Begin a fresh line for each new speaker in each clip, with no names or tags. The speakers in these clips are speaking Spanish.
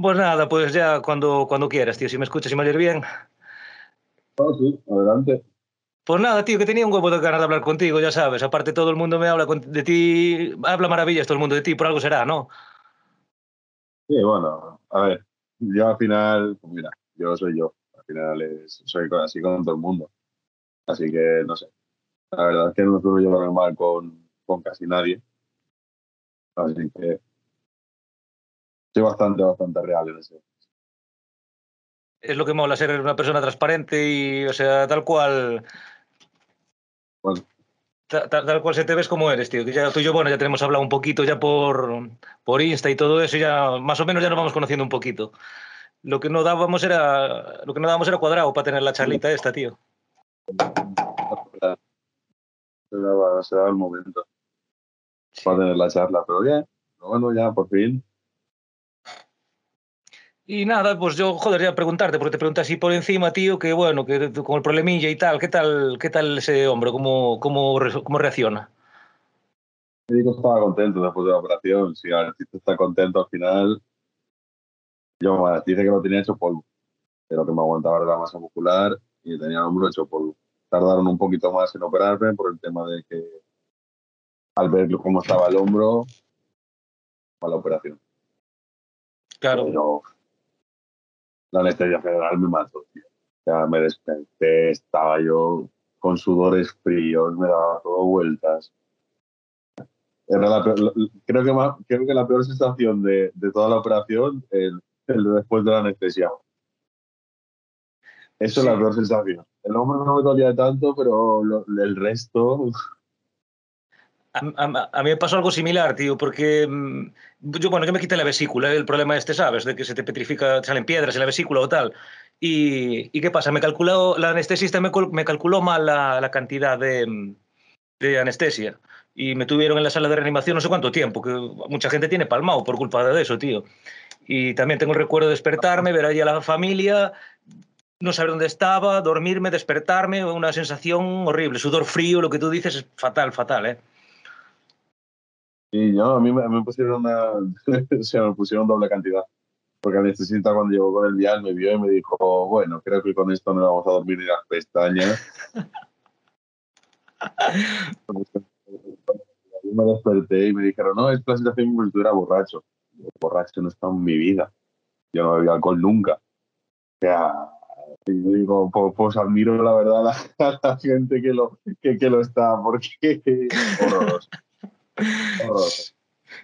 Pues nada, pues ya cuando, cuando quieras, tío, si me escuchas y me oyes bien.
Oh, sí, adelante.
Pues nada, tío, que tenía un huevo de ganas de hablar contigo, ya sabes. Aparte, todo el mundo me habla de ti, habla maravillas todo el mundo de ti, por algo será, ¿no?
Sí, bueno, a ver, yo al final, pues mira, yo soy yo. Al final es, soy así con todo el mundo. Así que, no sé. La verdad es que no me suelo llevar mal con, con casi nadie. Así que soy bastante, bastante real en ese.
Es lo que mola ser una persona transparente y, o sea, tal cual.
Bueno,
Tal, tal cual se te ves como eres, tío. Que ya tú y yo, bueno, ya tenemos hablado un poquito ya por, por Insta y todo eso, ya más o menos ya nos vamos conociendo un poquito. Lo que no dábamos era, lo que no dábamos era cuadrado para tener la charlita esta, tío.
se daba, se daba el momento para tener la charla, pero bien, pero bueno, ya por fin.
Y nada, pues yo, joder, ya preguntarte, porque te pregunté así por encima, tío, que bueno, que con el problemilla y tal, ¿qué tal, qué tal ese hombre? ¿Cómo, cómo, cómo reacciona?
El médico estaba contento después de la operación. Si el artista está contento al final, yo bueno, dice que lo tenía hecho polvo, pero que me aguantaba la masa muscular y tenía el hombro hecho polvo. Tardaron un poquito más en operarme por el tema de que al ver cómo estaba el hombro, para la operación.
Claro,
Pero la anestesia general me mató, tío. O sea, me desperté, estaba yo con sudores fríos, me daba todo vueltas. Era la peor- creo, que más- creo que la peor sensación de, de toda la operación, el, el de después de la anestesia. Eso
Sí.
es la peor sensación. El hombro no me dolía tanto, pero lo- el resto.
A, a- a mí me pasó algo similar, tío, porque mm, yo, bueno, yo me quité la vesícula, el problema este, ¿sabes? De que se te petrifica, salen piedras en la vesícula o tal. Y, ¿y qué pasa? Me calculó, la anestesista me, me calculó mal la, la cantidad de, de anestesia. Y me tuvieron en la sala de reanimación no sé cuánto tiempo, que mucha gente tiene palmado por culpa de eso, tío. Y también tengo el recuerdo de despertarme, ver allí a la familia, no saber dónde estaba, dormirme, despertarme, una sensación horrible, sudor frío, lo que tú dices es fatal, fatal, ¿eh?
Y yo, a mí me, me pusieron una. o sea, me pusieron doble cantidad. Porque el anestesista, cuando llegó con el vial, me vio y me dijo: Bueno, creo que con esto no vamos a dormir ni las pestañas. Me desperté y me dijeron: No, es que la sensación como si estuviera borracho. Yo, borracho no está en mi vida. Yo no bebí alcohol nunca. O sea, y yo digo: Pues, pues admiro la verdad a la, a la gente que lo, que, que lo está, porque. Horroroso.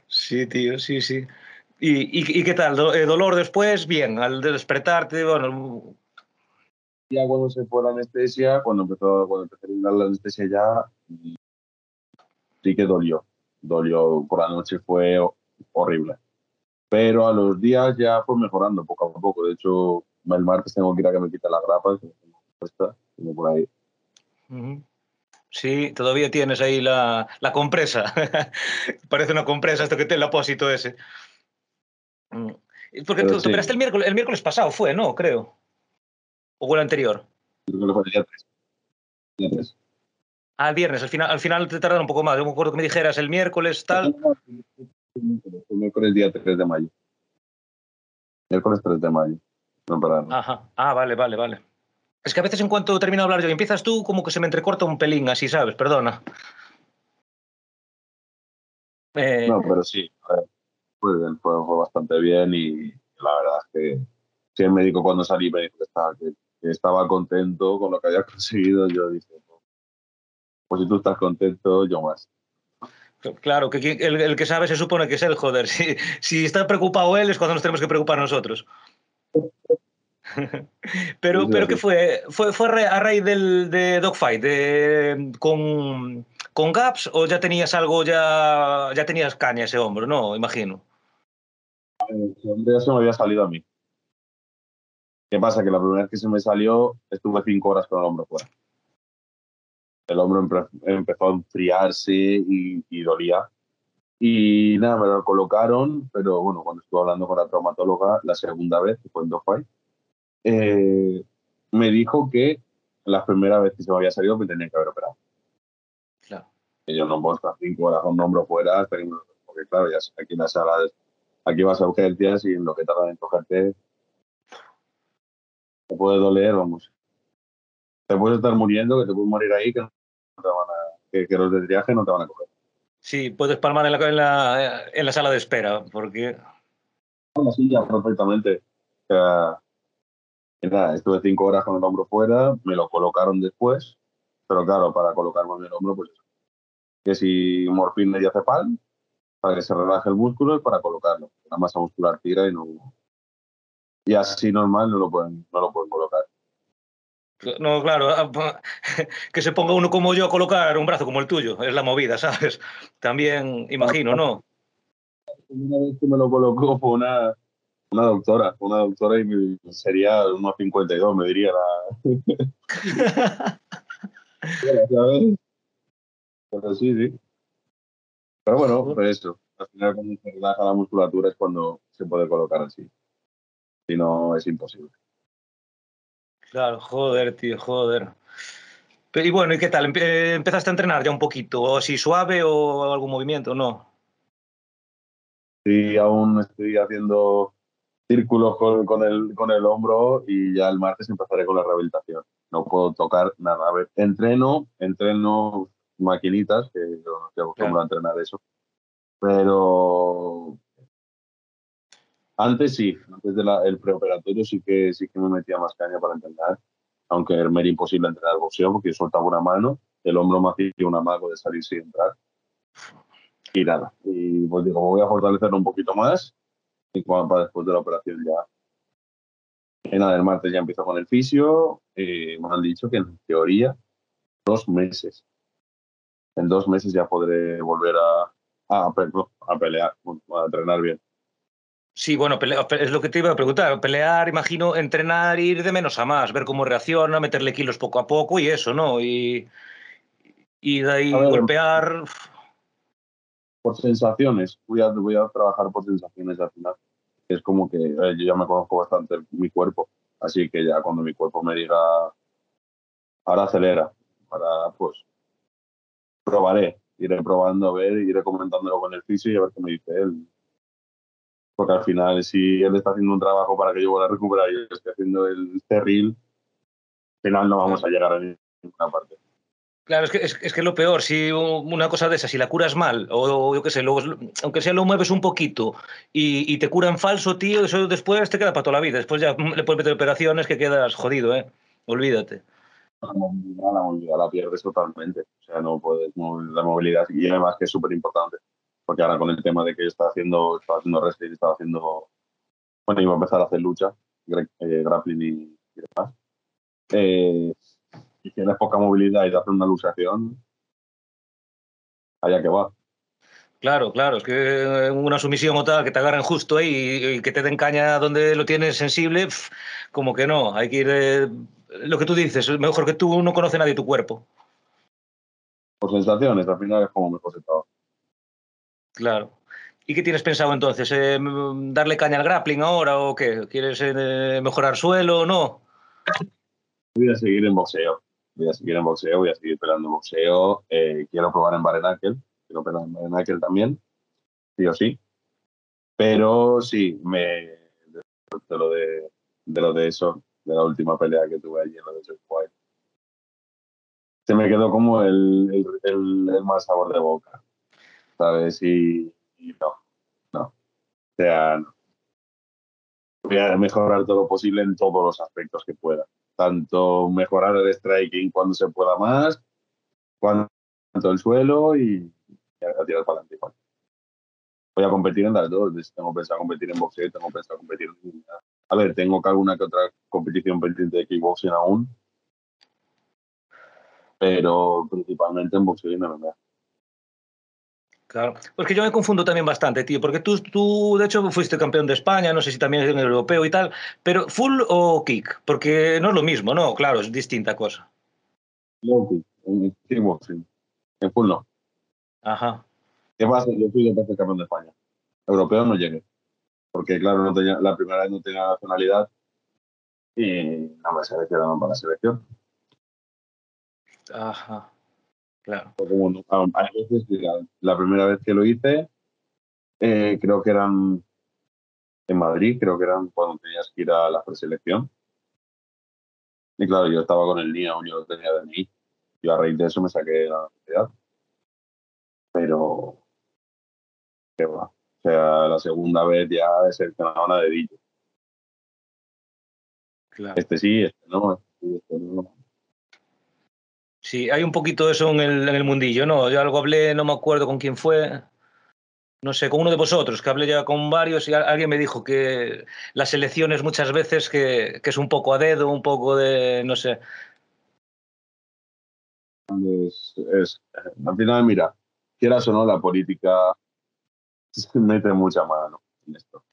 Sí, tío, sí, sí. ¿Y, y, y qué tal? Do- eh, ¿Dolor después? Bien, al despertarte, bueno,
ya cuando se fue la anestesia, cuando empezó, cuando empecé a eliminar la anestesia ya, sí que dolió. Dolió por la noche, fue ho- horrible. Pero a los días ya fue mejorando poco a poco. De hecho, el martes tengo que ir a que me quite las grapas, que tengo puesta, tengo por ahí.
ujú. Sí, todavía tienes ahí la, la compresa. Parece una compresa esto que te el apósito ese. Mm. Porque
Pero
tú,
sí.
operaste el miércoles, el miércoles pasado fue, ¿no? Creo. ¿O fue el anterior?
Creo que fue el día 3. Día 3.
Ah, el viernes, al final, al final te tardaron un poco más. Yo me acuerdo que me dijeras el miércoles, tal.
Fue miércoles día 3 de mayo. Miércoles 3 de mayo. No pararon.
Ajá. Ah, vale, vale, vale. Es que a veces en cuanto termino de hablar yo y empiezas tú, como que se me entrecorta un pelín, así, ¿sabes? Perdona. Eh,
No, pero sí, fue bien, fue, fue bastante bien y la verdad es que sí, el médico cuando salí me dijo que estaba, que, que estaba contento con lo que había conseguido. Yo dije, pues si tú estás contento, yo más.
Claro, que el que sabe se supone que es él, joder. Si, si está preocupado él es cuando nos tenemos que preocupar nosotros. pero, pero. ¿qué fue? ¿Fue, fue a raíz del, de Dogfight? De, con, ¿Con Gaps o ya tenías algo, ya, ya tenías caña ese hombro? No, imagino.
Ese hombre ya se me había salido a mí. ¿Qué pasa? Que la primera vez que se me salió estuve cinco horas con el hombro fuera. El hombro empe- empezó a enfriarse y, y dolía. Y nada, me lo colocaron, pero bueno, cuando estuve hablando con la traumatóloga la segunda vez, que fue en Dogfight, eh, me dijo que la primera vez que se me había salido me tenía que haber operado.
Claro.
Que yo no puedo estar cinco horas con un hombro fuera hasta que me- porque claro, ya aquí en la sala Aquí vas a urgencias y en lo que tardan en cogerte te puede doler, vamos. Te puedes estar muriendo, que te puedes morir ahí, que, no te van a, que, que los de triaje no te van a coger.
Sí, puedes palmar en la, en la, en la sala de espera, porque...
Una silla perfectamente. O sea, y nada, estuve cinco horas con el hombro fuera, me lo colocaron después, pero claro, para colocarme el hombro, pues que si morfina y diazepam, para que se relaje el músculo y para colocarlo. La masa muscular tira y no. Y así normal no lo pueden, no lo pueden colocar.
No, claro, ah, pa- que se ponga uno como yo a colocar un brazo como el tuyo, es la movida, ¿sabes? También imagino, ¿no?
Una vez que me lo colocó fue una, una doctora, una doctora y sería unos 52, me diría la. Pero sí, sí. Pero bueno, pues eso. Al final, cuando se relaja la musculatura es cuando se puede colocar así. Si no, es imposible.
Claro, joder, tío, joder. Y bueno, ¿y qué tal? Empe- ¿Empezaste a entrenar ya un poquito? ¿O así suave o algún movimiento? No.
Sí, aún estoy haciendo círculos con, con el, con el hombro y ya el martes empezaré con la rehabilitación. No puedo tocar nada. A ver, entreno, entreno maquinitas, que yo no estoy acostumbrado a entrenar eso. Pero antes sí, antes del preoperatorio sí que, sí que me metía más caña para entrenar, aunque me era imposible entrenar boxeo porque yo soltaba una mano, el hombro me hacía un amago de salir sin entrar. Y nada, y pues digo, voy a fortalecerlo un poquito más y cuando, para después de la operación ya. Y nada, el martes ya empiezo con el fisio, y me han dicho que en teoría dos meses. En dos meses ya podré volver a, a, pe- a pelear, a entrenar bien.
Sí, bueno, es lo que te iba a preguntar. Pelear, imagino, entrenar, ir de menos a más, ver cómo reacciona, meterle kilos poco a poco y eso, ¿no? Y, y de ahí
ver,
golpear.
por sensaciones, voy a, voy a trabajar por sensaciones al final. Es como que eh, yo ya me conozco bastante mi cuerpo, así que ya cuando mi cuerpo me diga, ahora acelera, para pues probaré, iré probando a ver, iré comentándolo con el fisio y a ver qué me dice él. Porque al final, si él está haciendo un trabajo para que yo vuelva a recuperar y yo estoy haciendo el cerril, al final no vamos a llegar a ninguna parte.
Claro, es que es, es que lo peor, si una cosa de esa, si la curas mal, o yo qué sé, luego, aunque sea lo mueves un poquito y, y te cura en falso, tío, eso después te queda para toda la vida. Después ya le puedes meter operaciones que quedas jodido, ¿eh? Olvídate.
La movilidad, la movilidad la pierdes totalmente. O sea, no puedes la movilidad y además que es súper importante. Porque ahora con el tema de que yo estaba haciendo, estaba haciendo wrestling, estaba haciendo, bueno, iba a empezar a hacer lucha, eh, grappling y, y demás. Eh, si tienes poca movilidad y te haces una luxación, allá que va.
Claro, claro, es que una sumisión o tal, que te agarren justo ahí y, y que te den caña donde lo tienes sensible, como que no, hay que ir... eh, lo que tú dices, mejor que tú no conoce nadie tu cuerpo.
Por sensaciones, al final es como mejor se trabaja.
Claro. ¿Y qué tienes pensado entonces? Eh, ¿Darle caña al grappling ahora o qué? ¿Quieres eh, mejorar suelo o no?
Voy a seguir en boxeo. Voy a seguir en boxeo, voy a seguir peleando boxeo. Eh, quiero probar en Barenakel. Quiero pelear en Barenakel también, sí o sí. Pero sí, me de lo de, de lo de eso, de la última pelea que tuve allí en lo de White. Se me quedó como el, el, el, el mal sabor de boca, ¿sabes? Y, no, no. O sea. Voy a mejorar todo lo posible en todos los aspectos que pueda. Tanto mejorar el striking cuando se pueda más, cuanto el suelo y, y a tirar para adelante. igual. Voy a competir en las dos. Tengo pensado competir en boxeo y tengo pensado competir en... A ver, tengo que alguna que otra competición pendiente de kickboxing aún, pero principalmente en boxeo y en MMA.
Claro. Pues que yo me confundo también bastante, tío, porque tú, tú, de hecho, fuiste campeón de España, no sé si también en el europeo y tal, pero full o kick, porque no es lo mismo, ¿no? Claro, es distinta cosa.
Low kick, en. En full no.
Ajá.
¿Qué pasa? Yo fui dos veces campeón de España. Europeo no llegué. Porque, claro, no tenía, la primera vez no tenía nacionalidad y no me seleccionaron para la selección.
Ajá. Claro.
Como hay veces que la, la primera vez que lo hice, eh, creo que eran en Madrid, creo que eran cuando tenías que ir a la preselección. Y claro, yo estaba con el niño, yo lo tenía de mí. Yo a raíz de eso me saqué la universidad. Pero, qué va. O sea, la segunda vez ya es el a dedillo. Claro. Este sí, este no, este este no.
Sí, hay un poquito de eso en el, en el mundillo, ¿no? Yo algo hablé, no me acuerdo con quién fue, no sé, con uno de vosotros, que hablé ya con varios y alguien me dijo que las elecciones muchas veces que, que es un poco a dedo, un poco de, no sé.
Es, es, al final, mira, quieras o no, la política mete mucha mano en esto.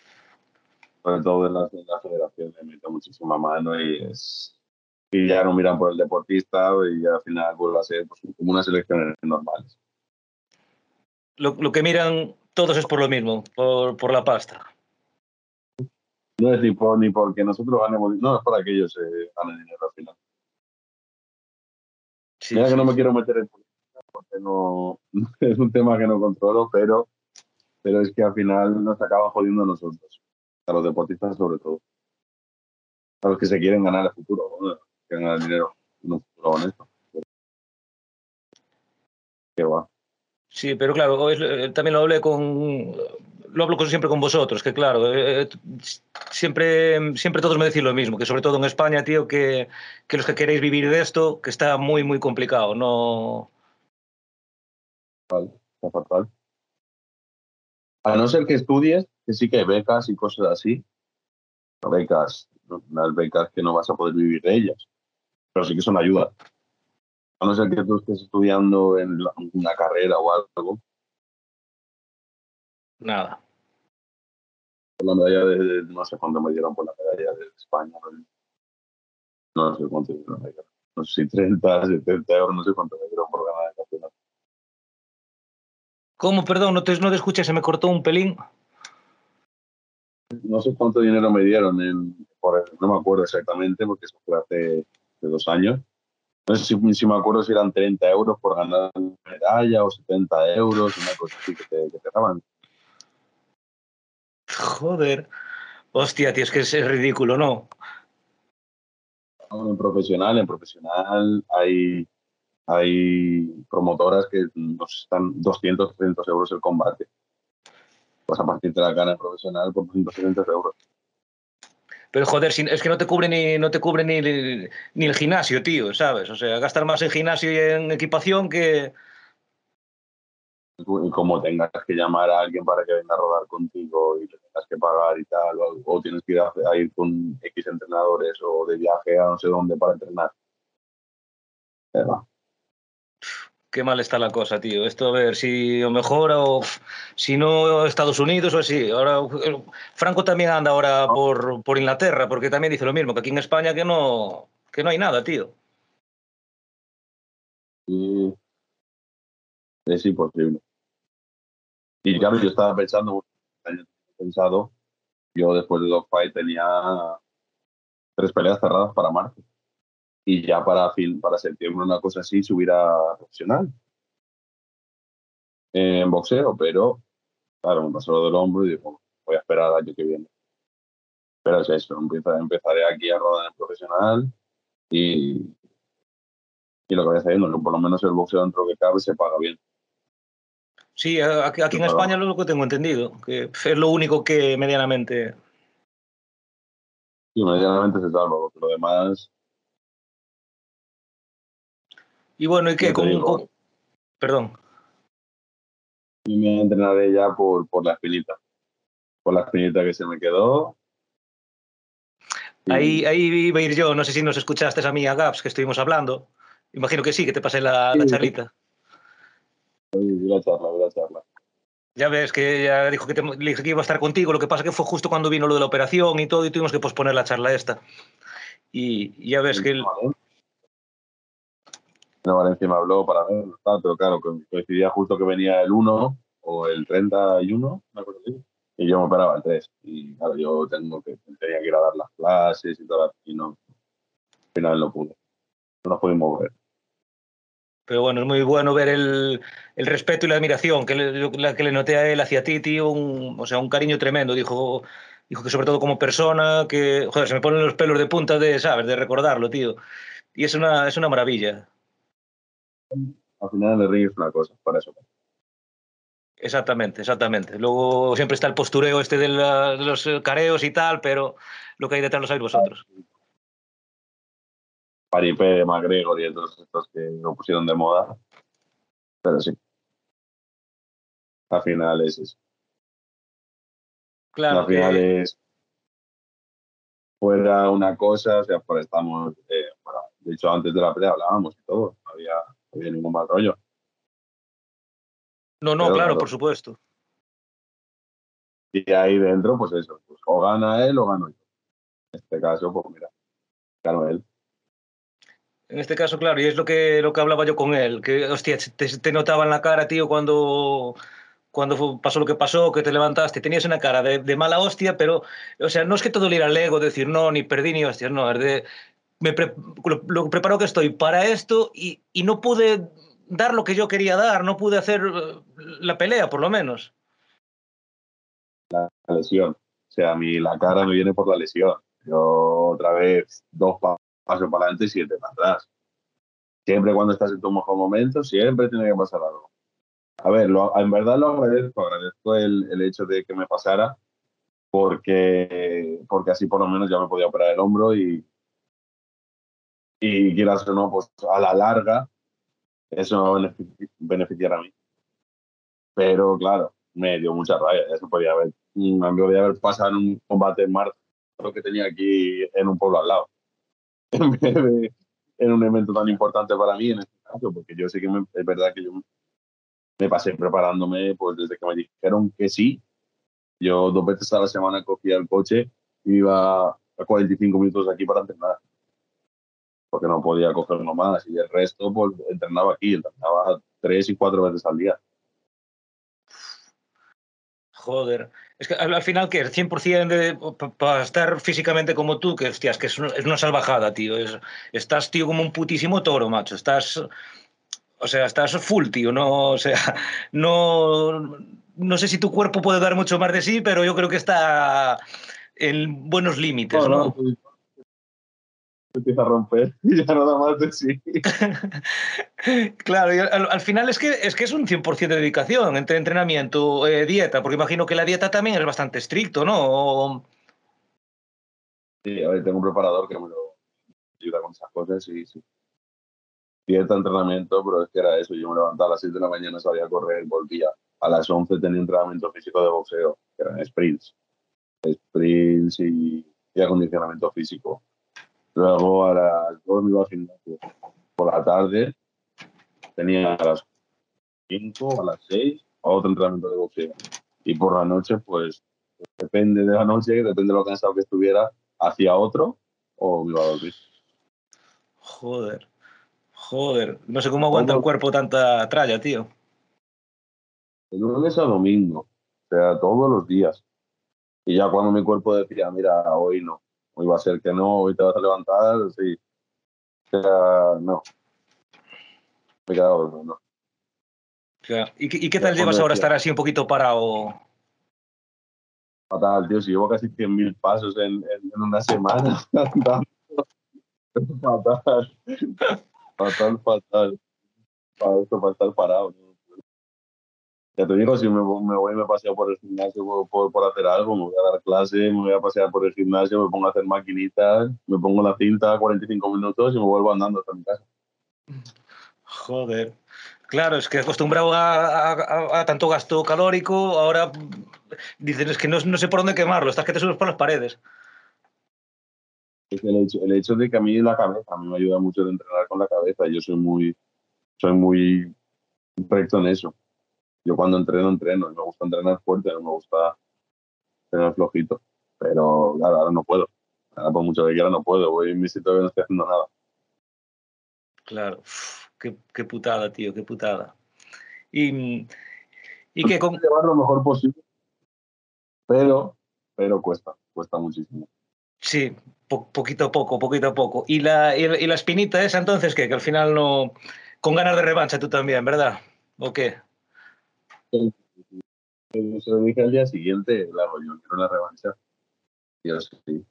Sobre todo en la, en federación mete muchísima mano y es y ya no miran por el deportista y al final vuelve a ser pues, como unas elecciones normales.
Lo, lo, que miran todos es por lo mismo, por, por la pasta.
No es ni, por, ni porque nosotros ganemos, no, es para que ellos eh, ganen dinero al final. Sí, Mira sí, que no me quiero meter en política porque no, es un tema que no controlo, pero, pero es que al final nos acaba jodiendo a nosotros, a los deportistas sobre todo. A los que se quieren ganar el futuro. ¿no? Que ganar dinero futuro honesto. Qué va.
Sí, pero claro, eh, también lo hablé con. Lo hablo con, siempre con vosotros, que claro, eh, siempre, siempre todos me decís lo mismo, que sobre todo en España, tío, que, que los que queréis vivir de esto, que está muy, muy complicado, no.
Vale, está fatal. A no ser que estudies, que sí que hay becas y cosas así. Becas, unas becas que no vas a poder vivir de ellas pero sí que son ayuda. A no ser que tú estés estudiando en una carrera o algo.
Nada.
La medalla de, no sé cuánto me dieron por la medalla de España. No sé cuánto No sé si 30, 70 euros, no sé cuánto me dieron por ganar el campeonato.
¿Cómo? Perdón, no te, no te escuché, se me cortó un pelín.
No sé cuánto dinero me dieron, en, por, no me acuerdo exactamente porque eso fue hace de dos años. No sé si, si, me acuerdo si eran 30 euros por ganar una medalla o 70 euros, una cosa así que te, que te daban.
Joder. Hostia, tío, es que es ridículo, ¿no?
En profesional, en profesional hay, hay promotoras que nos están 200, 300 euros el combate. Pues a partir de la gana profesional por 200 euros.
Pero joder, es que no te cubre ni no te cubre ni, ni el gimnasio, tío, ¿sabes? O sea, gastar más en gimnasio y en equipación que.
Y como tengas que llamar a alguien para que venga a rodar contigo y te tengas que pagar y tal, o, tienes que ir a, a, ir con X entrenadores o de viaje a no sé dónde para entrenar. Eh,
qué mal está la cosa, tío. Esto a ver si o mejora o si no Estados Unidos o así. Ahora Franco también anda ahora por, por Inglaterra porque también dice lo mismo que aquí en España que no que no hay nada, tío.
Sí, es imposible. Y claro, yo estaba pensando, pensado, yo después de Dogfight tenía tres peleas cerradas para marzo y ya para, fin, para septiembre una cosa así subiera profesional en boxeo, pero claro, me pasó lo del hombro y digo, voy a esperar al año que viene. Pero es eso, empezaré aquí a rodar en profesional y, y lo que voy haciendo, que por lo menos el boxeo dentro que cabe se paga bien.
Sí, aquí, aquí en España es lo que tengo entendido, que es lo único que medianamente...
Sí, medianamente se salva, porque lo demás
y bueno, ¿y qué? Perdón.
Y me entrenaré ya por, por la espinita. Por la espinita que se me quedó.
Ahí, ahí iba a ir yo, no sé si nos escuchaste a mí, a Gaps, que estuvimos hablando. Imagino que sí, que te pasé la, sí, la charlita.
Sí, la charla, la charla.
Ya ves que ya dijo que, te, dije que iba a estar contigo, lo que pasa que fue justo cuando vino lo de la operación y todo y tuvimos que posponer la charla esta. Y ya ves que él,
no, Valencia me habló para ver, pero claro, coincidía justo que venía el 1 o el 31, me acuerdo y yo me operaba el 3. Y claro, yo tengo que, tenía que ir a dar las clases y todo, y no, al final no pude. No nos pudimos ver.
Pero bueno, es muy bueno ver el, el respeto y la admiración que le, la que le noté a él hacia ti, tío, un, o sea, un cariño tremendo. Dijo, Dijo que sobre todo como persona, que, joder, se me ponen los pelos de punta de, ¿sabes? De recordarlo, tío. Y es una, es una maravilla.
Al final el ring es una cosa, para eso.
Exactamente, exactamente. Luego siempre está el postureo este de, la, de, los careos y tal, pero lo que hay detrás lo sabéis vosotros.
Paripé, McGregor y todos estos que lo pusieron de moda. Pero sí. Al final es eso.
Claro.
Al final
que-
es. Fuera una cosa, o sea, pues estamos. eh, bueno, de hecho, antes de la pelea hablábamos y todo. No había, no había ningún mal rollo.
No, no,
Pero
claro, por supuesto.
Y ahí dentro, pues eso. Pues, o gana él o gano yo. En este caso, pues mira, ganó él.
En este caso, claro, y es lo que, lo que hablaba yo con él, que, hostia, te, te notaba en la cara, tío, cuando, cuando pasó lo que pasó, que te levantaste, tenías una cara de, de mala hostia, pero, o sea, no es que te doliera el ego, decir, no, ni perdí ni hostias, no, es de, me pre- lo, lo preparado que estoy para esto y, y no pude dar lo que yo quería dar, no pude hacer eh, la pelea, por lo menos.
la lesión. O sea, a mí la cara me viene por la lesión. Yo otra vez dos pa- pasos para adelante y siete para atrás. Siempre cuando estás en tu mejor momento, siempre tiene que pasar algo. A ver, lo- en verdad lo agradezco, agradezco el, el hecho de que me pasara porque, porque así por lo menos ya me podía operar el hombro y, y quieras o no, pues a la larga eso me va a benefici- beneficiar a mí. Pero claro, me dio mucha rabia. Eso podía haber, mm, me podía haber pasado en un combate en marzo que tenía aquí en un pueblo al lado. En vez de en un evento tan importante para mí en este caso, porque yo sé que me- es verdad que yo me pasé preparándome pues desde que me dijeron que sí. Yo dos veces a la semana cogía el coche y iba a 45 minutos aquí para entrenar. Porque no podía cogerlo más. Y el resto, pues entrenaba aquí, entrenaba tres y cuatro veces al día.
Joder. Es que al, al final, ¿qué es? 100% de, para estar físicamente como tú, que hostias, que es una, salvajada, tío. Es- estás, tío, como un putísimo toro, macho. Estás. O sea, estás full, tío. No, o sea, no. No sé si tu cuerpo puede dar mucho más de sí, pero yo creo que está en buenos límites, ¿no?
Se empieza a romper y ya nada más de sí.
Claro, y al, al final es que, es que es un 100% de dedicación entre entrenamiento, eh, dieta, porque imagino que la dieta también es bastante estricto, ¿no? O-
Sí, a ver, tengo un preparador que me lo ayuda con esas cosas y sí. Dieta, entrenamiento, pero es que era eso. Yo me levantaba a las 6 de la mañana, salía a correr, volvía. A las 11 tenía entrenamiento físico de boxeo, que eran sprints. Sprints y, y acondicionamiento físico. Luego a las 2 me iba al gimnasio. Por la tarde tenía a las 5, a las 6, otro entrenamiento de boxeo. Y por la noche, pues depende de la noche, depende de lo cansado que estuviera, hacia otro o me iba a dormir.
Joder, joder. No sé cómo aguanta el cuerpo tanta tralla, tío.
De lunes a domingo, o sea, todos los días. Y ya cuando mi cuerpo decía, mira, hoy no, hoy va a ser que no, hoy te vas a levantar, sí. O sea, no. Me he quedado dormido.
O sea, ¿y, qué- y qué
Ya,
tal llevas ahora estar así un poquito parado?
Fatal, tío, si llevo casi 100.000 pasos en, en, una semana. fatal. Fatal, fatal. Para esto, para estar parado. ¿no? Ya te digo, si me, me voy y me paseo por el gimnasio por, por, por hacer algo, me voy a dar clase, me voy a pasear por el gimnasio, me pongo a hacer maquinitas, me pongo la cinta 45 minutos y me vuelvo andando hasta mi casa.
Joder. Claro, es que acostumbrado a, a- a- a tanto gasto calórico, ahora dicen es que no, no sé por dónde quemarlo, estás que te subes por las paredes.
Es el hecho, el hecho de que a mí la cabeza, a mí me ayuda mucho de entrenar con la cabeza. Yo soy muy, soy muy recto en eso. Yo cuando entreno, entreno. y Me gusta entrenar fuerte, no me gusta entrenar flojito. Pero claro, ahora no puedo. Ahora por mucho que quiera no puedo. Voy en bici todavía no estoy haciendo nada.
Claro, Uf, qué, qué putada, tío, qué putada. Y, y que con,
Llevar lo mejor posible. Pero, pero cuesta, cuesta muchísimo.
sí, po- poquito a poco, poquito a poco. Y la, y, la- y la espinita esa entonces, ¿qué? Que al final no... Con ganas de revancha tú también, ¿verdad? ¿O qué?
Dije al día siguiente, yo quiero una revancha. Dios, sí.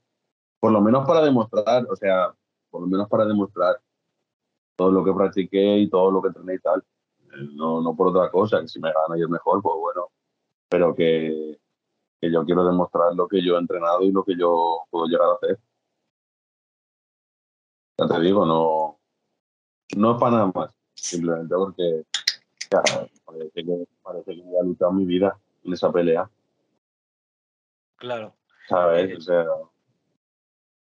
Por lo menos para demostrar, o sea, por lo menos para demostrar todo lo que practiqué y todo lo que entrené y tal. Eh, no, no por otra cosa, que si me gano y es mejor, pues bueno, pero que, que yo quiero demostrar lo que yo he entrenado y lo que yo puedo llegar a hacer. Ya te digo, no, no es para nada más, simplemente porque parece, que, parece que luchar mi vida en esa pelea.
Claro.
¿Sabes?
Eh,
o sea,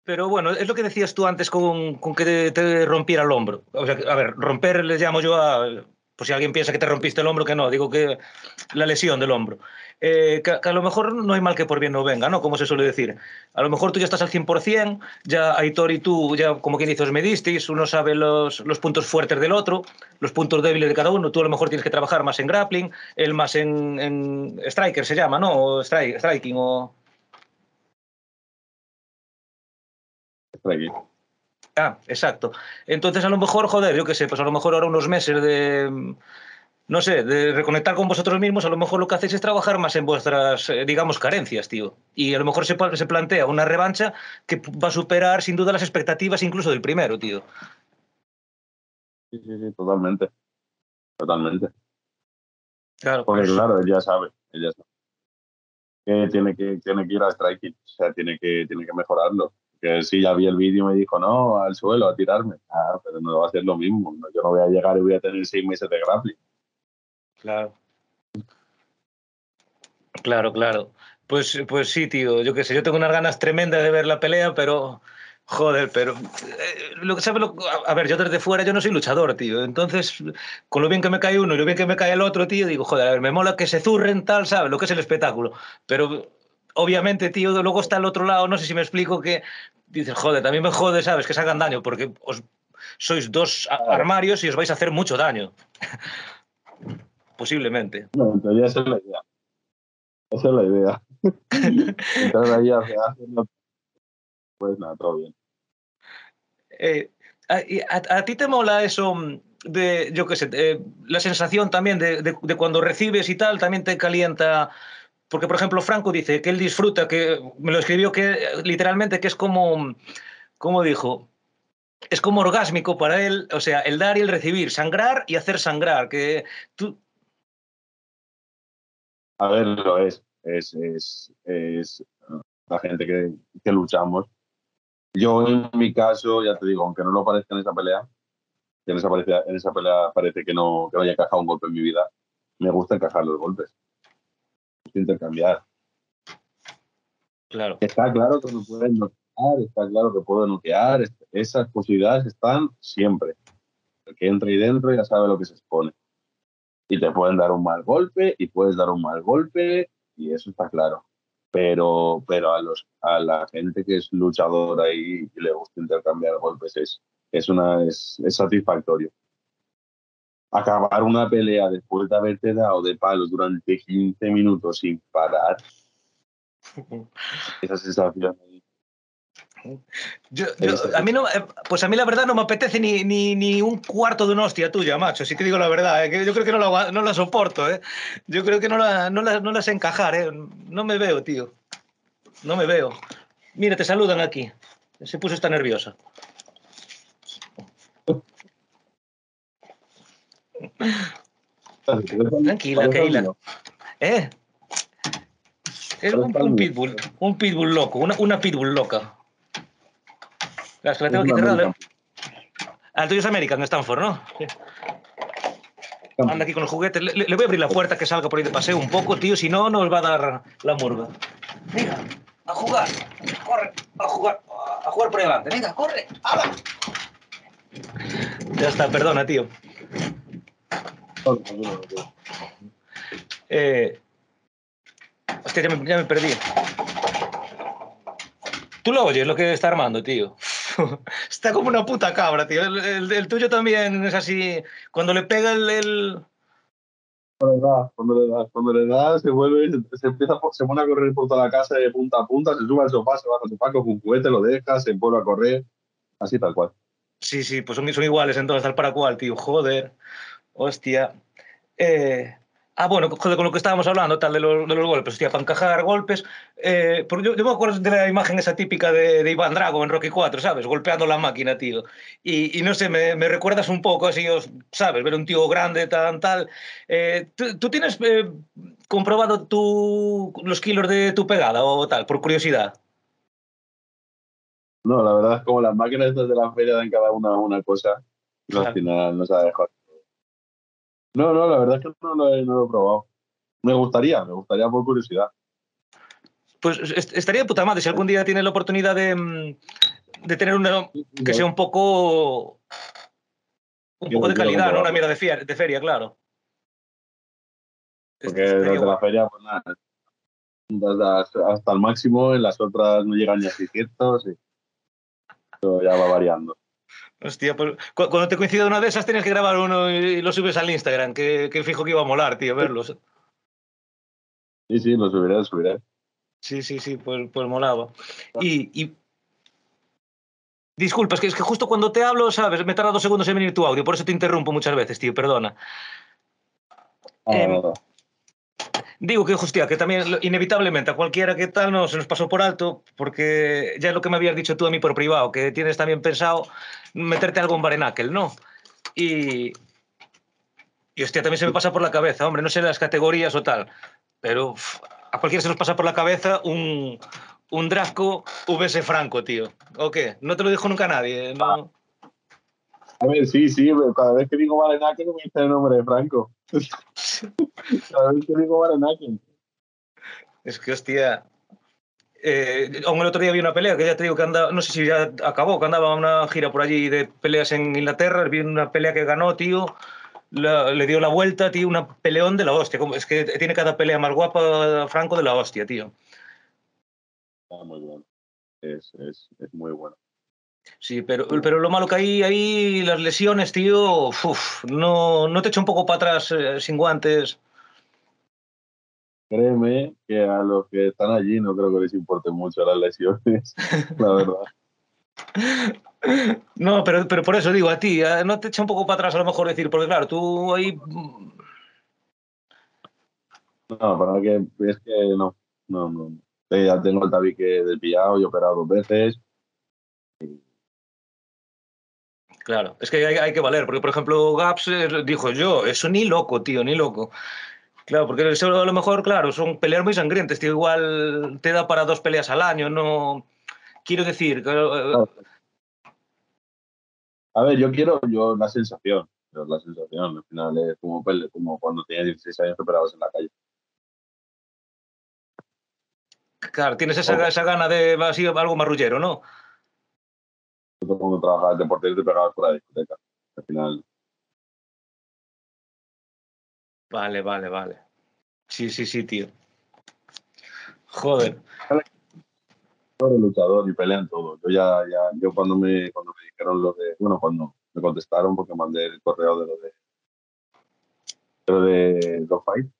Pero bueno, es lo que decías tú antes con, con que te, te rompiera el hombro. O sea, a ver, romper les llamo yo a. Por si alguien piensa que te rompiste el hombro, que no, digo que la lesión del hombro. Eh, que, a lo mejor no hay mal que por bien no venga, ¿no? Como se suele decir. A lo mejor tú ya estás al 100%, ya Aitor y tú, ya como quien dice, os medisteis, uno sabe los, los puntos fuertes del otro, los puntos débiles de cada uno. Tú a lo mejor tienes que trabajar más en grappling, él más en, en striker se llama, ¿no? O striking o.
aquí.
Ah, exacto. Entonces, a lo mejor, joder, yo qué sé, pues a lo mejor ahora unos meses de, no sé, de reconectar con vosotros mismos, a lo mejor lo que hacéis es trabajar más en vuestras, eh, digamos, carencias, tío. Y a lo mejor se, se plantea una revancha que va a superar, sin duda, las expectativas incluso del primero, tío.
Sí, sí, sí, totalmente. Totalmente.
Claro,
Porque
pues,
claro, él ya sabe, él ya sabe. Que tiene que, tiene que ir a striking, o sea, tiene que, tiene que mejorarlo. Que sí, ya vi el vídeo y me dijo, no, al suelo, a tirarme. Ah, pero no va a ser lo mismo. Yo no voy a llegar y voy a tener seis meses de grappling.
claro. Claro, claro. Pues, pues sí, tío, yo qué sé, yo tengo unas ganas tremendas de ver la pelea, pero joder, pero eh, lo que sabe lo, a, a ver, yo desde fuera yo no soy luchador, tío. Entonces, con lo bien que me cae uno y lo bien que me cae el otro, tío, digo, joder, a ver, me mola que se zurren tal, ¿sabes? Lo que es el espectáculo. Pero obviamente, tío, luego está el otro lado, no sé si me explico que dices, joder, también me jode, ¿sabes? Que se hagan daño porque os sois dos armarios y os vais a hacer mucho daño. Posiblemente.
No, en teoría esa es la idea. Esa es la idea. Entrar ahí. Pues nada, todo bien.
Eh, a, y a- a ti te mola eso de, yo qué sé, eh, la sensación también de, de- de cuando recibes y tal, también te calienta. Porque, por ejemplo, Franco dice que él disfruta, que me lo escribió que literalmente que es como, como dijo, es como orgásmico para él, o sea, el dar y el recibir, sangrar y hacer sangrar, que tú,
A ver, lo es. Es, es, es la gente que, que luchamos. Yo, en mi caso, ya te digo, aunque no lo parezca en esa pelea, que en esa, pelea, en esa pelea parece que no, que no haya encajado un golpe en mi vida, me gusta encajar los golpes. Me gusta intercambiar.
claro,
Está claro que me pueden noquear, está claro que puedo noquear, es- esas posibilidades están siempre. El que entra ahí dentro ya sabe lo que se expone. Y te pueden dar un mal golpe y puedes dar un mal golpe y eso está claro. Pero, pero a, los, a la gente que es luchadora y, y le gusta intercambiar golpes es, es, una, es, es satisfactorio. Acabar una pelea después de haberte dado de palos durante 15 minutos sin parar, esa sensación ahí
Yo- yo- a mí no, eh, pues a mí la verdad no me apetece ni, ni, ni un cuarto de una hostia tuya, macho. Si te digo la verdad, eh, que yo creo que no la, no la soporto, ¿eh? Yo creo que no la, no la, no la sé encajar, ¿eh? No me veo, tío. No me veo. Mira, te saludan aquí. Se puso esta nerviosa. Tranquila, Keila. ¿Eh? Es un, un pitbull, un pitbull loco, una, una pitbull loca. Es que la tengo aquí cerrada. Ah, el tuyo es American, de Stanford, ¿no? Sí. Anda aquí con el juguete. Le, voy a abrir la puerta que salga por ahí de paseo un poco, tío. Si no, nos va a dar la murga. Venga, a jugar. Corre, a jugar. A jugar por ahí adelante. Venga, corre. ¡Hala! Ya está, perdona, tío. Eh... Hostia, ya me, ya me perdí. Tú lo oyes lo que está armando, tío. está como una puta cabra, tío. El, el- el tuyo también es así. Cuando le pega el. el-
Cuando le das, cuando le das, cuando le das, se vuelve, se, se empieza, se pone a correr por toda la casa de punta a punta, se sube al sofá, se baja al sofá, coge un juguete, lo deja, se vuelve a correr, así tal cual.
Sí, sí, pues son, son iguales entonces, tal para cual, tío. Joder. Hostia. Eh, Ah, bueno, joder, con lo que estábamos hablando, tal, de los, de los golpes, hostia, para encajar golpes. Eh, yo, yo, me acuerdo de la imagen esa típica de, de, Iván Drago en Rocky 4, ¿sabes? Golpeando la máquina, tío. Y, y no sé, me, me, recuerdas un poco así, ¿sabes? Ver un tío grande, tan, tal. Eh, ¿tú, ¿tú, tienes eh, comprobado tú los kilos de tu pegada o tal, por curiosidad?
No, la verdad es como las máquinas de la feria dan cada una una cosa. Claro. Al final no se ha dejado no, no, la verdad es que no lo, he, no lo he probado. Me gustaría, me gustaría por curiosidad.
Pues estaría de puta madre si algún día tienes la oportunidad de, mm, de tener una que sea un poco un poco de calidad, ¿no? Una mierda de, feria, de feria, claro.
Porque desde la feria, pues nada, hasta, hasta, el máximo, en las otras no llegan ni a 600 y eso ya va variando.
Hostia, pues cuando te coincida una de esas tienes que grabar uno y lo subes al Instagram, que, que fijo que iba a molar, tío, verlos.
Sí, sí, lo subiré, lo subiré.
Sí, sí, sí, pues, pues molaba. Y, y... Disculpa, es que, es que justo cuando te hablo, ¿sabes? Me tarda dos segundos en venir tu audio, por eso te interrumpo muchas veces, tío, perdona.
Ah, eh, no, no.
Digo que, hostia, que también inevitablemente a cualquiera que tal no se nos pasó por alto, porque ya es lo que me habías dicho tú a mí por privado, que tienes también pensado meterte algo en Barenakel, ¿no? Y, y hostia, también se me pasa por la cabeza, hombre, no sé las categorías o tal, pero uf, a cualquiera se nos pasa por la cabeza un, un Drasco VS Franco, tío. ¿O qué? No te lo dijo nunca nadie, ¿no?
A ver, sí, sí, cada vez que digo Barenakel me dice el nombre de Franco. cada vez que digo Barenakel.
Es que, hostia, eh, aún el otro día vi una pelea que ya te digo que anda, no sé si ya acabó, que andaba una gira por allí de peleas en Inglaterra, vi una pelea que ganó, tío, la, le dio la vuelta, tío, una peleón de la hostia. Es que tiene cada pelea más guapa Franco de la hostia, tío.
Ah, muy bueno. Es, es, es muy bueno.
Sí, pero, pero lo malo que hay ahí, las lesiones, tío, uf, no, no te echa un poco para atrás eh, sin guantes
créeme que a los que están allí no creo que les importe mucho las lesiones, la verdad.
No, pero, pero por eso digo a ti, ¿eh? no te echa un poco para atrás a lo mejor decir, porque claro, tú ahí...
No, para que es que no, no, no. Ya tengo el tabique desviado y operado dos veces.
Claro, es que hay, hay, que valer, porque por ejemplo Gaps eh, dijo yo, eso ni loco, tío, ni loco. Claro, porque a lo mejor, claro, son peleas muy sangrientes, tío, igual te da para dos peleas al año, no... Quiero decir...
Claro. A ver, yo quiero, yo la sensación, la sensación, al final es como, como cuando tenías 16 años te operabas en la calle.
Claro, tienes esa, esa gana de así, algo marrullero, ¿no?
Cuando trabajabas de portero te pegabas por la discoteca. Al final
Vale, vale, vale. Sí, sí, sí, tío. Joder.
Todo luchador y pelean todo. Yo ya, ya, yo cuando me, cuando me dijeron lo de, bueno, cuando me contestaron porque mandé el correo de lo de, lo de Dog Fight,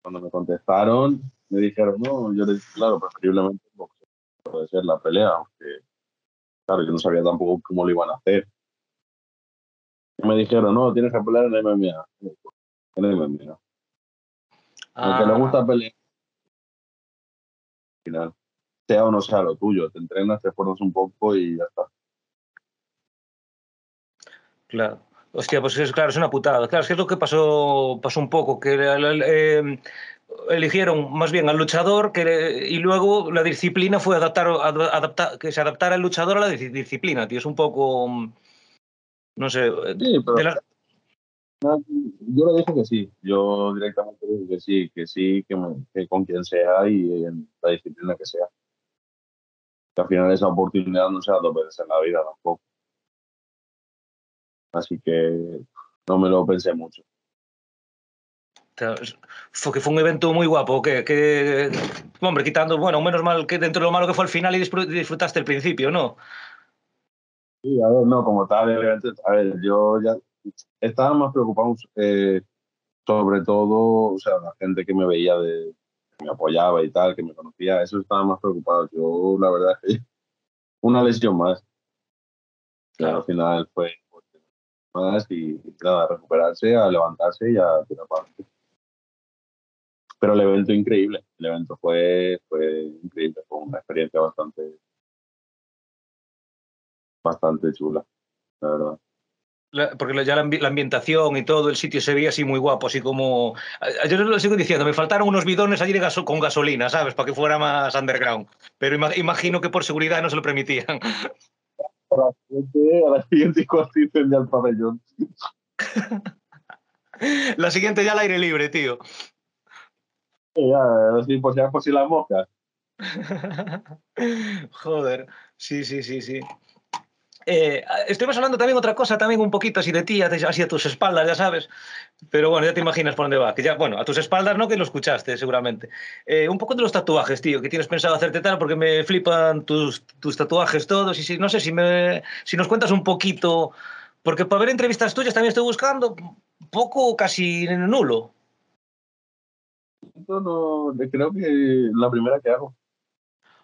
cuando me contestaron, me dijeron, no, yo les claro, preferiblemente puede ser la pelea, aunque, claro, yo no sabía tampoco cómo lo iban a hacer. me dijeron, no, tienes que pelear en MMA en el MMA. Ah. Le gusta pelear, al final, sea o no sea lo tuyo, te entrenas, te esfuerzas un poco y ya está.
Claro. Hostia, pues es, claro, es una putada. Claro, es que es lo que pasó, pasó un poco, que eh, eligieron más bien al luchador que, y luego la disciplina fue adaptar, adaptar, que se adaptara el luchador a la disciplina, tío. Es un poco, no sé,
sí, pero... de la, no, yo le dije que sí, yo directamente dije que sí, que sí, que, que, con quien sea y en la disciplina que sea. Que al final esa oportunidad no se da dos veces en la vida tampoco. Así que no me lo pensé mucho.
Fue que fue un evento muy guapo, que, que, hombre, quitando, bueno, menos mal que dentro de lo malo que fue el final y disfrutaste el principio, ¿no?
Sí, a ver, no, como tal, a ver, yo ya estaba más preocupado eh, sobre todo, o sea, la gente que me veía, de, que me apoyaba y tal, que me conocía, eso estaba más preocupado. Yo, la verdad que una lesión más. Claro. Al final fue más y, nada, recuperarse, a levantarse y a tirar para pero el evento increíble, el evento fue, fue increíble, fue una experiencia bastante, bastante chula, la verdad.
Porque ya la, ambientación y todo el sitio se veía así muy guapo, así como... Yo lo sigo diciendo, me faltaron unos bidones allí con gasolina, ¿sabes? Para que fuera más underground. Pero imagino que por seguridad no se lo permitían.
A la siguiente, a la siguiente ya el pabellón.
la siguiente ya al aire libre, tío.
Ya, así por si, por si las moscas.
Joder, sí, sí, sí, sí. Eh, estuvimos hablando también otra cosa, también un poquito así de ti, así a tus espaldas, ya sabes. Pero bueno, ya te imaginas por dónde va. Que ya, bueno, a tus espaldas no, que lo escuchaste seguramente. Eh, un poco de los tatuajes, tío, que tienes pensado hacerte tal, porque me flipan tus, tus tatuajes todos. Y si, no sé si, me, si nos cuentas un poquito, porque para ver entrevistas tuyas también estoy buscando poco, casi nulo.
No, no, creo que la primera que hago.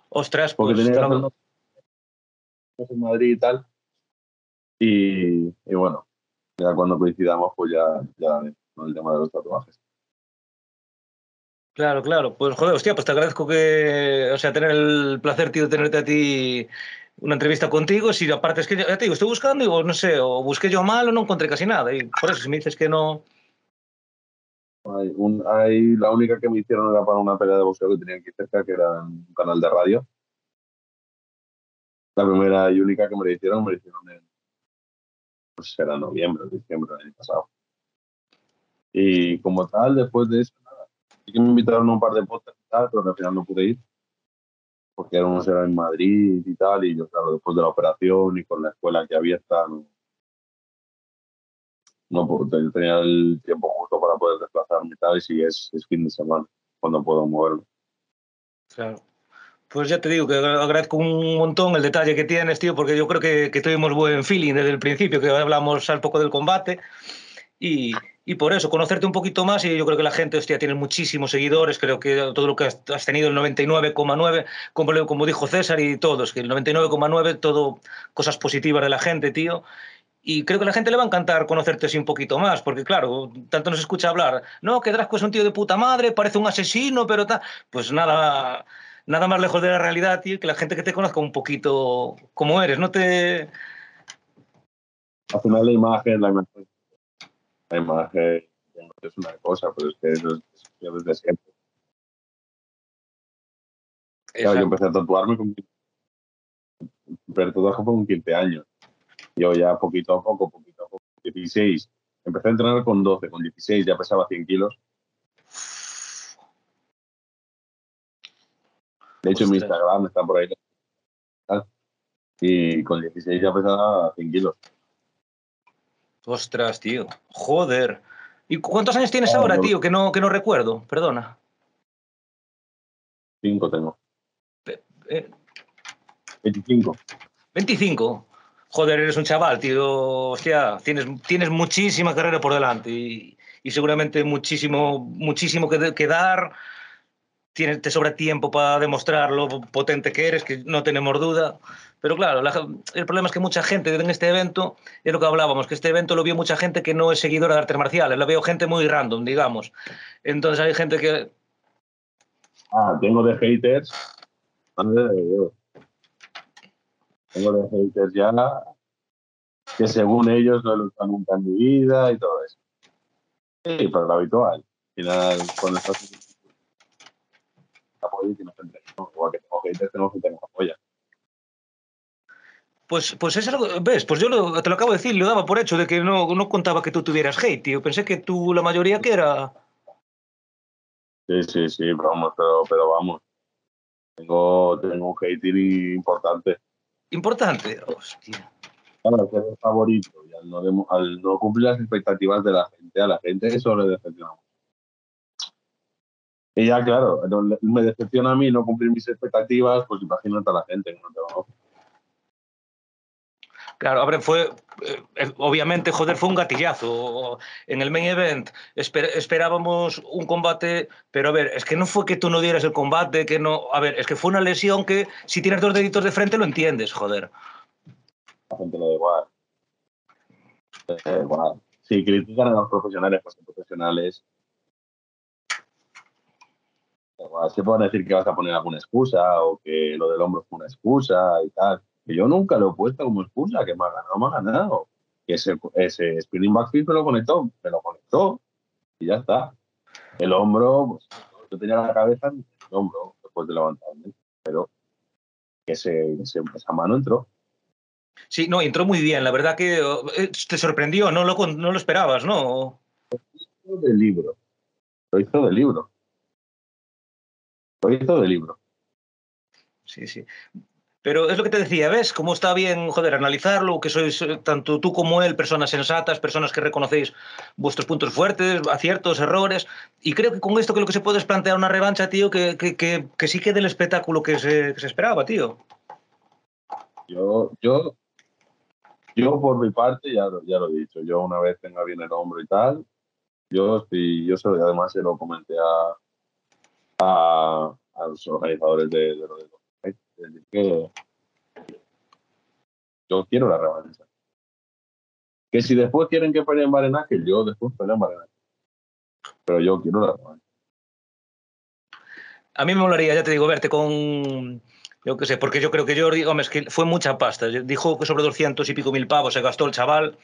Ostras,
porque pues, tenía que en Madrid y tal. Y, bueno, ya cuando coincidamos, pues ya, ya con el tema de los tatuajes.
Claro, claro. Pues joder, hostia, pues te agradezco que, o sea, tener el placer, tío, de tenerte a ti una entrevista contigo. Si aparte es que ya te digo, estoy buscando y no sé, o busqué yo mal o no encontré casi nada. Y por eso, si me dices que no.
Hay, un, hay la única que me hicieron era para una pelea de boxeo que tenía aquí cerca, que era un canal de radio. La primera y única que me la hicieron, me la hicieron en, pues era noviembre, diciembre del año pasado. Y como tal, después de eso, nada. Sí que me invitaron a un par de podcasts y tal, pero al final no pude ir. Porque unos eran en Madrid y tal, y yo, claro, después de la operación y con la escuela que había no, no tenía el tiempo justo para poder desplazarme y tal, y si es, es fin de semana cuando puedo moverlo.
Claro. Pues ya te digo que agradezco un montón el detalle que tienes, tío, porque yo creo que, que tuvimos buen feeling desde el principio, que hablamos al poco del combate. Y, y, por eso, conocerte un poquito más, y yo creo que la gente, hostia, tiene muchísimos seguidores, creo que todo lo que has, tenido, el 99,9, como, como dijo César y todos, que el 99,9, todo cosas positivas de la gente, tío. Y creo que a la gente le va a encantar conocerte así un poquito más, porque claro, tanto nos escucha hablar, no, que Drasco es un tío de puta madre, parece un asesino, pero tal. Pues nada, nada más lejos de la realidad, tío, que la gente que te conozca un poquito como eres, no te...
Al final la imagen, la imagen, la imagen es una cosa, pero es que eso es, desde siempre. Claro, yo empecé a tatuarme con pero tatuaje con 15 años. Yo ya poquito a poco, poquito a poco, 16. Empecé a entrenar con 12, con 16 ya pesaba 100 kilos De hecho, en mi Instagram está por ahí. Y con 16 ya pesaba 100 kilos.
Ostras, tío. Joder. ¿Y cuántos años tienes ah, ahora, tío? Que no, que no recuerdo. Perdona.
Cinco tengo. 25.
25. Joder, eres un chaval, tío. Hostia, tienes, tienes muchísima carrera por delante y, seguramente muchísimo, muchísimo que, que dar te sobra tiempo para demostrar lo potente que eres, que no tenemos duda. Pero claro, el problema es que mucha gente en este evento, es lo que hablábamos, que este evento lo vio mucha gente que no es seguidora de artes marciales, lo veo gente muy random, digamos. Entonces hay gente que...
Ah, tengo de haters. Tengo de haters ya que según ellos no luchan nunca en mi vida y todo eso. Sí, pero lo habitual. Al final, cuando estás y que nos igual que tengo haters, tenemos gente que nos apoya.
Pues, pues es algo, ves, pues yo lo, te lo acabo de decir, lo daba por hecho de que no, no contaba que tú tuvieras hate, tío. Pensé que tú, la mayoría que era.
Sí, sí, sí, pero vamos, pero, pero vamos. Tengo, tengo un hate importante.
¿Importante? Hostia.
Claro, que es el favorito. Y al no, al no cumplir las expectativas de la gente, a la gente eso le decepciona y ya, claro, me decepciona a mí no cumplir mis expectativas, pues imagínate a la gente no
Claro, ver, fue, eh, obviamente, joder, fue un gatillazo. En el main event esperábamos un combate, pero a ver, es que no fue que tú no dieras el combate, que no, a ver, es que fue una lesión que si tienes dos deditos de frente lo entiendes, joder.
La gente lo da igual. Da igual. Si critican a los profesionales, pues son profesionales se pueden decir que vas a poner alguna excusa o que lo del hombro fue una excusa y tal. Que yo nunca lo he puesto como excusa, que me ha ganado, me ha ganado. Que ese, ese spinning backflip me lo conectó, me lo conectó y ya está. El hombro, pues, yo tenía la cabeza en el hombro después de levantarme, pero que ese, esa mano entró.
Sí, no, entró muy bien. La verdad que eh, te sorprendió, no lo, no lo esperabas, ¿no?
Lo hizo del libro. Lo hizo del libro. Hizo del libro.
Sí, sí. Pero es lo que te decía, ¿ves? Cómo está bien, joder, analizarlo, que sois eh, tanto tú como él personas sensatas, personas que reconocéis vuestros puntos fuertes, aciertos, errores. Y creo que con esto que lo que se puede es plantear una revancha, tío, que, que, que, que sí quede el espectáculo que se, que se esperaba, tío.
Yo, yo, yo por mi parte, ya, lo- ya lo he dicho, yo una vez tenga bien el hombro y tal, yo estoy, yo se además se lo comenté a, a, a los organizadores de, de lo de decir, que yo quiero la revancha. Que si después quieren que peleen Barenaje, yo después peleo en Barenaje. Pero yo quiero la revancha.
A mí me molaría, ya te digo, verte con. Yo qué sé, porque yo creo que Jordi Gómez que fue mucha pasta. Dijo que sobre 200 y pico mil pavos se gastó el chaval.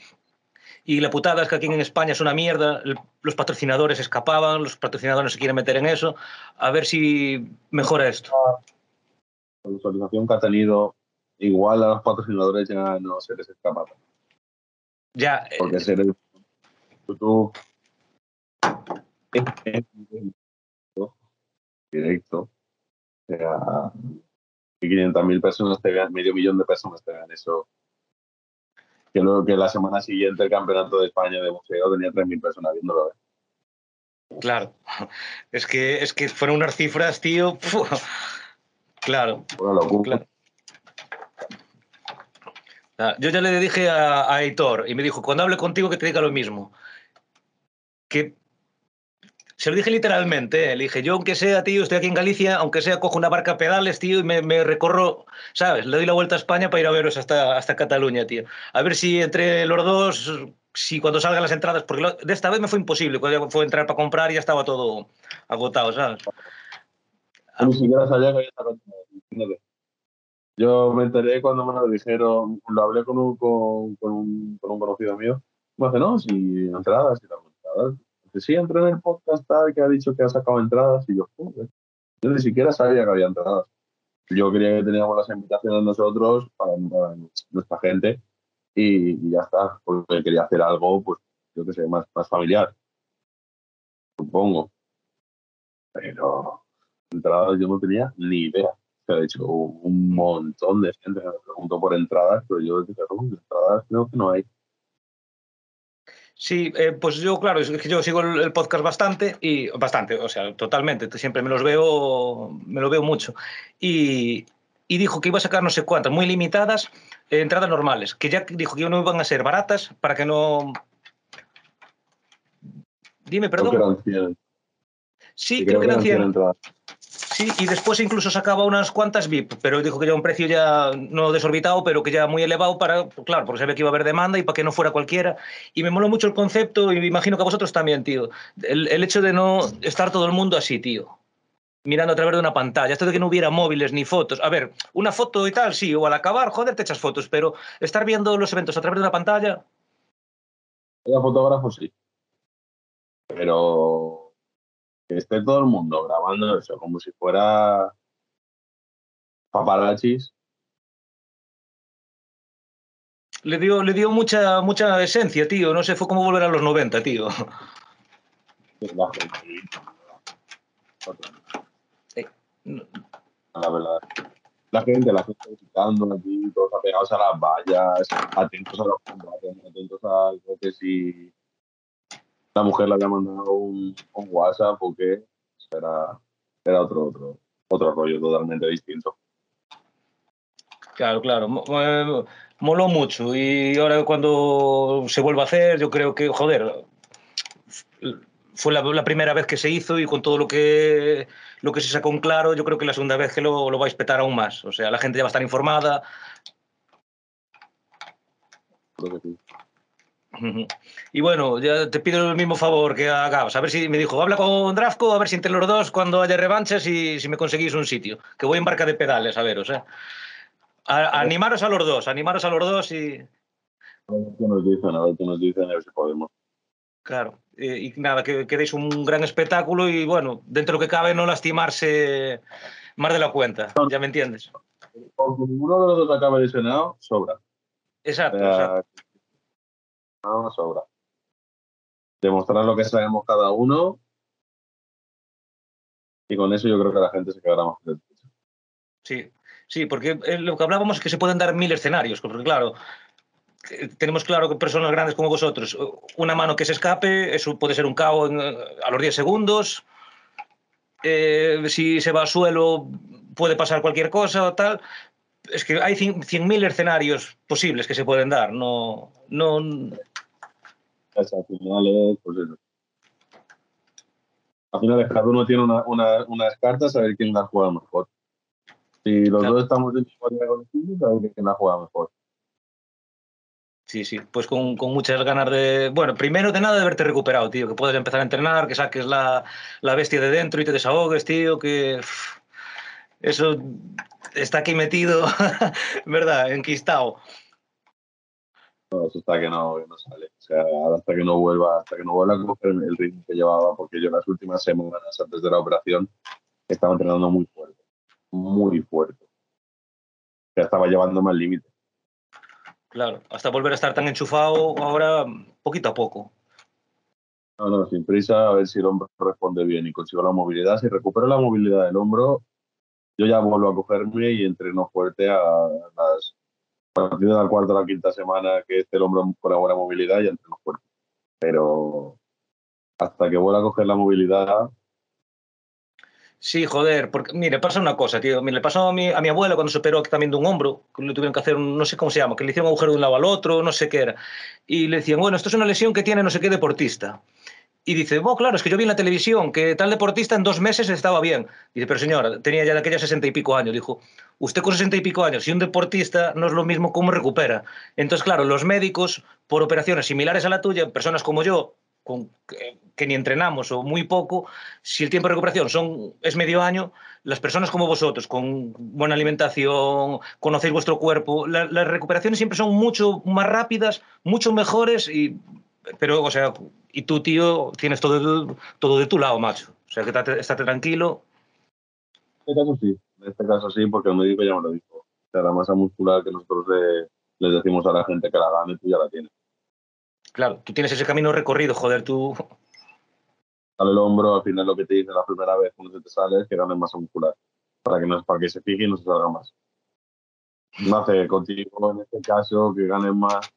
Y la putada es que aquí en España es una mierda. Los patrocinadores escapaban, los patrocinadores no se quieren meter en eso. A ver si mejora esto.
La visualización que ha tenido, igual a los patrocinadores ya no se les escapa.
Ya, eh,
Porque ser el YouTube directo, o sea, que 500.000 personas te vean, medio millón de personas te vean eso. Que luego que la semana siguiente el campeonato de España de boxeo tenía 3.000 personas viéndolo. ¿eh?
claro. Es que, es que fueron unas cifras, tío. ¡fu! Claro.
Una locura.
Claro. Ah, Yo ya le dije a, a Heitor y me dijo, cuando hable contigo que te diga lo mismo. Que se lo dije literalmente, ¿eh? le dije, yo aunque sea, tío, estoy aquí en Galicia, aunque sea, cojo una barca a pedales, tío, y me, recorro, ¿sabes? Le doy la vuelta a España para ir a veros hasta, hasta Cataluña, tío. A ver si entre los dos, si cuando salgan las entradas, porque de esta vez me fue imposible, cuando fue entrar para comprar ya estaba todo agotado, ¿sabes?
Yo me enteré cuando me lo dijeron, lo hablé con un, con, un, con un conocido mío. Me dice, no, si entradas, y las entradas. Sí, entré en el podcast tal, que ha dicho que ha sacado entradas. Y yo, joder, yo ni siquiera sabía que había entradas. Yo creía que teníamos las invitaciones nosotros para, nuestra gente y, ya está, porque quería hacer algo, pues, yo qué sé, más, más familiar, supongo. Pero entradas yo no tenía ni idea. O sea, de hecho, hubo un montón de gente que me preguntó por entradas, pero yo "No, entradas creo que no hay.
Sí, eh, pues yo, claro, es que yo sigo el, podcast bastante y bastante, o sea, totalmente, siempre me los veo, me lo veo mucho. Y, y dijo que iba a sacar no sé cuántas, muy limitadas, eh, entradas normales, que ya dijo que no iban a ser baratas para que no... Dime,
Creo que
perdón.
eran 100.
Sí, creo que eran 100.
entradas.
Sí, y después incluso sacaba unas cuantas VIP, pero dijo que ya un precio ya no desorbitado, pero que ya muy elevado para, claro, porque sabía que iba a haber demanda y para que no fuera cualquiera. Y me moló mucho el concepto y me imagino que a vosotros también, tío. El, el hecho de no estar todo el mundo así, tío. Mirando a través de una pantalla, esto de que no hubiera móviles ni fotos. A ver, una foto y tal, sí, o al acabar, joder, te echas fotos, pero estar viendo los eventos a través de una pantalla,
Era fotógrafo, sí. Pero que esté todo el mundo grabando eso como si fuera paparazzis.
le dio, le dio mucha, mucha esencia, tío. No sé, fue como volver a los 90, tío.
La gente,
No-
la verdad. La gente, la gente visitando aquí, todos apegados a las vallas, atentos a los combates, atentos a creo que si la mujer le había mandado un, un WhatsApp o qué, era, era otro, otro, otro rollo totalmente distinto.
Claro, claro. mo- eh, Moló mucho y ahora cuando se vuelva a hacer, yo creo que, joder, fue la, la primera vez que se hizo y con todo lo que, lo que se sacó en claro, yo creo que la segunda vez que lo, lo vais a petar aún más. O sea, la gente ya va a estar informada.
Creo que sí.
Y bueno, ya te pido el mismo favor que a Gabs. A ver si me dijo, habla con Drafco, a ver si entre los dos, cuando haya revanchas y si me conseguís un sitio. Que voy en barca de pedales, a veros, ¿eh? A, animaros a los dos, animaros a los dos y.
A ver qué nos dicen, a ver qué nos dicen, a ver si podemos.
Claro, y, nada, que, que deis un gran espectáculo y bueno, dentro de lo que cabe, no lastimarse más de la cuenta, ya me entiendes.
Porque ninguno de los dos acabe lesionado, sobra.
Exacto, o sea, exacto.
No, sobra. Demostrar lo que sabemos cada uno. Y con eso yo creo que la gente se quedará más satisfecha.
Sí, sí, porque eh, lo que hablábamos es que se pueden dar mil escenarios, porque claro, eh, tenemos claro que personas grandes como vosotros, una mano que se escape, eso puede ser un cabo en, eh, a los 10 segundos. Si se va al suelo, puede pasar cualquier cosa o tal. Es que hay 100.000 escenarios posibles que se pueden dar. No, no,
Pues al final es, pues eso. Al final cada uno tiene una, una, unas cartas a ver quién la juega mejor. Si los
Claro.
dos estamos en igualdad con el a ver quién la juega mejor.
Sí, sí, pues con, con muchas ganas de... Bueno, primero de nada de verte recuperado, tío, que puedes empezar a entrenar, que saques la, la bestia de dentro y te desahogues, tío, que... Eso está aquí metido, ¿verdad? Enquistado.
No, eso hasta que no, no sale. O sea, hasta que no vuelva, hasta que no vuelva a coger el ritmo que llevaba, porque yo las últimas semanas antes de la operación estaba entrenando muy fuerte. Muy fuerte. O sea, estaba llevándome al límite.
Claro, hasta volver a estar tan enchufado ahora, poquito a poco.
No, no, sin prisa, a ver si el hombro responde bien y consigo la movilidad. Si recupero la movilidad del hombro, yo ya vuelvo a cogerme y entreno fuerte a las partir de la cuarta o la quinta semana que esté el hombro con buena movilidad, ya entreno fuerte. Pero hasta que vuelva a coger la movilidad,
Sí, joder, porque mire, pasa una cosa, tío. Mire, le pasó a mi, a mi abuela cuando se operó también de un hombro, que le tuvieron que hacer, no sé cómo se llama, que le hicieron un agujero de un lado al otro, no sé qué era. Y le decían, bueno, esto es una lesión que tiene no sé qué deportista. Y dice, bueno, claro, es que yo vi en la televisión que tal deportista en dos meses estaba bien. Dice, pero señora, tenía ya de aquella sesenta y pico años. Dijo, usted con sesenta y pico años, si un deportista no es lo mismo cómo recupera. Entonces, claro, los médicos, por operaciones similares a la tuya, personas como yo, que ni entrenamos o muy poco, si el tiempo de recuperación son, es medio año, las personas como vosotros, con buena alimentación, conocéis vuestro cuerpo, la- las recuperaciones siempre son mucho más rápidas, mucho mejores, y, pero, o sea, y tú, tío, tienes todo, de- todo de tu lado, macho. O sea, que estate, estate tranquilo.
en este caso sí. En este caso sí, porque el médico ya me lo dijo. O sea, la masa muscular que nosotros le- les decimos a la gente que la gane, tú ya la tienes.
Claro, tú tienes ese camino recorrido, joder, tú.
Sale el hombro, al final lo que te dice la primera vez cuando se te sale es que ganes masa muscular. Para que, no, para que se fije y no se salga más. No hace contigo en este caso que ganes más.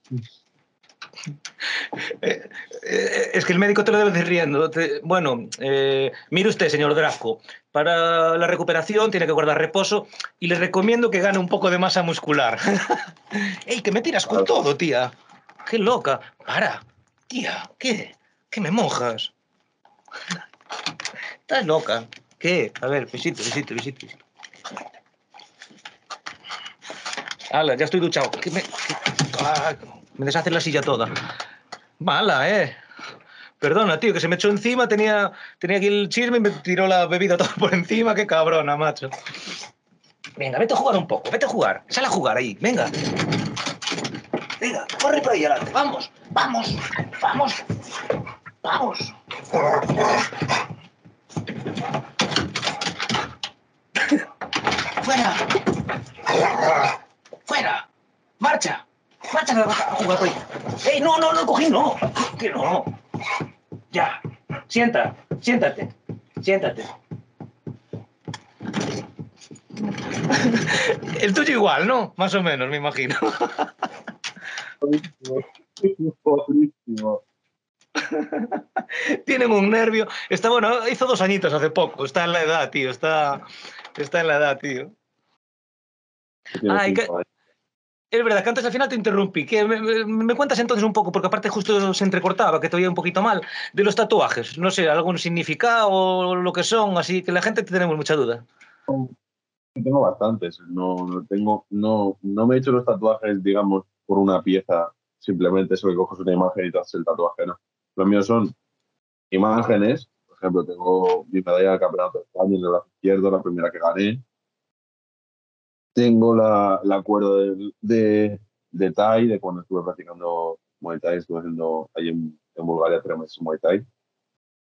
Eh, eh, es que el médico te lo debe decir riendo. Te- bueno, eh, mire usted, señor Draco, para la recuperación tiene que guardar reposo y le recomiendo que gane un poco de masa muscular. ¡Ey, que me tiras con todo, tía! ¡Qué loca! ¡Para! Tía, ¿qué? ¿Qué me mojas? Estás loca. ¿Qué? A ver, visite. visite. Hala, ya estoy duchado. ¿Qué me, qué- ah, me deshace la silla toda. Mala, ¿eh? Perdona, tío, que se me echó encima, tenía, tenía aquí el chisme y me tiró la bebida toda por encima. Qué cabrona, macho. Venga, vete a jugar un poco, vete a jugar. Sal a jugar ahí, venga. Venga, corre por ahí adelante. Vamos, vamos, vamos, vamos. ¡Fuera! ¡Fuera! ¡Marcha! ¡Marcha que vas a jugar por ahí! ¡Ey, no, no, no, cogí, no! ¡Que no! Ya, sienta, siéntate, siéntate. El tuyo igual, ¿no? Más o menos, me imagino. Tienen un nervio. Está bueno, hizo dos añitos hace poco. Está en la edad, tío. Está, está en la edad, tío. Ay,
años.
Es verdad que antes al final te interrumpí. Que me, me- me cuentas entonces un poco, porque aparte justo se entrecortaba, que te oía un poquito mal, de los tatuajes. No sé, algún significado o lo que son, así que la gente te tenemos mucha duda.
Tengo bastantes. No, no tengo, no, no me he hecho los tatuajes, digamos, por una pieza, simplemente eso que coges una imagen y te haces el tatuaje, ¿no? Los míos son imágenes, por ejemplo, tengo mi medalla de campeonato de España en el brazo izquierdo, la primera que gané. Tengo la, la cuero de, de, de Thai, de cuando estuve practicando Muay Thai, estuve haciendo ahí en, en Bulgaria tres meses Muay Thai.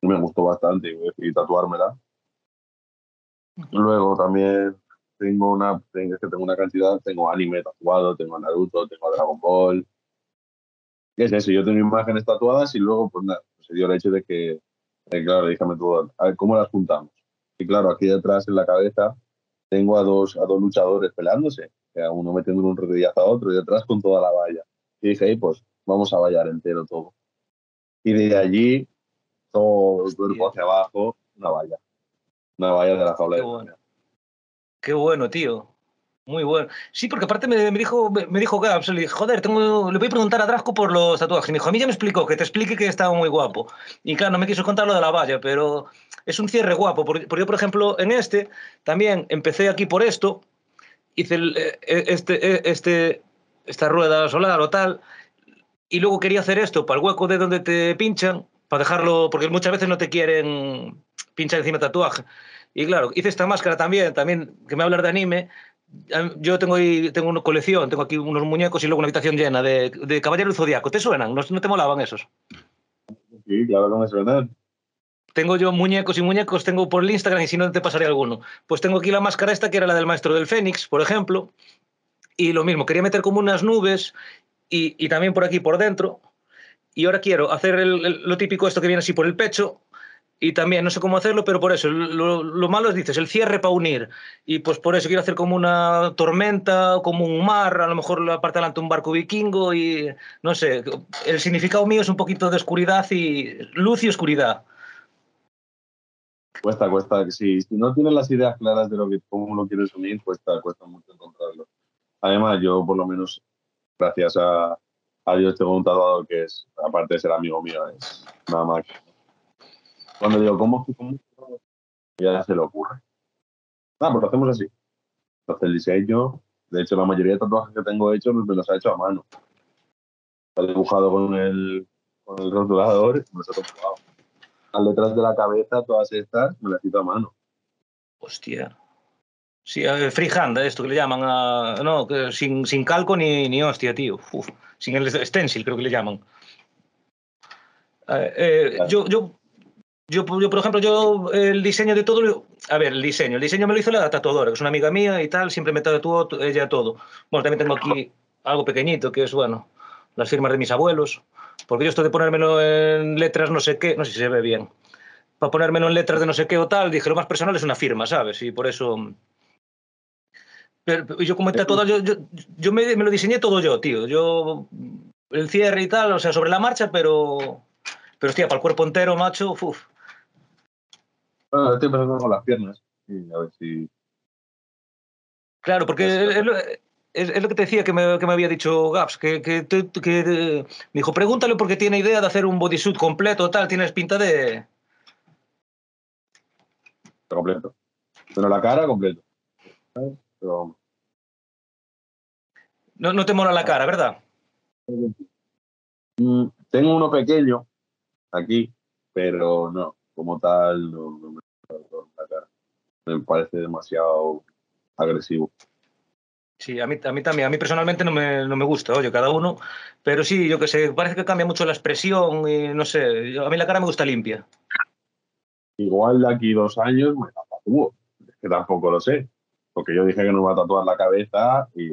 Me gustó bastante y decidí tatuármela. Luego también tengo una, tengo, tengo una cantidad, tengo anime tatuado, tengo a Naruto, tengo a Dragon Ball. ¿Qué es eso? Yo tengo imágenes tatuadas y luego, pues nada, se dio el hecho de que, eh, claro, dígame tú, a ver, ¿cómo las juntamos? Y claro, aquí detrás en la cabeza tengo a dos, a dos luchadores peleándose, a uno metiendo un rodillazo a otro y detrás con toda la valla. Y dije, hey, pues vamos a vallar entero todo. Y de allí, todo el cuerpo hacia abajo, una valla. Una valla de la jaula
Qué
de
bueno. Qué bueno, tío. Muy bueno. Sí, porque aparte me, me dijo, me, dijo Gabs, le dije, joder, tengo, le voy a preguntar a Drasco por los tatuajes. Y me dijo, a mí ya me explicó, que te explique que estaba muy guapo. Y claro, no me quiso contar lo de la valla, pero es un cierre guapo. Porque, porque yo, por ejemplo, en este, también empecé aquí por esto, hice el, eh, este, eh, este, esta rueda solar o tal, y luego quería hacer esto para el hueco de donde te pinchan, para dejarlo, porque muchas veces no te quieren pinchar encima tatuaje. Y claro, hice esta máscara también, también que me hablar de anime. Yo tengo ahí, tengo una colección, tengo aquí unos muñecos y luego una habitación llena de, de Caballero del Zodiaco. ¿Te suenan? ¿No, no te molaban esos?
Sí, claro que me suena.
Tengo yo muñecos y muñecos, tengo por el Instagram y si no te pasaré alguno. Pues tengo aquí la máscara esta que era la del maestro del Fénix, por ejemplo. Y lo mismo, quería meter como unas nubes y, y también por aquí por dentro. Y ahora quiero hacer el, el, lo típico esto que viene así por el pecho, y también no sé cómo hacerlo, pero por eso, lo, lo, malo es, dices, el cierre para unir. Y pues por eso quiero hacer como una tormenta, como un mar, a lo mejor la parte delante un barco vikingo y no sé, el significado mío es un poquito de oscuridad y luz y oscuridad.
Cuesta, cuesta. Si, si no tienes las ideas claras de lo que, cómo lo quieres unir, cuesta, cuesta mucho encontrarlo. Además, yo por lo menos, gracias a, a Dios, tengo un tatuador que es, aparte de ser amigo mío, es una máquina cuando digo, ¿cómo, cómo? Ya se le ocurre. Ah, pues lo hacemos así. Entonces el diseño, de hecho, la mayoría de tatuajes que tengo hechos me los ha hecho a mano. Está dibujado con el, con el rotulador y me los ha tatuado. Las letras de la cabeza, todas estas, me las he hecho a mano.
Hostia. Sí, eh, freehand, esto que le llaman a. No, sin, sin calco ni, ni hostia, tío. Uf, sin el stencil, creo que le llaman. Eh, eh, claro. yo, yo yo, yo, por ejemplo, yo el diseño de todo, a ver, el diseño, el diseño me lo hizo la tatuadora, que es una amiga mía y tal, siempre me tatuó ella todo. Bueno, también tengo aquí algo pequeñito, que es, bueno, las firmas de mis abuelos, porque yo esto de ponérmelo en letras no sé qué, no sé si se ve bien, para ponérmelo en letras de no sé qué o tal, dije, lo más personal es una firma, ¿sabes? Y por eso... Pero, yo como tatuador, yo, yo, yo me, me lo diseñé todo yo, tío. Yo, el cierre y tal, o sea, sobre la marcha, pero... Pero, hostia, para el cuerpo entero, macho, uff.
Bueno, estoy empezando con las piernas. Y a ver si.
Claro, porque es, lo que te decía que me, que me había dicho Gaps, que, que, que, que, me dijo, pregúntale porque tiene idea de hacer un bodysuit completo, tal, tienes pinta de.
Completo. Pero la cara, completo. Pero...
No, no te mola la cara, ¿verdad?
Mm, tengo uno pequeño aquí, pero no, como tal, no, no me. Me parece demasiado agresivo.
Sí, a mí, a mí también. A mí personalmente no me, no me gusta, oye, cada uno. Pero sí, yo que sé, parece que cambia mucho la expresión y no sé. A mí la cara me gusta limpia.
Igual de aquí dos años me la tatúo. Es que tampoco lo sé. Porque yo dije que no me iba a tatuar la cabeza y,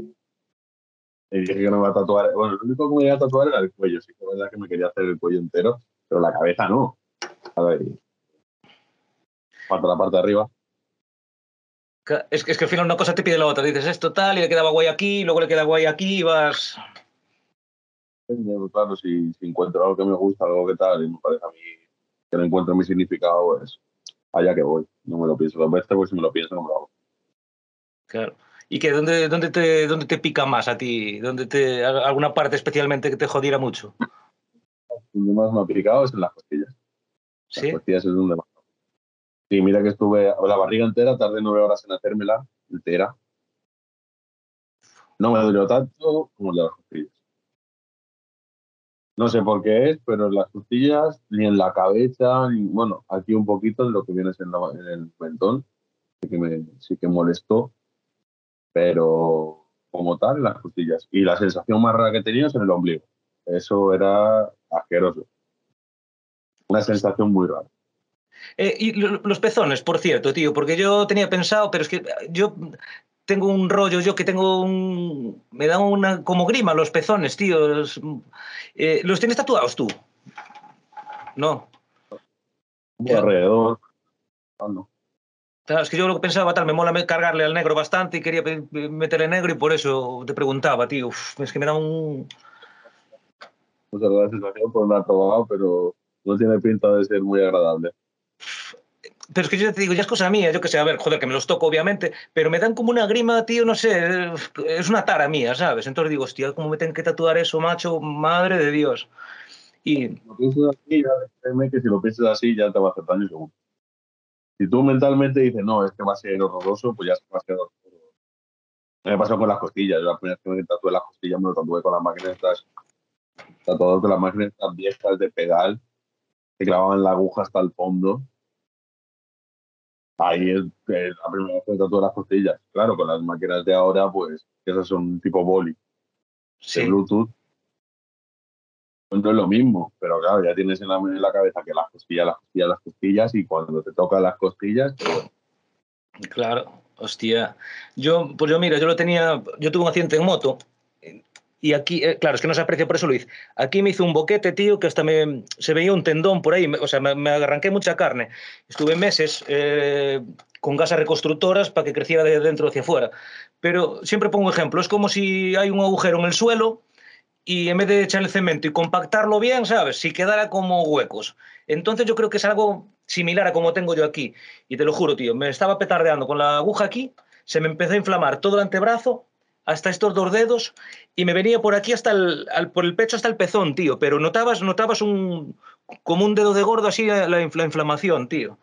y dije que no me iba a tatuar. Bueno, lo único que me iba a tatuar era el cuello. Sí que es verdad que me quería hacer el cuello entero, pero la cabeza no. A ver, falta la parte de arriba.
Es, es, que al final una cosa te pide la otra. Dices esto tal y le quedaba guay aquí, luego le queda guay aquí y vas.
Claro, si, si, encuentro algo que me gusta, algo que tal, y me parece a mí que no encuentro mi significado, pues allá que voy. No me lo pienso dos veces, pues si me lo pienso, no me lo hago.
Claro. ¿Y que dónde, dónde, te, dónde te pica más a ti? ¿Dónde te, ¿Alguna parte especialmente que te jodiera mucho?
Donde más me ha picado es en las costillas.
¿Sí?
Las costillas es donde más. Sí, mira que estuve la barriga entera, tardé nueve horas en hacérmela entera. No me dolió tanto como el de las costillas. No sé por qué es, pero en las costillas, ni en la cabeza, bueno, aquí un poquito en lo que viene en, la, en el mentón, que, me, sí que molestó, pero como tal, en las costillas. Y la sensación más rara que he tenido es en el ombligo. Eso era asqueroso. Una sensación muy rara.
Eh, y los pezones, por cierto, tío, porque yo tenía pensado, pero es que yo tengo un rollo, yo que tengo un... Me da una como grima los pezones, tío. Eh, ¿Los tienes tatuados tú? No.
alrededor. Ah, no.
Claro, es que yo lo que pensaba, tal, me mola cargarle al negro bastante y quería meterle negro y por eso te preguntaba, tío. Uf, es que me da un...
Muchas gracias, por no probado, pero no tiene pinta de ser muy agradable.
Pero es que yo te digo, ya es cosa mía, yo que sé, a ver, joder, que me los toco, obviamente, pero me dan como una grima, tío, no sé, es una tara mía, ¿sabes? Entonces digo, hostia, ¿cómo me tengo que tatuar eso, macho? Madre de Dios. Y...
Lo piensas así, ya, que si lo piensas así, ya te va a hacer daño seguro. Si tú mentalmente dices, no, es que va a ser horroroso, pues ya va a ser horroroso. Me pasó con las costillas. Yo la primera vez que me tatué las costillas me lo tatué con las máquinas estas, tatuado con las máquinas estas viejas de pedal, que clavaban la aguja hasta el fondo Ahí es, la primera vez que todas las costillas. Claro, con las máquinas de ahora, pues esas son tipo boli. De Bluetooth. Pues no es lo mismo, pero claro, ya tienes en la, en la, cabeza que las costillas, las costillas, las costillas, y cuando te tocan las costillas, pues...
Claro, hostia. Yo, pues yo mira, yo lo tenía, yo tuve un accidente en moto y aquí, eh, claro, es que no se aprecia, por eso hice. Aquí me hizo un boquete, tío, que hasta me, se veía un tendón por ahí, o sea, me, arranqué mucha carne. Estuve meses eh, con gasas reconstructoras para que creciera de dentro hacia afuera. Pero siempre pongo un ejemplo, es como si hay un agujero en el suelo y en vez de echar el cemento y compactarlo bien, ¿sabes? Si quedara como huecos. Entonces yo creo que es algo similar a como tengo yo aquí. Y te lo juro, tío, me estaba petardeando con la aguja aquí, se me empezó a inflamar todo el antebrazo hasta estos dos dedos y me venía por aquí hasta el, por el pecho hasta el pezón, tío. Pero notabas, notabas un, como un dedo de gordo así la, inflamación, tío.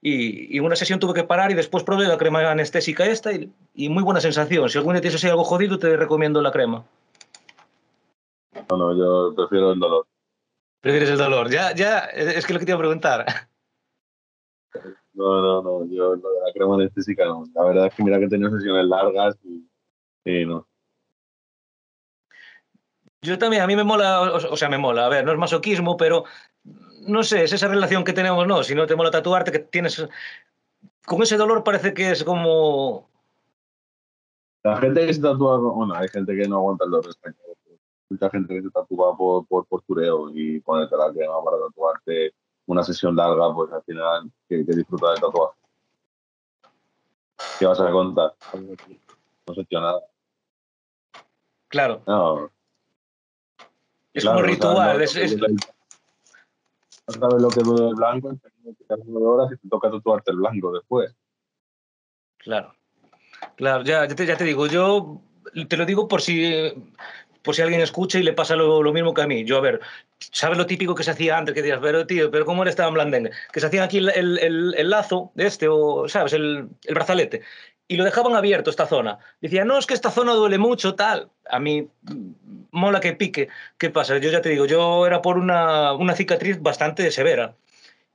Y, y, una sesión tuve que parar y después probé la crema anestésica esta y, muy buena sensación. Si algún día tienes así algo jodido, te recomiendo la crema.
No, no, yo prefiero el dolor.
Prefieres el dolor. Ya, ya, es que lo que te iba a preguntar.
No, no, no, yo la crema anestésica no. La verdad es que mira que he tenido sesiones largas y no.
Yo también, a mí me mola, o, sea, me mola, a ver, no es masoquismo, pero no sé, es esa relación que tenemos, ¿no? Si no te mola tatuarte, que tienes... Con ese dolor parece que es como...
La gente que se tatúa, bueno, hay gente que no aguanta el dolor Mucha gente que se tatúa por, por postureo y ponerte la crema para tatuarte una sesión larga, pues al final que, que disfruta del tatuaje. ¿Qué vas a contar? No sé nada.
Claro. No. Es como ritual. es...
No sabes lo que duele el blanco, te horas y te toca tatuarte el blanco después.
Claro. Claro, ya, ya, te, ya te digo, yo te lo digo por si por si alguien escucha y le pasa lo, lo, mismo que a mí. Yo, a ver, ¿sabes lo típico que se hacía antes? Que decías, pero tío, pero ¿cómo eres tan blandengue? Que se hacían aquí el, el, el, lazo de este, o, ¿sabes? El, el brazalete y lo dejaban abierto esta zona. Decían, no, es que esta zona duele mucho, tal. A mí mm, mola que pique. ¿Qué pasa? Yo ya te digo, yo era por una, una cicatriz bastante severa.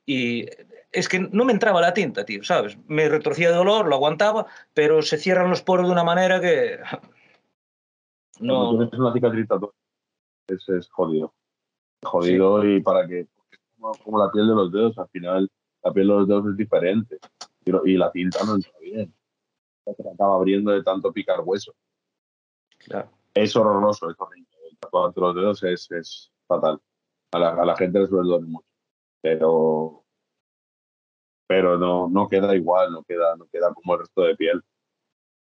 Y es que no me entraba la tinta, tío, ¿sabes? Me retorcía de dolor, lo aguantaba, pero se cierran los poros de una manera que...
No. Es una cicatriz es, es jodido. Jodido y para que... Como, como la piel de los dedos, al final la piel de los dedos es diferente. Y, y la tinta no entra bien se acaba abriendo de tanto picar hueso. Es horroroso, es horrible. El los dedos es, es fatal. A la, a la, gente le suele doler mucho. Pero, pero no, no queda igual, no queda, no queda como el resto de piel.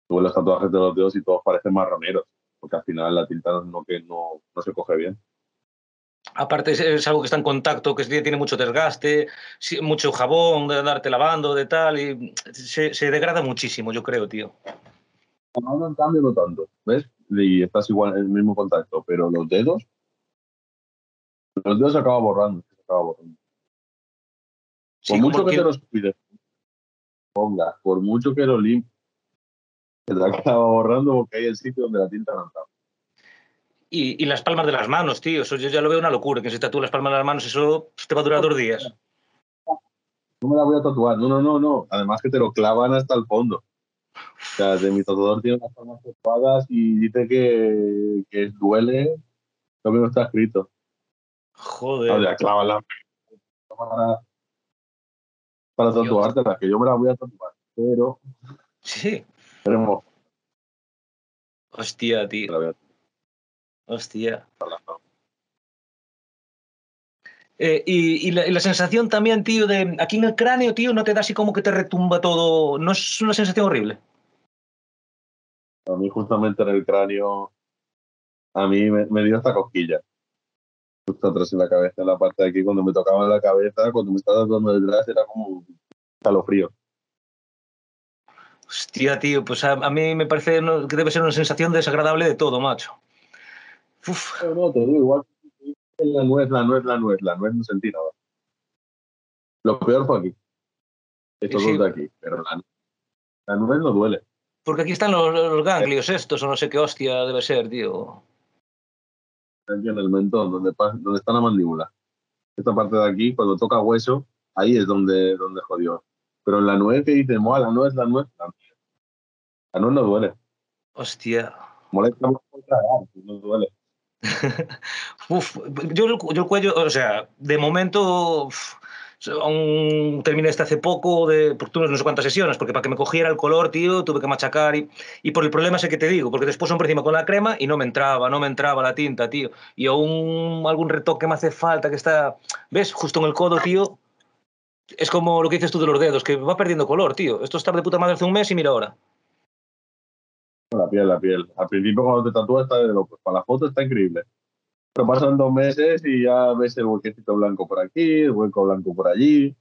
Tuve los tatuajes de los dedos y todos parecen marroneros, porque al final la tinta no, que no, no se coge bien.
Aparte es, algo que está en contacto, que tiene mucho desgaste, mucho jabón de darte lavando, de tal, y se, degrada muchísimo, yo creo, tío.
No, en cambio no tanto, ¿ves? Y estás igual en el mismo contacto, pero los dedos, los dedos se acaba borrando, se acaba borrando. por mucho que te los cuides, pongas, por mucho que lo limpies, se te acaba borrando porque hay el sitio donde la tinta no está.
Y, y, las palmas de las manos, tío. Eso yo ya lo veo una locura. Que se tatúe las palmas de las manos, eso te va a durar dos días.
No me la voy a tatuar. No, no, no, no. Además que te lo clavan hasta el fondo. O sea, de mi tatuador tiene las palmas tatuadas y dice que, que duele lo que no está escrito.
Joder.
O sea, clávala para, para tatuártela, que yo me la voy a tatuar. Pero.
Sí.
Esperemos.
Hostia, tío. Hostia. Eh, y, y, la, y, la, sensación también, tío, de aquí en el cráneo, tío, no te da así como que te retumba todo. ¿No es una sensación horrible?
A mí, justamente en el cráneo, a mí me, me dio esta cosquilla. Justo atrás en la cabeza, en la parte de aquí, cuando me tocaba la cabeza, cuando me estaba dando detrás, era como calofrío.
Hostia, tío, pues a, a mí me parece no, que debe ser una sensación desagradable de todo, macho.
Uf. No, no, te digo, igual la nuez, la nuez, la nuez, la nuez no sentí nada. Lo peor fue aquí. Estos sí. dos de aquí, pero la, la nuez no duele.
Porque aquí están los, los ganglios estos, o no sé qué hostia debe ser, tío.
Aquí en el mentón, donde, donde está la mandíbula. Esta parte de aquí, cuando toca hueso, ahí es donde, donde jodió. Pero en la nuez que dice, moa, la nuez, la nuez, la nuez. La nuez no duele.
Hostia.
Molesta tragar, no duele.
uf, yo, yo el cuello, o sea, de momento uf, aún terminé este hace poco de por no sé cuántas sesiones, porque para que me cogiera el color, tío, tuve que machacar y, y por el problema ese que te digo, porque después por encima con la crema y no me entraba, no me entraba la tinta, tío. Y aún algún retoque me hace falta que está, ¿ves? Justo en el codo, tío. Es como lo que dices tú de los dedos, que va perdiendo color, tío. Esto está de puta madre hace un mes y mira ahora.
La piel, la piel. Al principio cuando te tatúas está de locos. Para la foto está increíble. Pero pasan dos meses y ya ves el huequecito blanco por aquí, el hueco blanco por allí.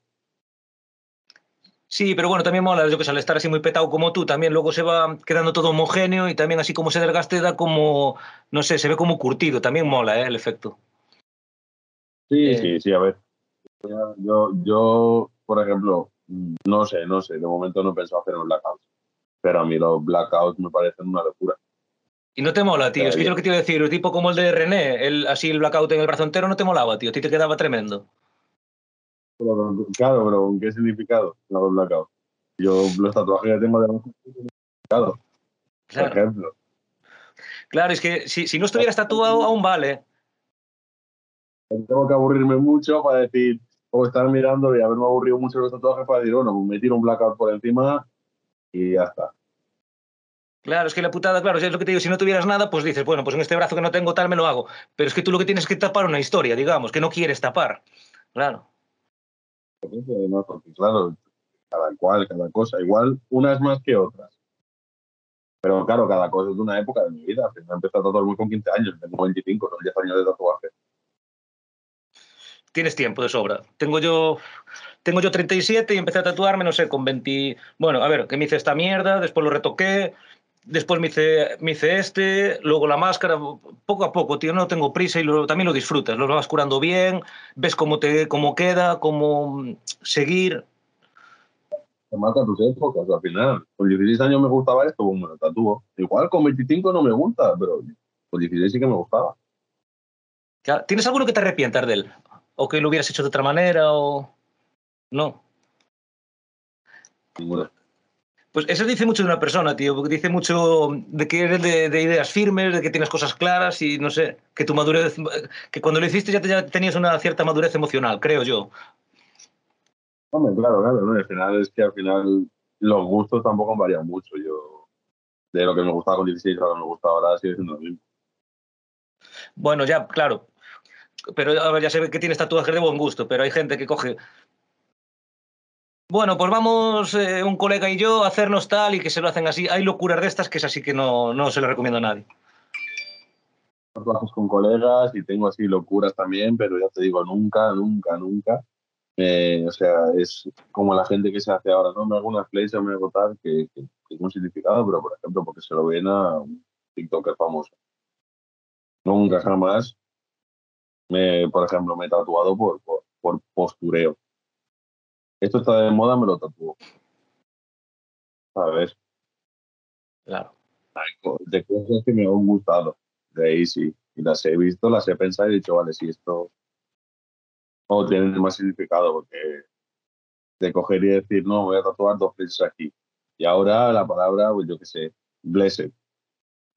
Sí, pero bueno, también mola, yo que sé, al estar así muy petado como tú, también luego se va quedando todo homogéneo y también así como se desgaste da como, no sé, se ve como curtido, también mola ¿eh? el efecto.
Sí, eh... sí, sí, a ver. Yo, yo, por ejemplo, no sé, no sé, de momento no he pensado hacer un blackout pero a mí los blackouts me parecen una locura.
Y no te mola, tío. Es que yo lo que te iba a decir, un tipo como el de René, el, así el blackout en el brazo entero no te molaba, tío. A ti te quedaba tremendo.
Pero, claro, pero ¿con qué significado los blackouts? Yo los tatuajes que tengo de.
Claro.
Por ejemplo.
Claro, es que si, si no estuvieras tatuado, aún vale.
Tengo que aburrirme mucho para decir, o estar mirando y haberme aburrido mucho los tatuajes para decir, bueno, me tiro un blackout por encima y ya está.
Claro, es que la putada, claro, es lo que te digo, si no tuvieras nada, pues dices, bueno, pues en este brazo que no tengo tal me lo hago. Pero es que tú lo que tienes que tapar una historia, digamos, que no quieres tapar. Claro.
No, porque claro, cada cual, cada cosa. Igual unas más que otras. Pero claro, cada cosa es de una época de mi vida. Me empecé a tatuar con 15 años, tengo 25, son 10 años de tatuaje.
Tienes tiempo de sobra. Tengo yo tengo yo 37 y empecé a tatuarme, no sé, con 20... Bueno, a ver, que me hice esta mierda, después lo retoqué, después me hice, me hice este, luego la máscara, poco a poco, tío, no tengo prisa y lo, también lo disfrutas, lo vas curando bien, ves cómo, te, cómo queda, cómo seguir.
Te marca tus épocas al final. Con 16 años me gustaba esto, pues me lo tatúo. Igual con 25 no me gusta, pero con 16 sí que me gustaba.
¿Tienes alguno que te arrepientas de él? ¿O que lo hubieras hecho de otra manera? o no.
Ninguna.
Pues eso dice mucho de una persona, tío, porque dice mucho de que eres de, de, ideas firmes, de que tienes cosas claras y no sé, que tu madurez, que cuando lo hiciste ya, te, ya tenías una cierta madurez emocional, creo yo.
Hombre, claro, claro, ¿no? al final es que al final los gustos tampoco variado mucho. Yo, de lo que me gustaba con 16 a lo que me gusta ahora, sigue siendo lo mismo.
Bueno, ya, claro. Pero a ver, ya sé que tienes tatuajes de buen gusto, pero hay gente que coge bueno, pues vamos eh, un colega y yo a hacernos tal y que se lo hacen así. Hay locuras de estas que es así que no, no se lo recomiendo a nadie.
Trabajos con colegas y tengo así locuras también, pero ya te digo, nunca, nunca, nunca. Eh, o sea, es como la gente que se hace ahora, ¿no? Me hago una flecha, me hago tal, que, que, que tiene un significado, pero por ejemplo, porque se lo ven a un TikToker famoso. Nunca, jamás, me, por ejemplo, me he tatuado por, por, por postureo esto está de moda, me lo tatúo. ¿Sabes?
Claro.
De cosas que me han gustado. De ahí sí. y las he visto, las he pensado y he dicho, vale, si esto o tiene más significado, porque de coger y decir, no, voy a tatuar dos veces aquí. Y ahora la palabra, pues yo qué sé, blessed.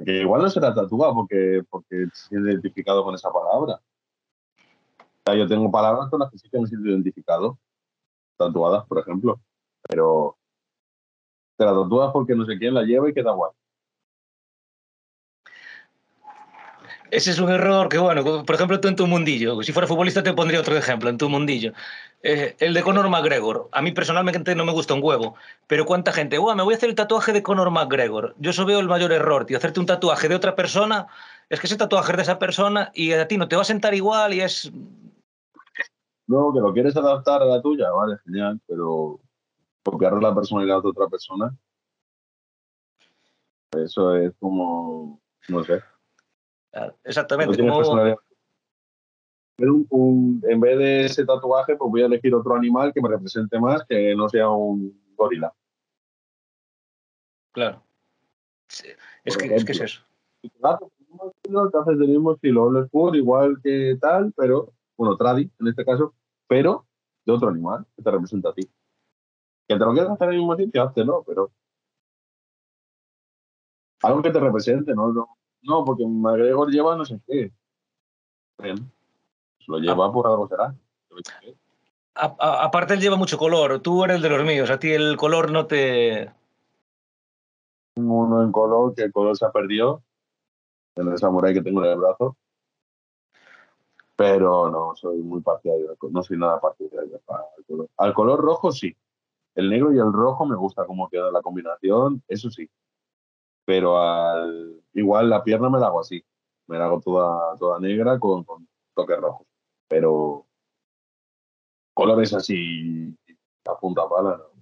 Que igual no será tatuado porque, porque se identificado con esa palabra. Yo tengo palabras con las que sí que me siento identificado, tatuadas, por ejemplo, pero te la tatúas porque no sé quién la lleva y queda guay.
Ese es un error que, bueno, por ejemplo, tú en tu mundillo, si fuera futbolista te pondría otro ejemplo, en tu mundillo. Eh, el de Conor McGregor. A mí personalmente no me gusta un huevo, pero ¿cuánta gente? me voy a hacer el tatuaje de Conor McGregor. Yo eso veo el mayor error, tío. Hacerte un tatuaje de otra persona, es que ese tatuaje es de esa persona y a ti no te va a sentar igual y es...
No, que lo quieres adaptar a la tuya, vale, genial, pero copiar la personalidad de otra persona, eso es como, no sé.
Exactamente.
en vez de ese tatuaje, pues voy a elegir otro animal que me represente más, que no sea un gorila.
Claro. Es, que, es que, es eso.
Entonces del mismo estilo, igual que tal, pero, bueno, tradi en este caso, pero de otro animal que te representa a ti. Que te lo quieras hacer en el mismo sitio, ¿no? pero algo que te represente, ¿no? no no, porque McGregor lleva no sé qué. Bien. Lo lleva ah. por algo será.
aparte él lleva mucho color. Tú eres de los míos. A ti el color no te...
Uno en color, que el color se ha perdido. En el samurai que tengo en el brazo. Pero no, soy muy partidario. No soy nada partidario al color. Al color rojo sí. El negro y el rojo me gusta cómo queda la combinación. Eso sí pero al, igual la pierna me la hago así, me la hago toda, toda negra con, con toques rojos, pero colores así a punta pala, ¿no?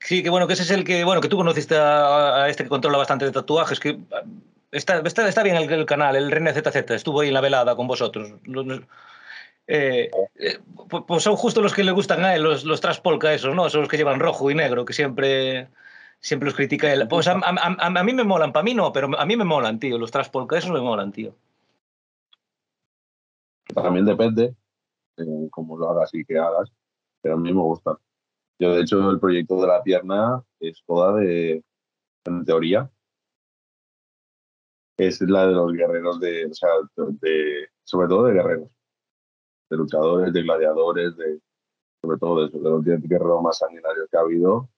Sí, que bueno, que ese es el que, bueno, que tú conociste a, este que controla bastante de tatuajes, que está, está, está bien el, canal, el René ZZ, estuvo ahí en la velada con vosotros. Eh, eh, pues son justo los que le gustan a él, los, los traspolca esos, ¿no? Son los que llevan rojo y negro, que siempre siempre los critica él. Pues a, mí me molan, para mí no, pero a mí me molan, tío. Los Traspolka, esos me molan, tío.
También depende eh, cómo lo hagas y qué hagas, pero a mí me gusta. Yo, de hecho, el proyecto de la pierna es toda de, en teoría, es la de los guerreros de, o sea, de, sobre todo de guerreros, de luchadores, de gladiadores, de, sobre todo de, eso, de los 10 guerreros más sanguinarios que ha habido,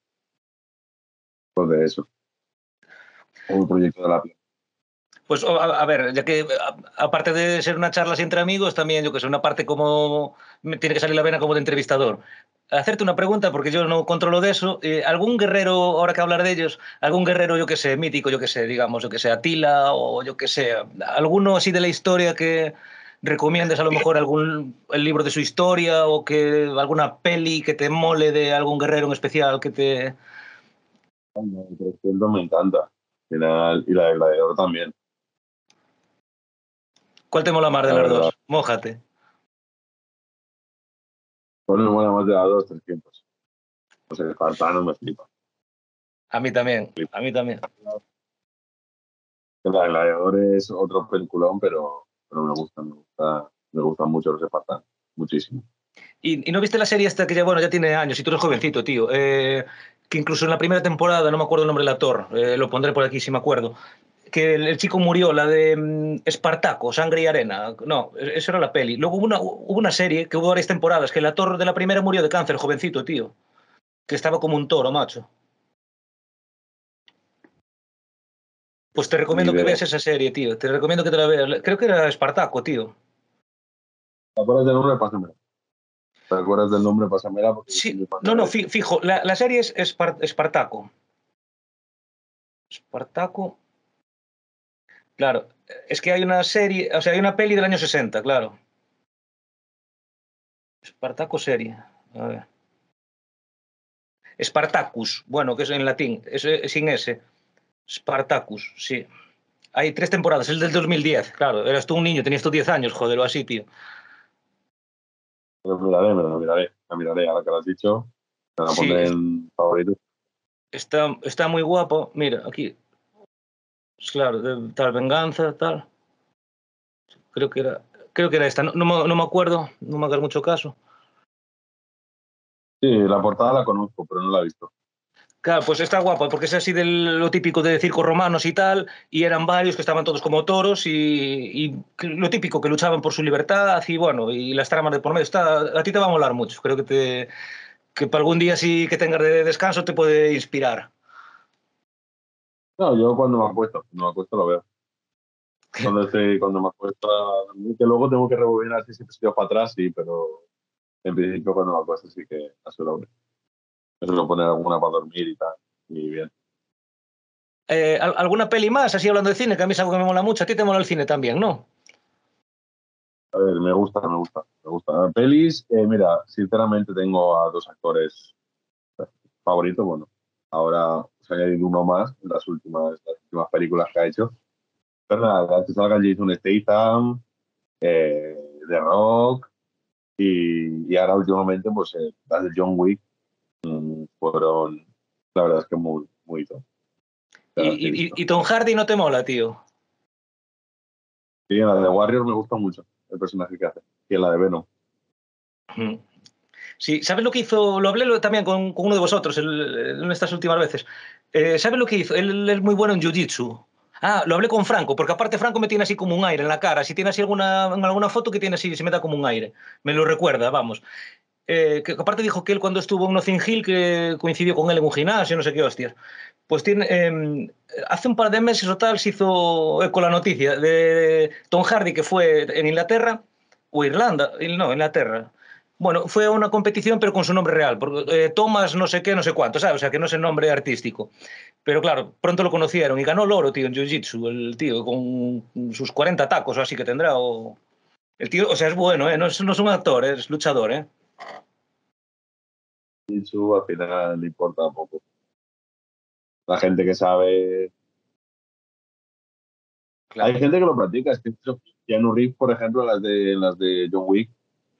de eso. Un proyecto de la
Pues a, ver, ya que aparte de ser una charla entre amigos, también yo que sé, una parte como tiene que salir la vena como de entrevistador. Hacerte una pregunta, porque yo no controlo de eso. Eh, ¿Algún guerrero, ahora que hablar de ellos, algún guerrero, yo que sé, mítico, yo que sé, digamos, yo que sé, Atila o yo que sé, alguno así de la historia que recomiendes a lo mejor algún el libro de su historia o que alguna peli que te mole de algún guerrero en especial que te,
me encanta. Y la, y la de Gladiador también.
¿Cuál te mola más de las dos? Mójate.
Bueno, me mola más de las dos, 300. O sea, el Espartano me flipa.
A mí también, a mí también.
El Gladiador es otro peliculón, pero, pero me gusta, me gusta, me gustan mucho los espartanos, muchísimo.
¿Y, no viste la serie esta que ya, bueno, ya tiene años y tú eres jovencito, tío? Eh, que incluso en la primera temporada, no me acuerdo el nombre del actor, eh, lo pondré por aquí si me acuerdo, que el, chico murió, la de mm, Espartaco, Sangre y Arena. No, e, eso era la peli. Luego hubo una, hubo una serie que hubo varias temporadas, que el actor de la primera murió de cáncer, jovencito, tío. Que estaba como un toro, macho. Pues te recomiendo que veas esa serie, tío. Te recomiendo que te la veas. Creo que era Espartaco, tío.
¿Te acuerdas del nombre? Pásamelo. ¿Te acuerdas del nombre? Pásamela.
Sí, no, no, fijo. La, la serie es Espartaco. Espartaco. Claro, es que hay una serie, o sea, hay una peli del año 60, claro. Espartaco serie. A ver. Spartacus, bueno, que es en latín, es, sin S. Spartacus, sí. Hay tres temporadas, es del 2010, claro. Eras tú un niño, tenías tú 10 años, joder, o así, tío.
Me la miraré, me la miraré, la miraré, ahora que lo has dicho. Me la pondré en favorito.
Está, está muy guapo. Mira, aquí. Pues claro, tal venganza, tal. Creo que era, creo que era esta. No, no, me, no me acuerdo, no me hagas mucho caso.
Sí, la portada la conozco, pero no la he visto.
Claro, pues está guapo, porque es así de lo típico de circos romanos y tal, y eran varios que estaban todos como toros y, y, lo típico, que luchaban por su libertad y bueno, y las tramas de por medio. Está, a ti te va a molar mucho, creo que, te, que para algún día sí que tengas de descanso te puede inspirar.
No, yo cuando me acuesto, cuando me acuesto lo veo. Cuando, estoy, cuando me acuesto, que luego tengo que rebobinar si siempre estoy para atrás, sí, pero en principio cuando me acuesto sí que la suelo ver. Me suelo poner alguna para dormir y tal, y bien.
Eh, ¿Alguna peli más, así hablando de cine, que a mí es algo que me mola mucho? A ti te mola el cine también, ¿no?
A ver, me gusta, me gusta, me gusta. Pelis, eh, mira, sinceramente tengo a dos actores favoritos, bueno, ahora se ha añadido uno más en las últimas, las últimas películas que ha hecho. Pero nada, que salga Jason Statham, eh, The Rock, y, y, ahora últimamente, pues eh, las de John Wick mmm, fueron, la verdad es que muy, muy top.
¿Y, y, y, Tom Hardy no te mola, tío?
Sí, en la de Warriors me gusta mucho el personaje que hace. Y en la de Venom.
Sí, ¿sabes lo que hizo? Lo hablé también con, con uno de vosotros en estas últimas veces. Eh, ¿Sabes lo que hizo? Él, es muy bueno en Jiu-Jitsu. Ah, lo hablé con Franco, porque aparte Franco me tiene así como un aire en la cara. Si tiene así alguna, alguna foto que tiene así, se me da como un aire. Me lo recuerda, vamos. Eh, que aparte dijo que él cuando estuvo en Notting Hill, que coincidió con él en un gimnasio, no sé qué hostias. Pues tiene, eh, hace un par de meses o tal se hizo eco la noticia de Tom Hardy, que fue en Inglaterra, o Irlanda, no, Inglaterra. Bueno, fue a una competición, pero con su nombre real, porque, eh, Thomas no sé qué, no sé cuánto, ¿sabes? O sea, que no es el nombre artístico. Pero claro, pronto lo conocieron y ganó el oro, tío, en Jiu-Jitsu, el tío, con sus 40 tacos o así que tendrá. O... El tío, o sea, es bueno, ¿eh? No es, no es un actor, es luchador, ¿eh?
Jiu-Jitsu al final le importa poco. La gente que sabe. Claro. Hay gente que lo practica. Es que Keanu Reeves, por ejemplo, las de, las de John Wick,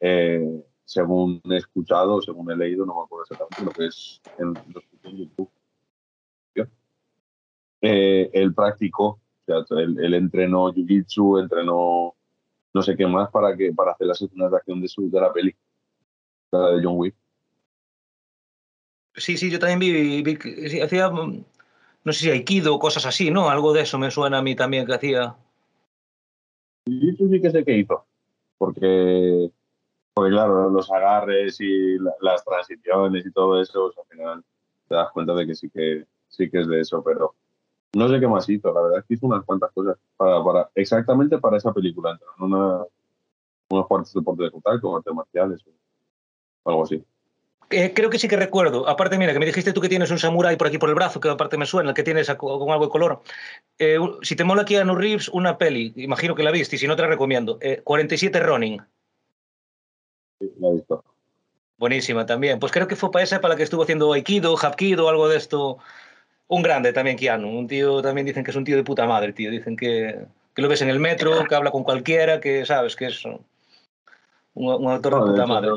eh, según he escuchado, según he leído, no me acuerdo exactamente lo que es en, YouTube. Eh, él practicó, o sea, él, él entrenó Jiu-Jitsu, entrenó no sé qué más para, que, para hacer las escenas de acción de, su, de la peli, la de John Wick.
Sí, sí, yo también vi, vi que sí, hacía, no sé si Aikido o cosas así, ¿no? Algo de eso me suena a mí también que hacía.
Jiu-Jitsu sí que sé qué hizo, porque, porque claro, los agarres y la, las transiciones y todo eso, pues, al final te das cuenta de que sí que sí que es de eso, pero no sé qué más hizo, la verdad es que hizo unas cuantas cosas para, para exactamente para esa película, en una, unos cuantos deportes de contacto, artes marciales o algo así.
Eh, creo que sí que recuerdo. Aparte, mira, que me dijiste tú que tienes un samurái por aquí por el brazo, que aparte me suena, el que tienes con algo de color. Eh, si te mola Keanu Reeves, una peli, imagino que la viste, y si no te la recomiendo. Eh, 47 Running.
La he visto.
Buenísima también. Pues creo que fue para esa para la que estuvo haciendo Aikido, Hapkido, algo de esto. Un grande también, Keanu. Un tío, también dicen que es un tío de puta madre, tío. Dicen que, que lo ves en el metro, que habla con cualquiera, que sabes que es un, un actor no, de puta madre.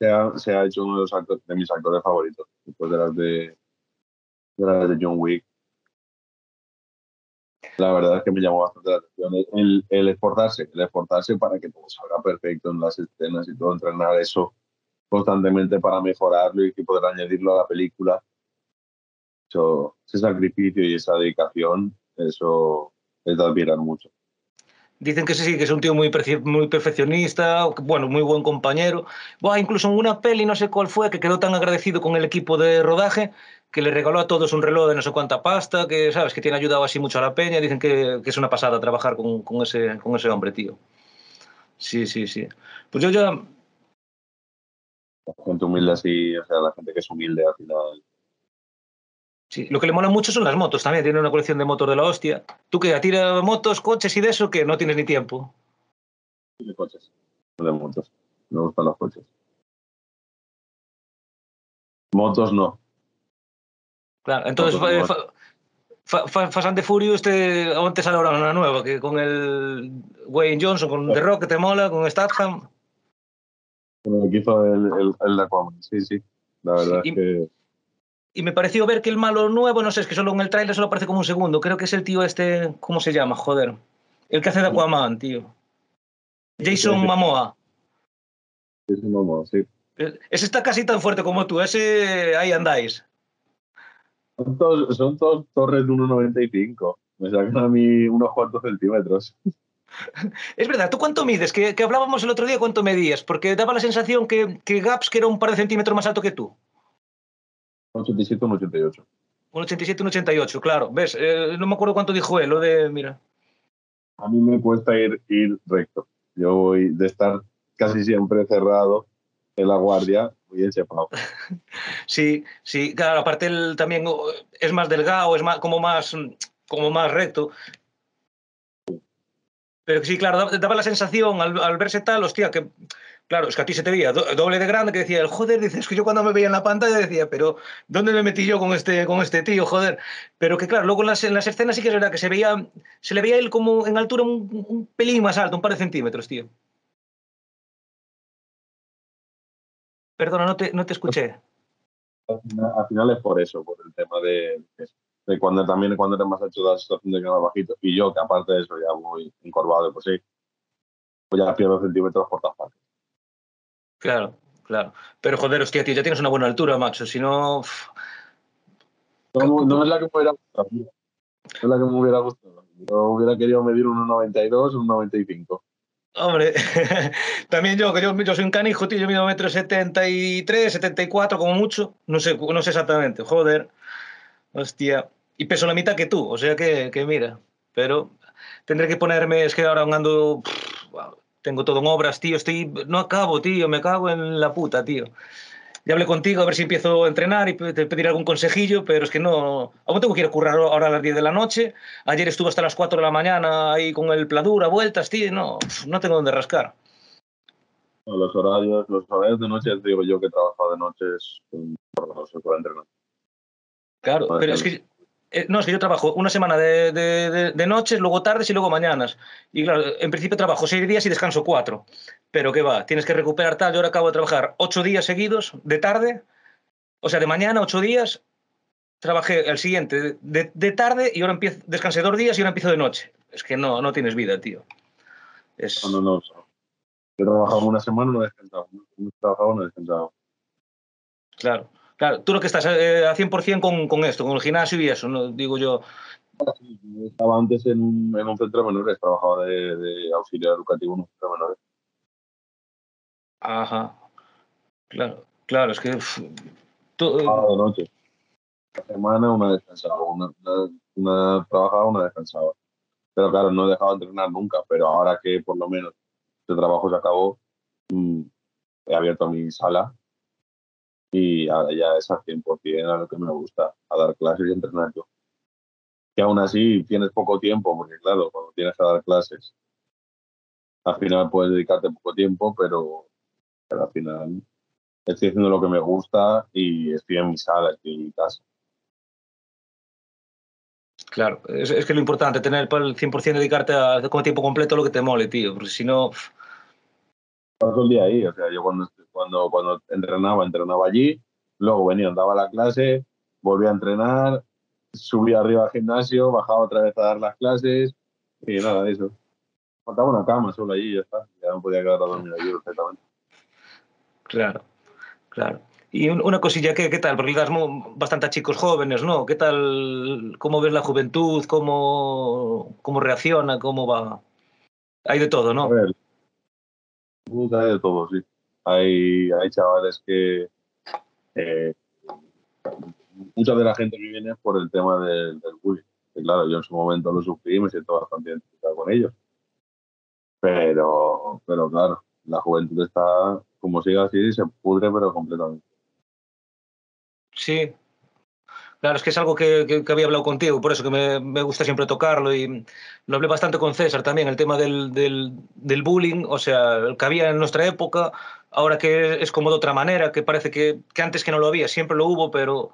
Se ha, se ha, hecho uno de, los actores, de mis actores favoritos, después de las de, de, las de John Wick. La verdad es que me llamó bastante la atención el, esforzarse, el esforzarse para que todo salga perfecto en las escenas y todo, entrenar eso constantemente para mejorarlo y que poder añadirlo a la película hecho, ese sacrificio y esa dedicación, eso es de mucho.
Dicen que sí, que es un tío muy, muy perfeccionista, bueno, muy buen compañero. Buah, incluso en una peli, no sé cuál fue, que quedó tan agradecido con el equipo de rodaje que le regaló a todos un reloj de no sé cuánta pasta, que sabes, que tiene ayudado así mucho a la peña. Dicen que, es una pasada trabajar con, con, ese, con ese hombre, tío. Sí, sí, sí. Pues yo ya...
La gente humilde así, o sea, la gente que es humilde al final
Sí, lo que le mola mucho son las motos también. Tiene una colección de motos de la hostia. ¿Tú que tira motos, coches y de eso que no tienes ni tiempo?
De coches, no de motos. Me gustan los coches. Motos no.
Claro, entonces motos, fa, fa, Fast and the Furious te, aún te sale ahora una nueva, que con el Wayne Johnson, con The Rock que te mola, con Statham.
Con el que hizo el, el, el Aquaman, sí, sí. La verdad sí, es que
y me pareció ver que el malo nuevo, no sé, es que solo en el tráiler solo aparece como un segundo. Creo que es el tío este, ¿cómo se llama? Joder. El que hace de Aquaman, tío. Jason Momoa.
Jason Momoa, sí.
Ese está casi tan fuerte como tú, ese ahí andáis.
Son todos, son todos torres de 1,95. Me sacan a mí unos cuantos centímetros.
Es verdad, ¿tú cuánto mides? Que, que, hablábamos el otro día, ¿cuánto medías? Porque daba la sensación que, que Gaps que era un par de centímetros más alto que tú.
87, un 88.
Un 87, un 88, claro. ¿Ves? Eh, no me acuerdo cuánto dijo él, lo de, mira.
A mí me cuesta ir, ir recto. Yo voy de estar casi siempre cerrado en la guardia, muy enchepado.
sí, sí, claro, aparte él también es más delgado, es más, como más como más recto. Pero sí, claro, daba la sensación al, verse tal, hostia, que claro, es que a ti se te veía doble de grande, que decía, el joder, dices que yo cuando me veía en la pantalla decía, pero ¿dónde me metí yo con este, con este tío, joder? Pero que claro, luego en las, en las escenas sí que es verdad que se veía, se le veía él como en altura un, pelín más alto, un par de centímetros, tío. Perdona, no te, no te escuché.
Al al final, es por eso, por el tema de, de cuando también cuando eres más hecho la situación de que más bajito. Y yo, que aparte de eso ya voy encorvado, pues sí, pues ya pierdo centímetros por todas partes.
Claro, claro. Pero joder, hostia, tío, ya tienes una buena altura, Max. Si no.
No, no es la que me hubiera gustado. No es la que me hubiera gustado. Yo hubiera querido medir 1,92, 1,95.
Hombre, también yo, que yo, yo soy un canijo, tío, yo mido metro 73, 74 como mucho, no sé, no sé exactamente, joder, hostia, y peso la mitad que tú, o sea que, que mira, pero tendré que ponerme, es que ahora ando, pff, tengo todo en obras, tío, estoy, no acabo, tío, me cago en la puta, tío. Ya hablé contigo a ver si empiezo a entrenar y te pedir algún consejillo, pero es que no, aún tengo que ir a currar ahora a las 10 de la noche. Ayer estuve hasta las 4 de la mañana ahí con el Pladur a vueltas, tío, no, no tengo dónde rascar.
Los horarios, los horarios de noche, digo yo que he trabajado de noches, no se puede entrenar.
Claro, pero es que eh, no, es que yo trabajo una semana de, de, de, noches, luego tardes y luego mañanas. Y claro, en principio trabajo seis días y descanso cuatro. Pero ¿qué va? Tienes que recuperar tal. Yo ahora acabo de trabajar ocho días seguidos de tarde, o sea, de mañana ocho días. Trabajé el siguiente de, de tarde y ahora empiezo, descansé dos días y ahora empiezo de noche. Es que no, no tienes vida, tío. Es...
No, no, no. Yo he trabajado una semana y no he descansado. No he trabajado no he descansado.
Claro. Claro, tú lo que estás eh, a 100% con, con, esto, con el gimnasio y eso, ¿no? digo yo.
Estaba antes en un, en un centro de menores, trabajaba de, de, auxiliar educativo en un centro de menores.
Ajá. Claro, claro, es que.
Todo... ah, de noche. La semana una descansaba, una, una, una, trabajaba, una descansaba. Pero claro, no he dejado de entrenar nunca, pero ahora que por lo menos este trabajo se acabó, mmm, he abierto mi sala y ahora ya es al 100% a lo que me gusta, a dar clases y entrenar yo. Que aún así tienes poco tiempo, porque claro, cuando tienes que dar clases, al final puedes dedicarte poco tiempo, pero, pero al final estoy haciendo lo que me gusta y estoy en mi sala, estoy en mi casa.
Claro, es, es que lo importante, tener el 100% dedicarte a, como tiempo completo lo que te mole, tío, porque si no...
Paso el día ahí, o sea, yo cuando, cuando, cuando entrenaba, entrenaba allí, luego venía, andaba a la clase, volvía a entrenar, subía arriba al gimnasio, bajaba otra vez a dar las clases y nada de eso. Faltaba una cama solo allí y ya está, ya no podía quedar a dormir allí perfectamente.
Claro, claro. Y una cosilla, ¿qué, qué tal? Porque das bastante a chicos jóvenes, ¿no? ¿Qué tal? ¿Cómo ves la juventud? ¿Cómo, cómo reacciona? ¿Cómo va? Hay de todo, ¿no?
A ver, hay de todo, sí. Hay, hay chavales que. Eh, mucha de la gente que viene es por el tema del, del bullying. Que claro, yo en su momento lo sufrí y me siento bastante identificado con ellos. Pero, pero claro, la juventud está, como sigue así, se pudre, pero completamente.
Sí, Claro, es que es algo que, que, que había hablado contigo, por eso que me, me, gusta siempre tocarlo y lo hablé bastante con César también, el tema del, del, del, bullying, o sea, el que había en nuestra época, ahora que es como de otra manera, que parece que, que antes que no lo había, siempre lo hubo, pero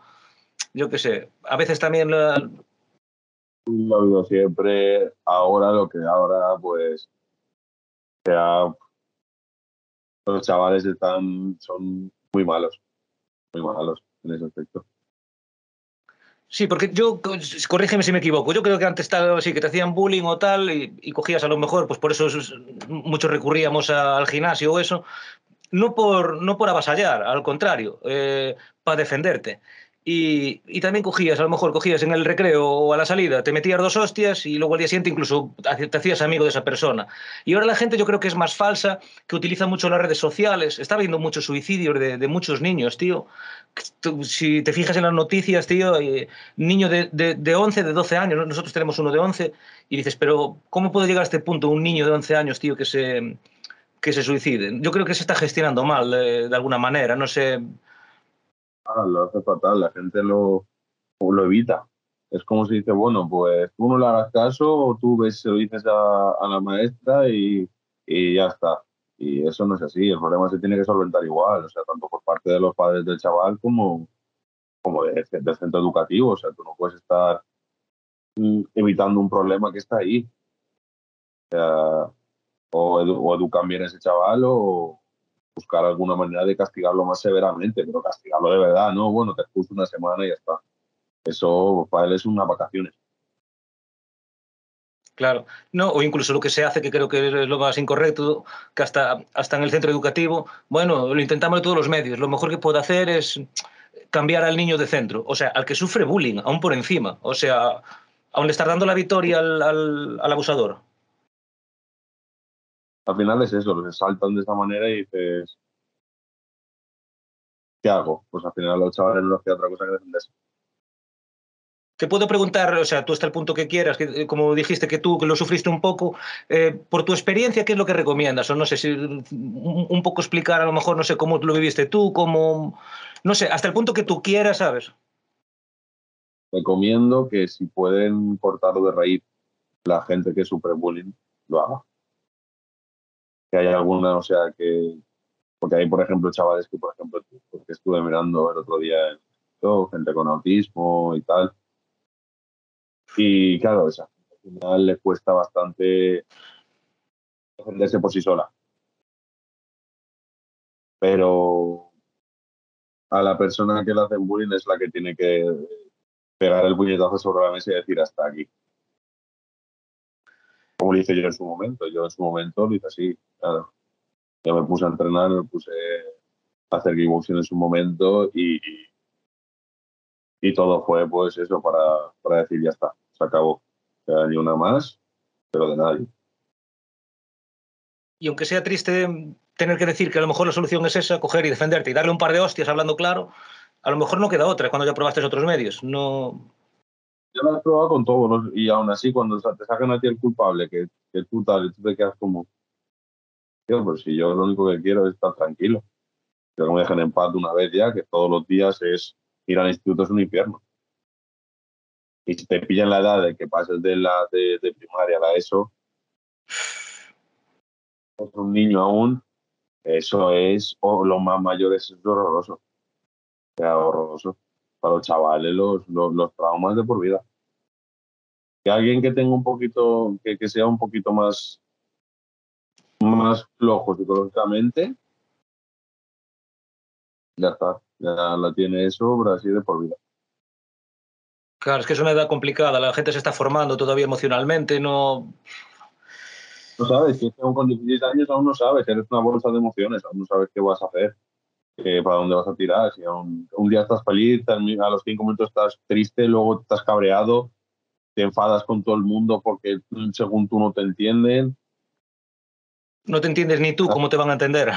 yo qué sé, a veces también... La...
Lo ha habido siempre, ahora lo que ahora pues sea, los chavales están, son muy malos, muy malos en ese aspecto.
Sí, porque yo, corrígeme si me equivoco, yo creo que antes estaba así, que te hacían bullying o tal y, y, cogías a lo mejor, pues por eso muchos recurríamos al gimnasio o eso, no por, no por avasallar, al contrario, eh, para defenderte. Y, y, también cogías, a lo mejor cogías en el recreo o a la salida, te metías dos hostias y luego al día siguiente incluso te hacías amigo de esa persona. Y ahora la gente yo creo que es más falsa, que utiliza mucho las redes sociales. Está habiendo muchos suicidios de, de muchos niños, tío. Si te fijas en las noticias, tío, eh, niño de, de, de 11, de 12 años, nosotros tenemos uno de 11, y dices, pero ¿cómo puede llegar a este punto un niño de 11 años, tío, que se, que se suicide? Yo creo que se está gestionando mal, de, de alguna manera, no sé
Ah, lo hace fatal, la gente lo, lo evita. Es como si dice, bueno, pues tú no le hagas caso o tú ves, se lo dices a, a la maestra y, y, ya está. Y eso no es así, el problema se tiene que solventar igual, o sea, tanto por parte de los padres del chaval como, como de, del centro educativo. O sea, tú no puedes estar mm, evitando un problema que está ahí. O, sea, o, edu o educan bien a ese chaval o, buscar alguna manera de castigarlo más severamente, pero castigarlo de verdad, ¿no? Bueno, te expuso una semana y ya está. Eso para él es unas vacaciones.
Claro, no, o incluso lo que se hace, que creo que es lo más incorrecto, que hasta, hasta en el centro educativo, bueno, lo intentamos de todos los medios, lo mejor que puedo hacer es cambiar al niño de centro, o sea, al que sufre bullying, aún por encima, o sea, aún le estar dando la victoria al, al, al abusador
al final es eso, se saltan de esa manera y dices, ¿qué hago? Pues al final los chavales no queda otra cosa que defenderse.
Te puedo preguntar, o sea, tú hasta el punto que quieras, que como dijiste que tú que lo sufriste un poco, eh, por tu experiencia, ¿qué es lo que recomiendas? O no sé si un poco explicar, a lo mejor, no sé cómo lo viviste tú, cómo, no sé, hasta el punto que tú quieras, ¿sabes?
Recomiendo que si pueden cortarlo de raíz la gente que sufre bullying, lo haga que hay alguna, o sea, que. Porque hay, por ejemplo, chavales que, por ejemplo, porque estuve mirando el otro día en todo, gente con autismo y tal. Y claro, esa, al final le cuesta bastante defenderse por sí sola. Pero a la persona que le hacen bullying es la que tiene que pegar el puñetazo sobre la mesa y decir hasta aquí como lo hice yo en su momento. Yo en su momento lo hice así, claro. Yo me puse a entrenar, me puse a hacer kickboxing en su momento y, y todo fue pues eso para, para decir ya está, se acabó. Ya ni una más, pero de nadie.
Y aunque sea triste tener que decir que a lo mejor la solución es esa, coger y defenderte y darle un par de hostias hablando claro, a lo mejor no queda otra cuando ya probaste otros medios. No,
yo lo he probado con todos ¿no? y aún así cuando te sacan a ti el culpable, que, que tú tal, y tú te quedas como, tío, pues si yo lo único que quiero es estar tranquilo, que me dejen en paz una vez ya, que todos los días es ir al instituto es un infierno. Y si te pillan la edad de que pases de la de, de primaria a la ESO, es un niño aún, eso es, o lo más mayor es horroroso. O sea, horroroso para los chavales los, los, los, traumas de por vida. Que alguien que tenga un poquito, que, que sea un poquito más, más flojo psicológicamente, ya está, ya la tiene eso, Brasil de por vida.
Claro, es que es una edad complicada, la gente se está formando todavía emocionalmente, no...
No sabes, si aún con 16 años aún no sabes, eres una bolsa de emociones, aún no sabes qué vas a hacer eh, para dónde vas a tirar. Si un, un, día estás feliz, a los cinco minutos estás triste, luego estás cabreado, te enfadas con todo el mundo porque según tú no te entienden.
No te entiendes ni tú, ¿cómo te van a entender?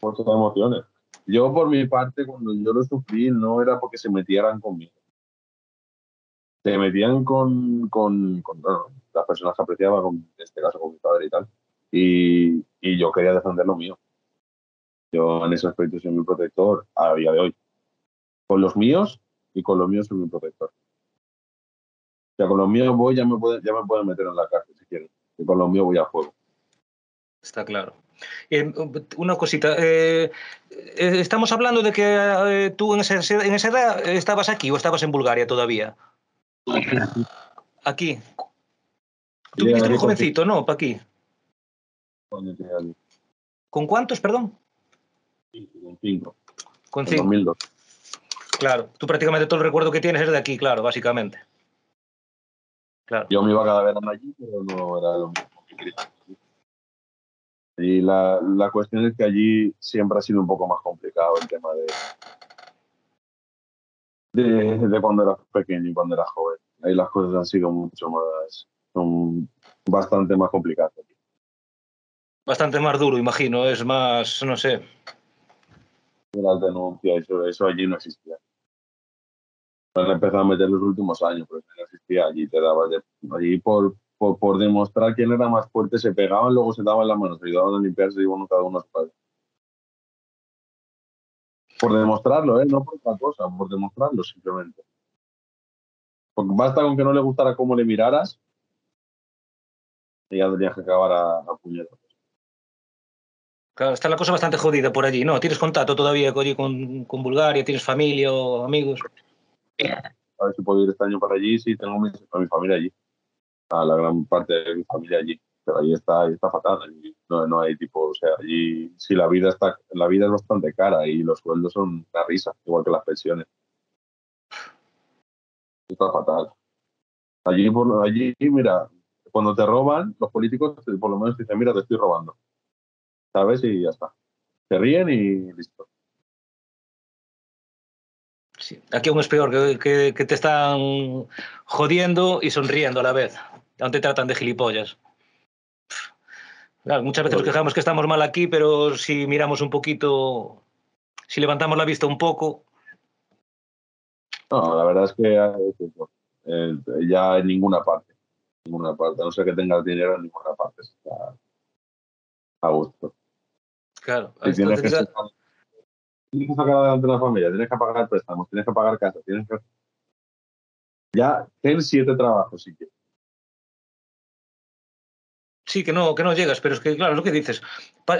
Por todas emociones. Yo, por mi parte, cuando yo lo sufrí, no era porque se metieran conmigo. Se metían con, con, con bueno, las personas que apreciaba, con, en este caso con mi padre y tal. Y, y yo quería defender lo mío. Yo en ese aspecto soy mi protector a día de hoy. Con los míos y con los míos soy mi protector. O sea, con los míos voy, ya me pueden, ya me pueden meter en la cárcel si quieren. Y con los míos voy a juego.
Está claro. Eh, una cosita. Eh, estamos hablando de que eh, tú en, ese, en esa edad estabas aquí o estabas en Bulgaria todavía.
Aquí.
Aquí. Tú viniste muy jovencito, ¿no? Para aquí. ¿Con cuántos, perdón?
Con cinco.
Con cinco.
En 2002.
Claro, tú prácticamente todo el recuerdo que tienes es de aquí, claro, básicamente.
Claro. Yo me iba cada verano allí, pero no era lo mismo que quería. Y la, la, cuestión es que allí siempre ha sido un poco más complicado el tema de, de, de cuando eras pequeño y cuando eras joven. Ahí las cosas han sido mucho más, son bastante más complicadas.
Bastante más duro, imagino, es más, no sé.
Las denuncias, eso, eso allí no existía. Han empezado a meter los últimos años, pero no existía allí. Te daba allí por, por, por, demostrar quién era más fuerte, se pegaban, luego se daban las manos, se ayudaban a limpiarse y uno cada uno a su. Por demostrarlo, ¿eh? no por otra cosa, por demostrarlo simplemente. Porque basta con que no le gustara cómo le miraras y ya tenías que acabar a, a puñetas.
Claro, está la cosa bastante jodida por allí, ¿no? ¿Tienes contacto todavía con, Bulgaria? ¿Tienes familia o amigos?
A ver si puedo ir este año para allí, sí, tengo mi, mi familia allí. A la gran parte de mi familia allí. Pero allí está, ahí está fatal. No, hay tipo, o sea, allí sí la vida está, la vida es bastante cara y los sueldos son una risa, igual que las pensiones. Está fatal. Allí, por, allí, mira, cuando te roban, los políticos por lo menos dicen, mira, te estoy robando. ¿Sabes? Y ya está. Se ríen y listo.
Sí. Aquí aún es peor, que, que, que, te están jodiendo y sonriendo a la vez. Aún te tratan de gilipollas. Claro, muchas veces nos quejamos que estamos mal aquí, pero si miramos un poquito, si levantamos la vista un poco.
No, la verdad es que eh, ya en ninguna parte. En ninguna parte. A no ser que tengas dinero en ninguna parte. Está a gusto.
Claro.
Tienes, que sacar, tienes que sacar adelante la familia, tienes que pagar préstamos, tienes que pagar casa, tienes que... Ya ten siete trabajos si quieres.
Sí, que no, que no llegas, pero es que, claro, lo que dices,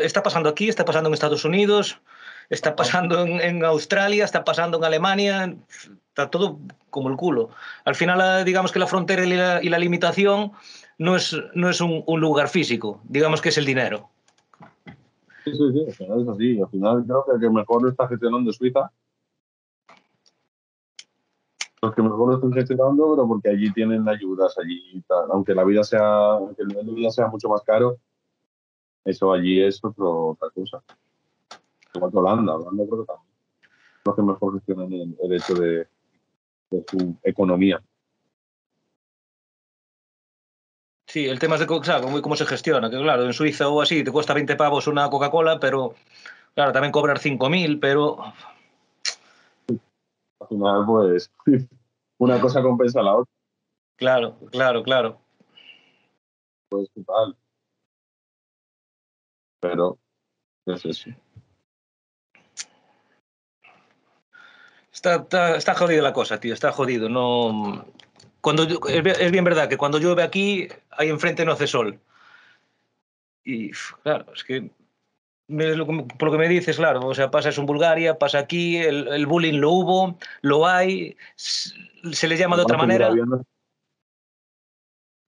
está pasando aquí, está pasando en Estados Unidos, está pasando en, en, Australia, está pasando en Alemania, está todo como el culo. Al final, digamos que la frontera y la, y la limitación no es, no es un, un, lugar físico, digamos que es el dinero.
Sí, sí, sí, al final es así. Al final creo que el que mejor lo está gestionando es Suiza. Los que mejor lo están gestionando, pero porque allí tienen ayudas, allí tal. aunque la vida sea, aunque el nivel de vida sea mucho más caro, eso allí es otro, otra cosa. Igual que Holanda, Holanda creo que también. Los que mejor gestionan el, el hecho de, de su economía.
Sí, el tema es de claro, cómo, cómo se gestiona, que claro, en Suiza o así te cuesta 20 pavos una Coca-Cola, pero claro, también cobrar 5.000, pero...
Al final, pues, una cosa compensa a la otra.
Claro, claro, claro.
Pues total. Pero, es eso.
Está, está, está jodida la cosa, tío, está jodido. No, cuando es bien verdad que cuando llueve aquí, ahí enfrente no hace sol. Y claro, es que por lo que me dices, claro, o sea, pasa eso en Bulgaria, pasa aquí, el, el bullying lo hubo, lo hay, se le llama de otra manera.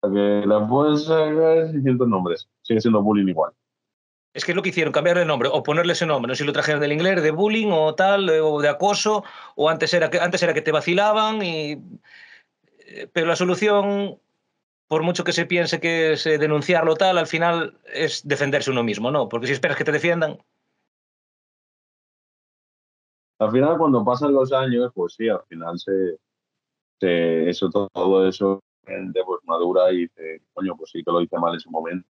Que la puedes sacar distintos nombres, sigue siendo bullying igual.
Es que es lo que hicieron, cambiar el nombre o ponerle ese nombre. No sé si lo trajeron del inglés, de bullying o tal, o de acoso, o antes era que, antes era que te vacilaban y pero la solución, por mucho que se piense que es denunciarlo tal, al final es defenderse uno mismo, ¿no? Porque si esperas que te defiendan.
Al final, cuando pasan los años, pues sí, al final se, se eso todo eso gente pues madura y dice, coño, pues sí que lo hice mal en su momento.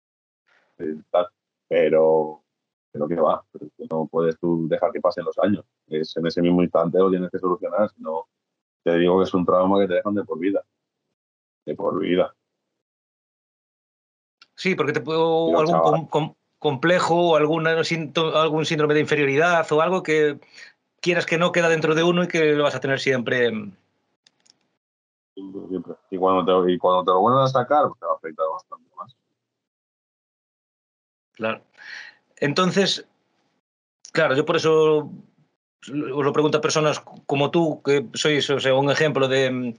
Pero, pero que va, pero no puedes tú dejar que pasen los años. Es en ese mismo instante lo tienes que solucionar, si no te digo que es un trauma que te dejan de por vida. De por vida.
Sí, porque te puedo algún com, com, complejo o algún síndrome de inferioridad o algo que quieras que no queda dentro de uno y que lo vas a tener siempre.
Siempre, siempre. Y, cuando te, y cuando te lo vuelven a sacar, pues te va a afectar bastante más.
Claro. Entonces, claro, yo por eso os lo pregunto a personas como tú, que sois o sea, un ejemplo de mm,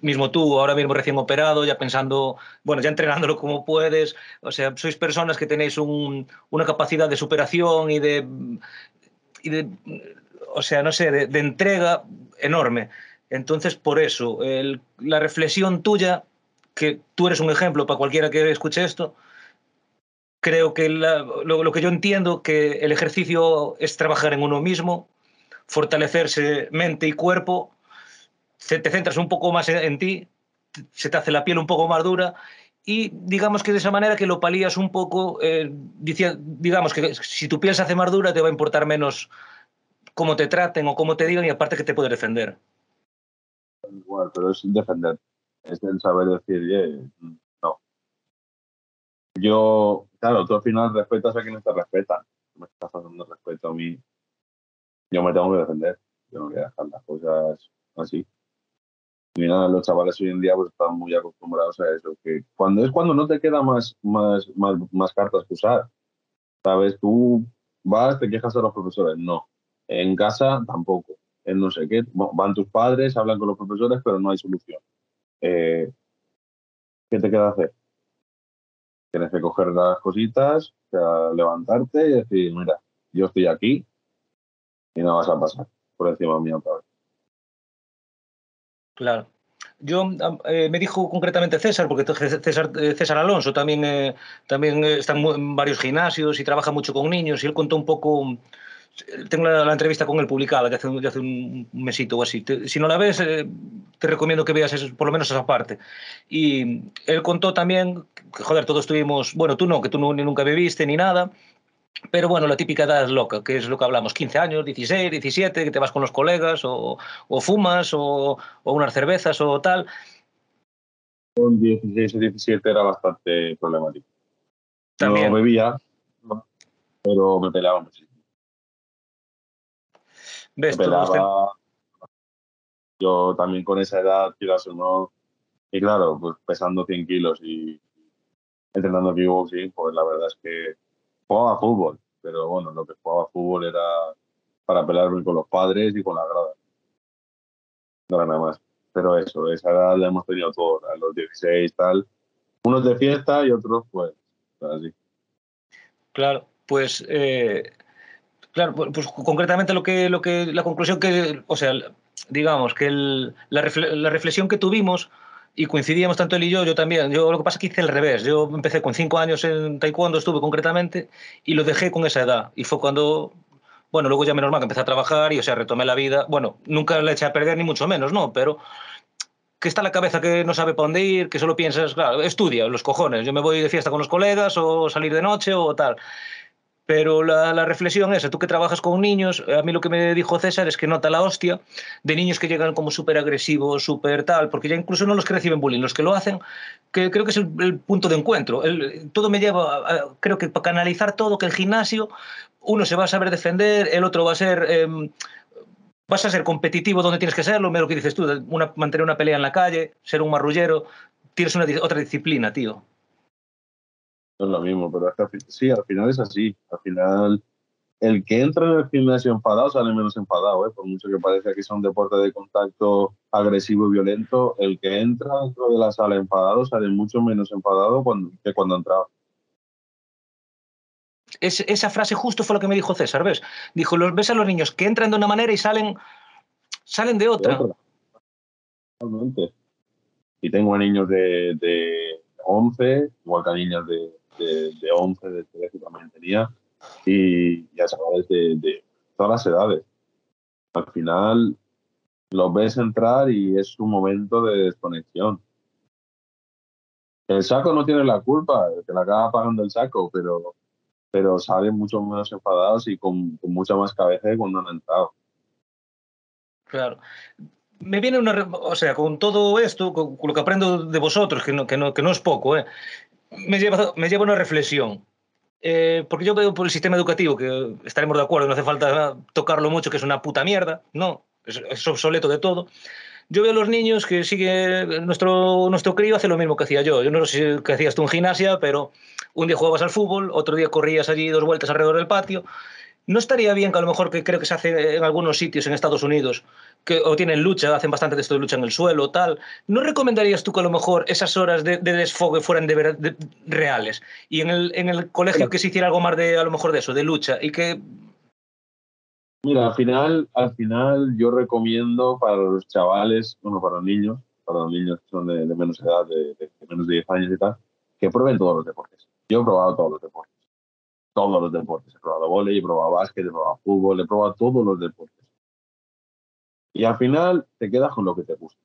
mismo tú, ahora mismo recién operado, ya pensando, bueno, ya entrenándolo como puedes, o sea, sois personas que tenéis un, una capacidad de superación y de, y de o sea, no sé, de, de entrega enorme. Entonces, por eso, el, la reflexión tuya, que tú eres un ejemplo para cualquiera que escuche esto, creo que la, lo, lo, que yo entiendo que el ejercicio es trabajar en uno mismo, fortalecerse mente y cuerpo, te centras un poco más en, ti, se te hace la piel un poco más dura y digamos que de esa manera que lo palías un poco, eh, digamos que si tu piel se hace más dura te va a importar menos cómo te traten o cómo te digan y aparte que te puedes defender.
Igual, pero es defender, es el saber decir, yeah, no. Yo, claro, tú al final respetas a quienes te respetan. Me estás dando respeto a mí. Yo me tengo que defender. Yo no voy a dejar las cosas así. Y nada, los chavales hoy en día pues están muy acostumbrados a eso. Que cuando es cuando no te queda más, más, más, más cartas que usar. ¿Sabes? Tú vas, te quejas a los profesores. No. En casa tampoco. En no sé qué. Van tus padres, hablan con los profesores, pero no hay solución. Eh, ¿Qué te queda hacer? Tienes que coger las cositas, levantarte y decir, mira, yo estoy aquí y no vas a pasar por encima mío otra vez.
Claro. Yo eh, me dijo concretamente César, porque César, César Alonso también, eh, también está en varios gimnasios y trabaja mucho con niños, y él contó un poco. Tengo la, entrevista con él publicada de hace, hace un mesito o así. Si no la ves, eh, te recomiendo que veas eso, por lo menos esa parte. Y él contó también que, joder, todos tuvimos. Bueno, tú no, que tú ni nunca bebiste ni nada, pero bueno, la típica edad loca, que es lo que hablamos, 15 años, 16, 17, que te vas con los colegas o, o fumas o, o, unas cervezas o tal.
Con 16 o 17 era bastante problemático. También. No bebía, pero me pelaba muchísimo.
¿Ves?
Me pelaba. Yo también con esa edad, quieras o no, y claro, pues pesando 100 kilos y entrenando kickboxing, pues la verdad es que jugaba fútbol, pero bueno, lo que jugaba fútbol era para pelearme con los padres y con la grada. No era nada más. Pero eso, esa edad la hemos tenido todos, a los 16 tal. Unos de fiesta y otros pues así.
Claro, pues eh, claro, pues concretamente lo que, lo que la conclusión que, o sea, digamos que el, la, refle la reflexión que tuvimos y coincidíamos tanto él y yo, yo también. Yo lo que pasa es que hice al revés. Yo empecé con cinco años en taekwondo, estuve concretamente, y lo dejé con esa edad. Y fue cuando, bueno, luego ya menos mal que empecé a trabajar y, o sea, retomé la vida. Bueno, nunca la eché a perder, ni mucho menos, ¿no? Pero que está la cabeza que no sabe para dónde ir, que solo piensas, claro, estudia, los cojones. Yo me voy de fiesta con los colegas o salir de noche o tal. Pero la, la, reflexión esa, tú que trabajas con niños, a mí lo que me dijo César es que nota la hostia de niños que llegan como súper agresivos, súper tal, porque ya incluso no los que reciben bullying, los que lo hacen, que creo que es el, punto de encuentro. Todo me lleva, a, creo que para canalizar todo, que el gimnasio, uno se va a saber defender, el otro va a ser... Eh, vas a ser competitivo donde tienes que serlo, lo que dices tú, mantener una pelea en la calle, ser un marrullero, tienes otra disciplina, tío
es lo mismo, pero es que, sí, al final es así. Al final, el que entra en el gimnasio enfadado sale menos enfadado, ¿eh? por mucho que parezca que sea un deporte de contacto agresivo y violento, el que entra dentro de la sala enfadado sale mucho menos enfadado cuando, que cuando entraba.
Es, esa frase justo fue lo que me dijo César, ¿ves? Dijo, los, ves a los niños que entran de una manera y salen, salen de otra.
Totalmente. Y tengo a niños de, de 11, igual que a niñas de, de, de 11, de 13 también tenía, y, y a chavales de, de todas las edades. Al final los ves entrar y es un momento de desconexión. El saco no tiene la culpa, que la acaba pagando el saco, pero, pero salen mucho menos enfadados y con, con mucha más cabeza de cuando han entrado.
Claro. Me viene una. O sea, con todo esto, con lo que aprendo de vosotros, que no, que no, que no es poco, ¿eh? Me, lleva, me lleva una reflexión. Eh, porque yo veo por el sistema educativo, que estaremos de acuerdo, no hace falta tocarlo mucho, que es una puta mierda, no, es, es obsoleto de todo. Yo veo a los niños que sigue nuestro, nuestro crío hace lo mismo que hacía yo. Yo no sé qué hacías tú en gimnasia, pero un día jugabas al fútbol, otro día corrías allí dos vueltas alrededor del patio. ¿No estaría bien que a lo mejor que creo que se hace en algunos sitios en Estados Unidos, que o tienen lucha, hacen bastante de esto de lucha en el suelo, tal, ¿no recomendarías tú que a lo mejor esas horas de, de desfogue fueran de, ver, de, reales? Y en el, en el colegio que se hiciera algo más de, a lo mejor de eso, de lucha, y que
Mira, al final, al final yo recomiendo para los chavales, bueno, para los niños, para los niños que son de, menos edad, de, menos de 10 años y tal, que prueben todos los deportes. Yo he probado todos los deportes. Todos los deportes. He probado volei, he probado básquet, he probado fútbol, he probado todos los deportes. Y al final te quedas con lo que te gusta.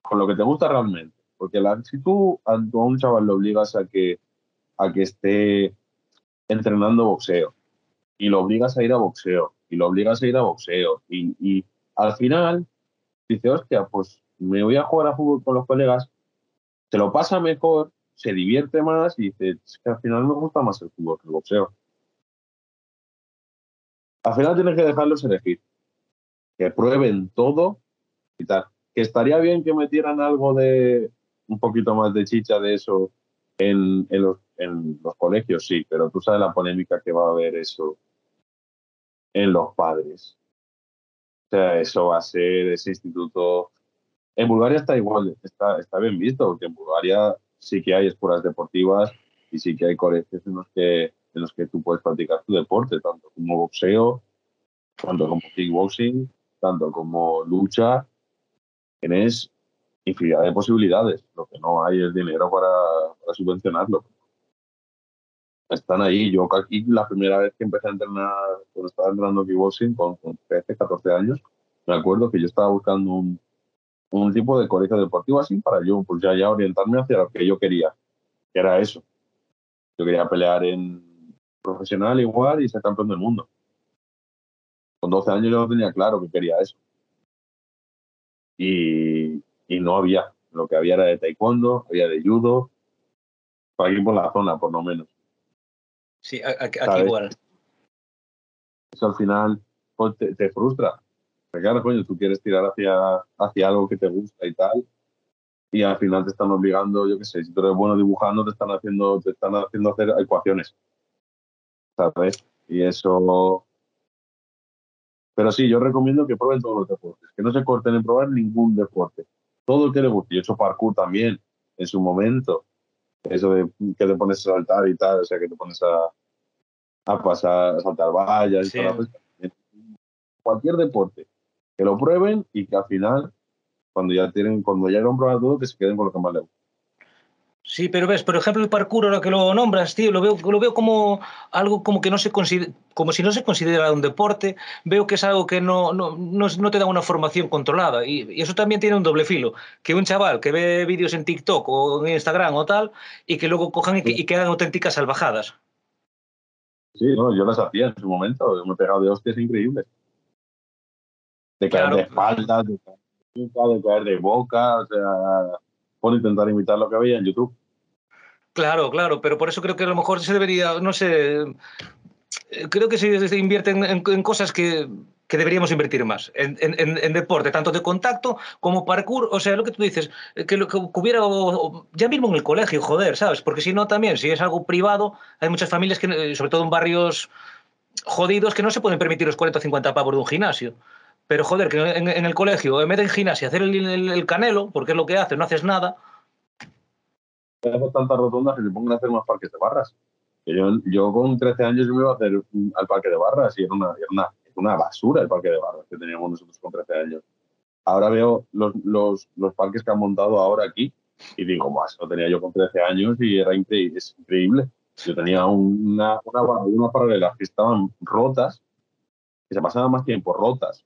Con lo que te gusta realmente. Porque la, si tú a un chaval lo obligas a que, a que esté entrenando boxeo y lo obligas a ir a boxeo y lo obligas a ir a boxeo. Y, al final dice, hostia, pues me voy a jugar a fútbol con los colegas, se lo pasa mejor, se divierte más y dice, es que al final me gusta más el fútbol que el boxeo. Al final tienes que dejarlos elegir, que prueben todo y tal. Que estaría bien que metieran algo de un poquito más de chicha de eso en, en, los, en los colegios, sí, pero tú sabes la polémica que va a haber eso en los padres. O sea, eso va a ser ese instituto. En Bulgaria está igual, está, está bien visto, porque en Bulgaria sí que hay escuelas deportivas y sí que hay colegios en los que, en los que tú puedes practicar tu deporte, tanto como boxeo, tanto como kickboxing, tanto como lucha. Tienes infinidad de posibilidades. Lo que no hay es dinero para, para subvencionarlo están ahí. Yo aquí la primera vez que empecé a entrenar, cuando estaba entrenando kickboxing con, con 13, 14 años, me acuerdo que yo estaba buscando un, un tipo de colegio deportivo así para yo, pues ya, ya orientarme hacia lo que yo quería, que era eso. Yo quería pelear en profesional igual y ser campeón del mundo. Con 12 años yo no tenía claro que quería eso. Y, y no había. Lo que había era de taekwondo, había de judo, por aquí por la zona, por lo menos.
Sí, aquí, igual.
Eso al final pues, te, frustra. Porque claro, coño, tú quieres tirar hacia, hacia algo que te gusta y tal, y al final te están obligando, yo qué sé, si tú eres bueno dibujando, te están haciendo, te están haciendo hacer ecuaciones. ¿Sabes? Y eso. Pero sí, yo recomiendo que prueben todos los deportes, que no se corten en probar ningún deporte. Todo el que le guste. Yo he hecho parkour también en su momento eso de que te pones a saltar y tal, o sea, que te pones a, a pasar, a saltar vallas y todo. Cualquier deporte, que lo prueben y que al final, cuando ya tienen, cuando ya han probado todo, que se queden con lo que más les gusta.
Sí, pero ves, por ejemplo, el parkour, ahora que lo nombras, tío, lo veo, lo veo como algo como que no se considera, como si no se considera un deporte, veo que es algo que no, no, no, te da una formación controlada. Y, eso también tiene un doble filo, que un chaval que ve vídeos en TikTok o en Instagram o tal, y que luego cojan y, y quedan auténticas salvajadas.
Sí, no, yo las hacía en su momento, me he pegado de hostias increíbles. De caer de espaldas, de caer de, caer de boca, o sea por intentar imitar lo que veía en YouTube.
Claro, claro, pero por eso creo que a lo mejor se debería, no sé, creo que se, invierte en, cosas que, que, deberíamos invertir más, en, en, deporte, tanto de contacto como parkour, o sea, lo que tú dices, que lo que hubiera ya mismo en el colegio, joder, ¿sabes? Porque si no, también, si es algo privado, hay muchas familias que, sobre todo en barrios jodidos, que no se pueden permitir los 40 o 50 pavos de un gimnasio. Pero joder, que en, el colegio, en vez de en gimnasia, hacer el, canelo, porque es lo que hace, no haces nada.
Haces tantas rotondas que se pongan a hacer más parques de barras. yo, yo con 13 años me iba a hacer al parque de barras y era una, una, una, basura el parque de barras que teníamos nosotros con 13 años. Ahora veo los, los, los parques que han montado ahora aquí y digo, más, lo tenía yo con 13 años y era increíble. Es increíble. Yo tenía una, una, una paralelas que estaban rotas, que se pasaban más tiempo rotas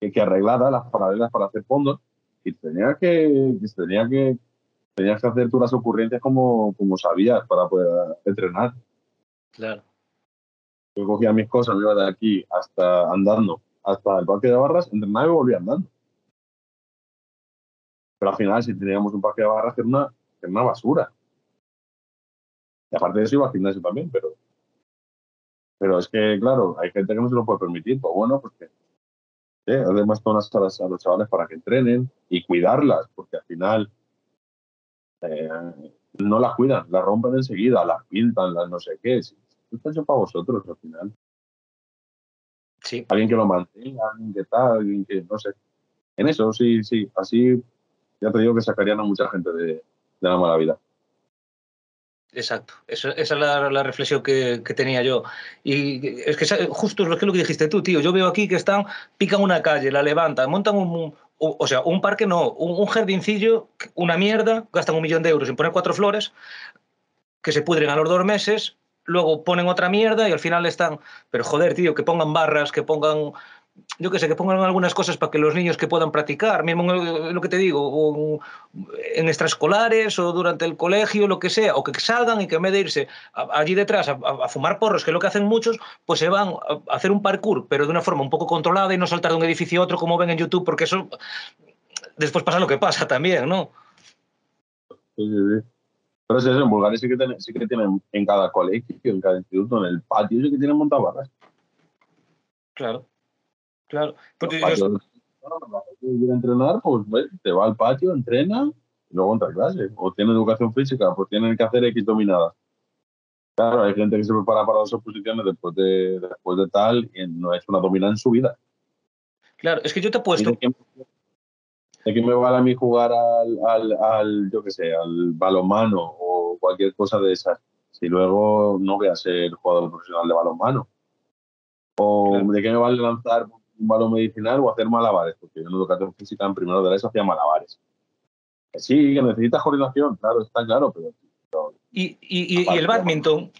que, arreglada las paralelas para hacer fondos y tenía que, tenía que, tenías que hacer tú las ocurrencias como, como sabías para poder entrenar.
Claro.
Yo cogía mis cosas, me iba de aquí hasta andando, hasta el parque de barras, entrenaba y volvía andando. Pero al final, si teníamos un parque de barras, era una, era una basura. Y aparte de eso, iba al gimnasio también, pero. Pero es que, claro, hay gente que no se lo puede permitir. Pues bueno, pues que ¿eh? zonas a, a, los chavales para que entrenen y cuidarlas, porque al final eh, no las cuidan, las rompen enseguida, las pintan, las no sé qué. Esto está hecho para vosotros al final.
Sí.
Alguien que lo mantenga, alguien que tal, alguien que no sé. En eso, sí, sí. Así ya te digo que sacarían a mucha gente de, de la mala vida.
Exacto, esa, es la, reflexión que, tenía yo. Y es que justo lo que, lo que dijiste tú, tío. Yo veo aquí que están, pican una calle, la levantan, montan un, o sea, un parque no, un, un jardincillo, una mierda, gastan un millón de euros en poner cuatro flores, que se pudren a los dos meses, luego ponen otra mierda y al final están. Pero joder, tío, que pongan barras, que pongan yo qué sé, que pongan algunas cosas para que los niños que puedan practicar, mismo lo que te digo, en extraescolares o durante el colegio, lo que sea, o que salgan y que en vez de irse allí detrás a, a, fumar porros, que es lo que hacen muchos, pues se van a hacer un parkour, pero de una forma un poco controlada y no saltar de un edificio a otro como ven en YouTube, porque eso después pasa lo que pasa también, ¿no?
Sí, sí, sí. Pero es eso, en Bulgaria sí que, tienen, sí que tienen en cada colegio, en cada instituto, en el patio, sí que tienen montabarras.
Claro. Claro. Porque
patio, yo... quiere entrenar, pues te va al patio, entrena y luego entra a clase. O tiene educación física, pues tienen que hacer X dominadas. Claro, hay gente que se prepara para dos oposiciones después de, después de tal y no ha hecho una dominada en su vida.
Claro, es que yo te he puesto.
¿De qué, de qué me vale a mí jugar al, al, al, yo qué sé, al balonmano o cualquier cosa de esas? Si luego no voy a ser jugador profesional de balonmano. O claro. de qué me vale lanzar un balón medicinal o hacer malabares, porque yo en educación física en primero de la ESO hacía malabares. Sí, que necesitas coordinación, claro, está claro, pero...
y, y, y, y, el badminton,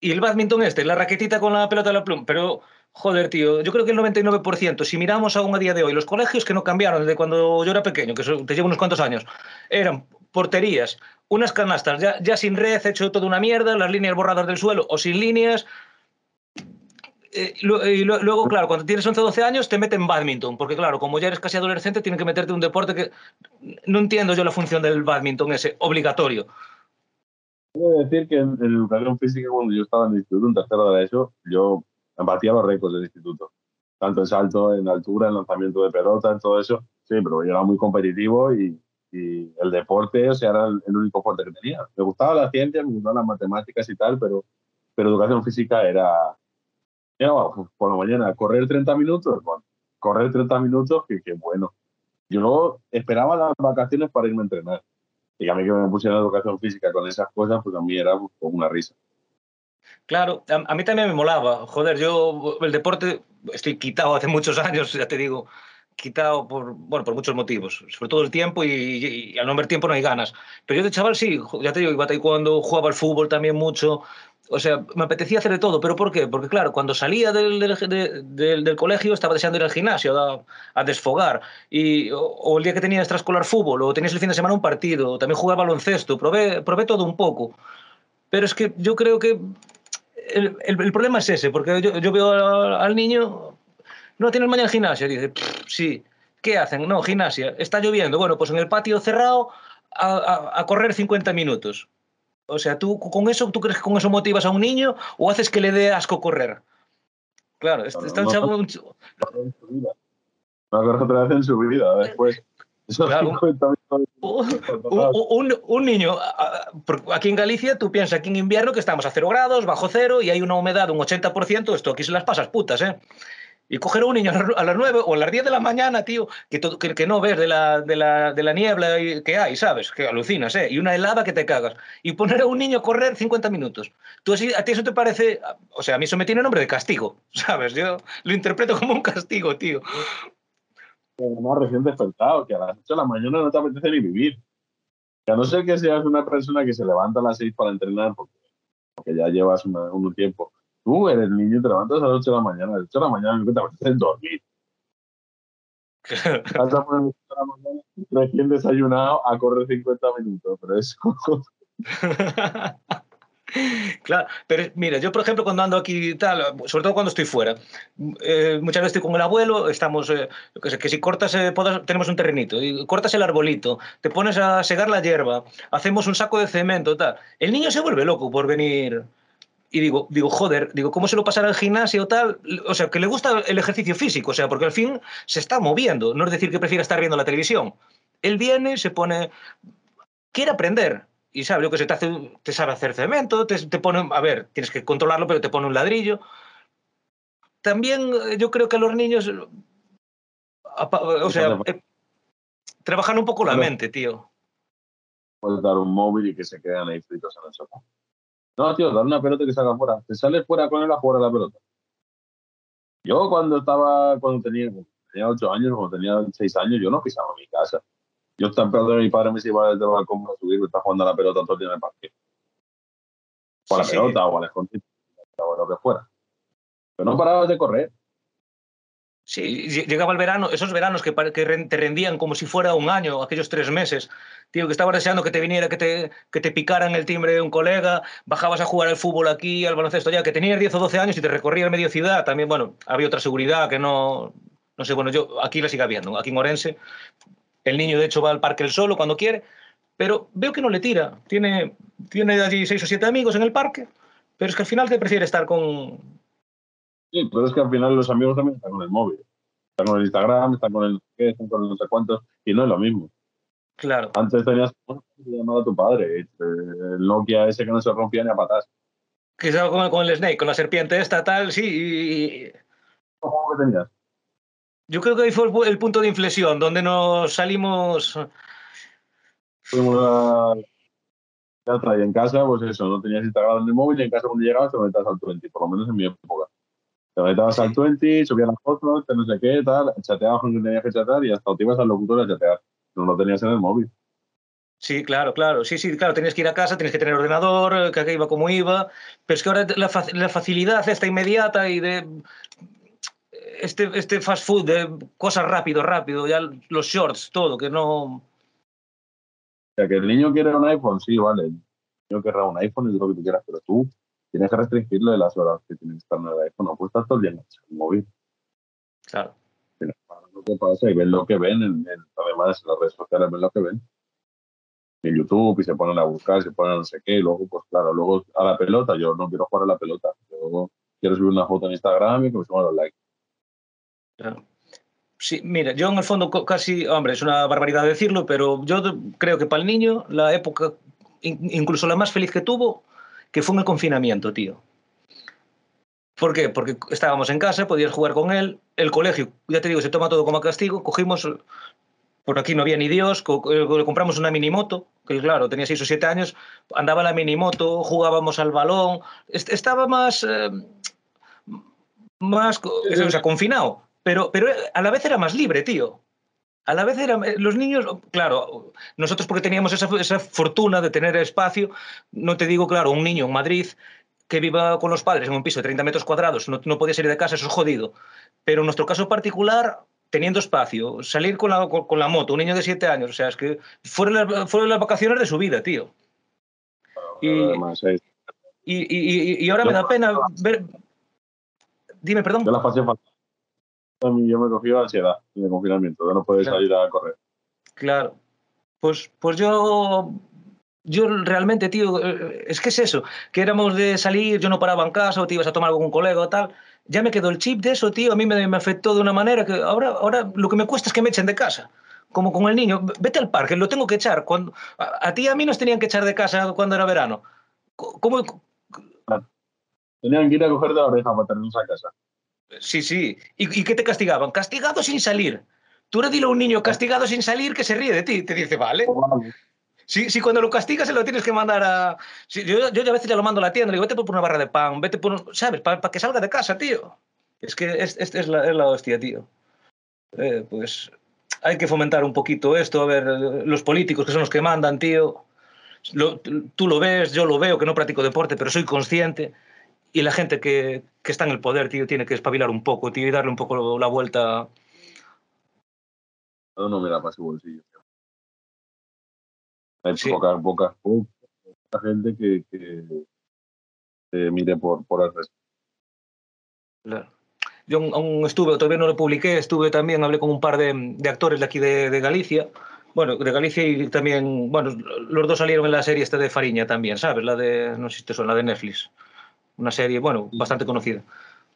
y el badminton este, la raquetita con la pelota de la pluma, pero... Joder, tío, yo creo que el 99%, si miramos aún a día de hoy, los colegios que no cambiaron desde cuando yo era pequeño, que te llevo unos cuantos años, eran porterías, unas canastas ya, ya sin red, hecho toda una mierda, las líneas borradas del suelo o sin líneas, eh, y luego, claro, cuando tienes 11 o 12 años te meten badminton, porque claro, como ya eres casi adolescente, tienen que meterte un deporte que no entiendo yo la función del badminton ese, obligatorio.
Quiero decir que en, en, educación física, cuando yo estaba en el instituto, en tercero de eso, yo batía los récords del instituto. Tanto en salto, en altura, en lanzamiento de pelota, en todo eso. Sí, pero yo era muy competitivo y, y el deporte, o sea, era el, el, único fuerte que tenía. Me gustaba la ciencia, me gustaban las matemáticas y tal, pero, pero educación física era, por la mañana, correr 30 minutos, bueno, correr 30 minutos, que, que, bueno. Yo esperaba las vacaciones para irme a entrenar. Y a mí que me pusieran educación física con esas cosas, pues a mí era pues, una risa.
Claro, a, a, mí también me molaba. Joder, yo el deporte estoy quitado hace muchos años, ya te digo, quitado por, bueno, por muchos motivos, sobre todo el tiempo y, y, y al no haber tiempo no hay ganas. Pero yo de chaval sí, ya te digo, iba cuando jugaba al fútbol también mucho, o sea, me apetecía hacer de todo, pero ¿por qué? Porque claro, cuando salía del, del, colegio estaba deseando ir al gimnasio a, a desfogar, y, o, el día que tenía extraescolar fútbol, o tenías el fin de semana un partido, o también jugaba baloncesto, probé, probé todo un poco. Pero es que yo creo que el, el, problema es ese, porque yo, veo al, niño, no tienes mañana gimnasia, dice, sí, ¿qué hacen? No, gimnasia, está lloviendo, bueno, pues en el patio cerrado a, a correr 50 minutos o sea, ¿tú con eso, tú crees que con eso motivas a un niño o haces que le dé asco correr? Claro, no, está no, un...
No, no corre otra vez en su vida después.
Claro, un, un, un, niño, aquí en Galicia, tú piensas aquí en invierno que estamos a cero grados, bajo cero, y hay una humedad de un 80%, esto aquí se las pasas putas, ¿eh? Y coger a un niño a las 9 o a las 10 de la mañana, tío, que, todo, que, que, no ves de la, de, la, de la niebla que hay, ¿sabes? Que alucinas, ¿eh? Y una helada que te cagas. Y poner a un niño a correr 50 minutos. ¿Tú, ¿A ti eso te parece...? O sea, a mí eso me tiene nombre de castigo, ¿sabes? Yo lo interpreto como un castigo, tío.
Más recién despertado, que a las 8 de la mañana no te apetece ni vivir. Que a no ser que seas una persona que se levanta a las 6 para entrenar, porque, porque ya llevas una, un tiempo Tú eres niño y te levantas a las 8 de la mañana. A las 8 de la mañana no te apetece dormir. Vas a poner a la mañana recién desayunado a correr 50 minutos, pero eso.
Claro, pero mira, yo por ejemplo cuando ando aquí tal, sobre todo cuando estoy fuera, eh, muchas veces estoy con el abuelo, estamos, eh, que, que, si cortas, eh, podas, tenemos un terrenito, y cortas el arbolito, te pones a segar la hierba, hacemos un saco de cemento, tal. El niño se vuelve loco por venir, y digo, digo, joder, digo, ¿cómo se lo pasará al gimnasio o tal? O sea, que le gusta el ejercicio físico, o sea, porque al fin se está moviendo, no es decir que prefiera estar viendo la televisión. Él viene, se pone, quiere aprender, y sabe lo que se te hace, te sabe hacer cemento, te, te pone, a ver, tienes que controlarlo, pero te pone un ladrillo. También eh, yo creo que a los niños, o sea, eh, trabajan un poco la mente, tío.
puedes dar un móvil y que se quedan ahí fritos en el sofá. No, tío, dar una pelota que salga fuera. Te sales fuera con él a jugar a la pelota. Yo cuando estaba, cuando tenía, tenía 8 años, cuando tenía 6 años, yo no pisaba mi casa. Yo estaba esperando mi padre me iba desde el balcón a subir, está jugando a la pelota todo el día en el parque. O a la pelota, o al escondite, o lo que fuera. Pero no parabas de correr.
Sí, llegaba el verano, esos veranos que, te rendían como si fuera un año, aquellos tres meses. Tío, que estabas deseando que te viniera, que te, que te picaran el timbre de un colega, bajabas a jugar al fútbol aquí, al baloncesto ya, que tenías 10 o 12 años y te recorría el medio ciudad. También, bueno, había otra seguridad que no, no sé, bueno, yo aquí la sigo viendo, aquí en Orense. El niño, de hecho, va al parque él solo cuando quiere, pero veo que no le tira. Tiene, tiene allí seis o siete amigos en el parque, pero es que al final te prefiere estar con,
Sí, pero es que al final los amigos también están con el móvil. Están con el Instagram, están con el qué, están con el no sé cuántos, y no es lo mismo.
Claro.
Antes tenías llamado a tu padre, este, el Nokia ese que no se rompía ni a patas.
Que con, con el Snake, con la serpiente esta, tal, sí. Y...
¿Cómo que tenías?
Yo creo que ahí fue el punto de inflexión, donde nos salimos.
Fuimos a. Ya en casa, pues eso, no tenías Instagram en el móvil y en casa cuando llegabas te metías al 20, por lo menos en mi época. Te metabas al 20, subías las fotos, te no sé qué, tal, chateabas con quien tenías que chatear y hasta te ibas al locutor a chatear. No lo tenías en el móvil.
Sí, claro, claro. Sí, sí, claro. Tenías que ir a casa, tienes que tener ordenador, que iba como iba. Pero es que ahora la, la facilidad esta inmediata y de este, este fast food de cosas rápido, rápido, ya los shorts, todo, que no. O
sea, que el niño quiere un iPhone, sí, vale. El niño querrá un iPhone y lo que tú quieras, pero tú tienes que restringirlo de las horas que tienes que estar en el iPhone. No puedes estar todo el día en el móvil.
Claro.
Lo que pasa y ven lo que ven, en, además en las redes sociales ven lo que ven. En YouTube y se ponen a buscar, se ponen a no sé qué, y luego, pues claro, luego a la pelota, yo no quiero jugar a la pelota, luego quiero subir una foto en Instagram y que me suban los likes.
Claro. Sí, mira, yo en el fondo casi, hombre, es una barbaridad decirlo, pero yo creo que para el niño la época, incluso la más feliz que tuvo, que fue en el confinamiento, tío. ¿Por qué? Porque estábamos en casa, podías jugar con él, el colegio, ya te digo, se toma todo como castigo, cogimos, por aquí no había ni Dios, le compramos una minimoto, que claro, tenía seis o siete años, andaba la minimoto, jugábamos al balón, estaba más, eh, más, o sea, confinado, pero, pero a la vez era más libre, tío. A la vez eran los niños, claro, nosotros porque teníamos esa, esa, fortuna de tener espacio, no te digo, claro, un niño en Madrid que viva con los padres en un piso de 30 metros cuadrados, no, no podía salir de casa, eso es jodido. Pero en nuestro caso particular, teniendo espacio, salir con la, con, la moto, un niño de 7 años, o sea, es que fueron las, fueron las vacaciones de su vida, tío. Y, y, y, y, ahora me da pena ver... Dime, perdón.
Yo la pasé a mí yo me cogí ansiedad en el confinamiento, de no poder salir a correr.
Claro. Pues, pues yo, yo realmente, tío, eh, es que es eso, que éramos de salir, yo no paraba en casa o te ibas a tomar con un colega o tal. Ya me quedó el chip de eso, tío, a mí me, me afectó de una manera que ahora, ahora lo que me cuesta es que me echen de casa como con el niño, vete al parque, lo tengo que echar. Cuando, a, ti y a mí nos tenían que echar de casa cuando era verano. ¿Cómo?
Tenían que ir a coger de la oreja para tenernos a casa.
Sí, sí. ¿Y, qué te castigaban? Castigado sin salir. Tú le dile a un niño castigado sin salir que se ríe de ti. Te dice, vale. Sí, sí, cuando lo castigas se lo tienes que mandar a... yo, yo a veces ya lo mando a la tienda, le digo, vete por una barra de pan, vete por... ¿Sabes? Para que salga de casa, tío. Es que es, es, es, la, es la, hostia, tío. Eh, pues hay que fomentar un poquito esto, a ver, los políticos que son los que mandan, tío. tú lo ves, yo lo veo, que no practico deporte, pero soy consciente y la gente que, que, está en el poder, tío, tiene que espabilar un poco, tío, y darle un poco la vuelta.
No, no me da para su bolsillo. Hay sí. poca, poca, poca, gente que, mire por, por el resto.
Claro. Yo aún estuve, todavía no lo publiqué, estuve también, hablé con un par de, de actores de aquí de, de, Galicia. Bueno, de Galicia y también, bueno, los dos salieron en la serie esta de Fariña también, ¿sabes? La de, no sé si te son, la de Netflix una serie, bueno, bastante conocida.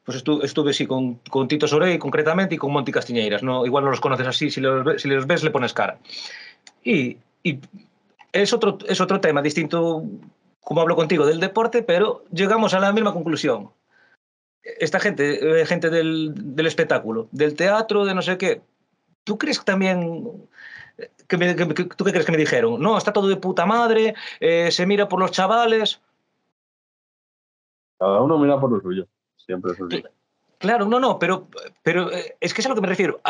Pues estuve, estuve sí con, con Tito Sorey concretamente y con Monty Castiñeiras. ¿no? Igual no los conoces así, si los, si los ves le pones cara. Y, y es, otro, es otro tema distinto, como hablo contigo, del deporte, pero llegamos a la misma conclusión. Esta gente, eh, gente del, del espectáculo, del teatro, de no sé qué, ¿tú crees que también ¿qué me- qué- qué- ¿tú qué crees que me dijeron? No, está todo de puta madre, eh, se mira por los chavales.
Cada uno mira por lo suyo. Siempre.
Claro, no, no, pero, pero eh, es que es a lo que me refiero.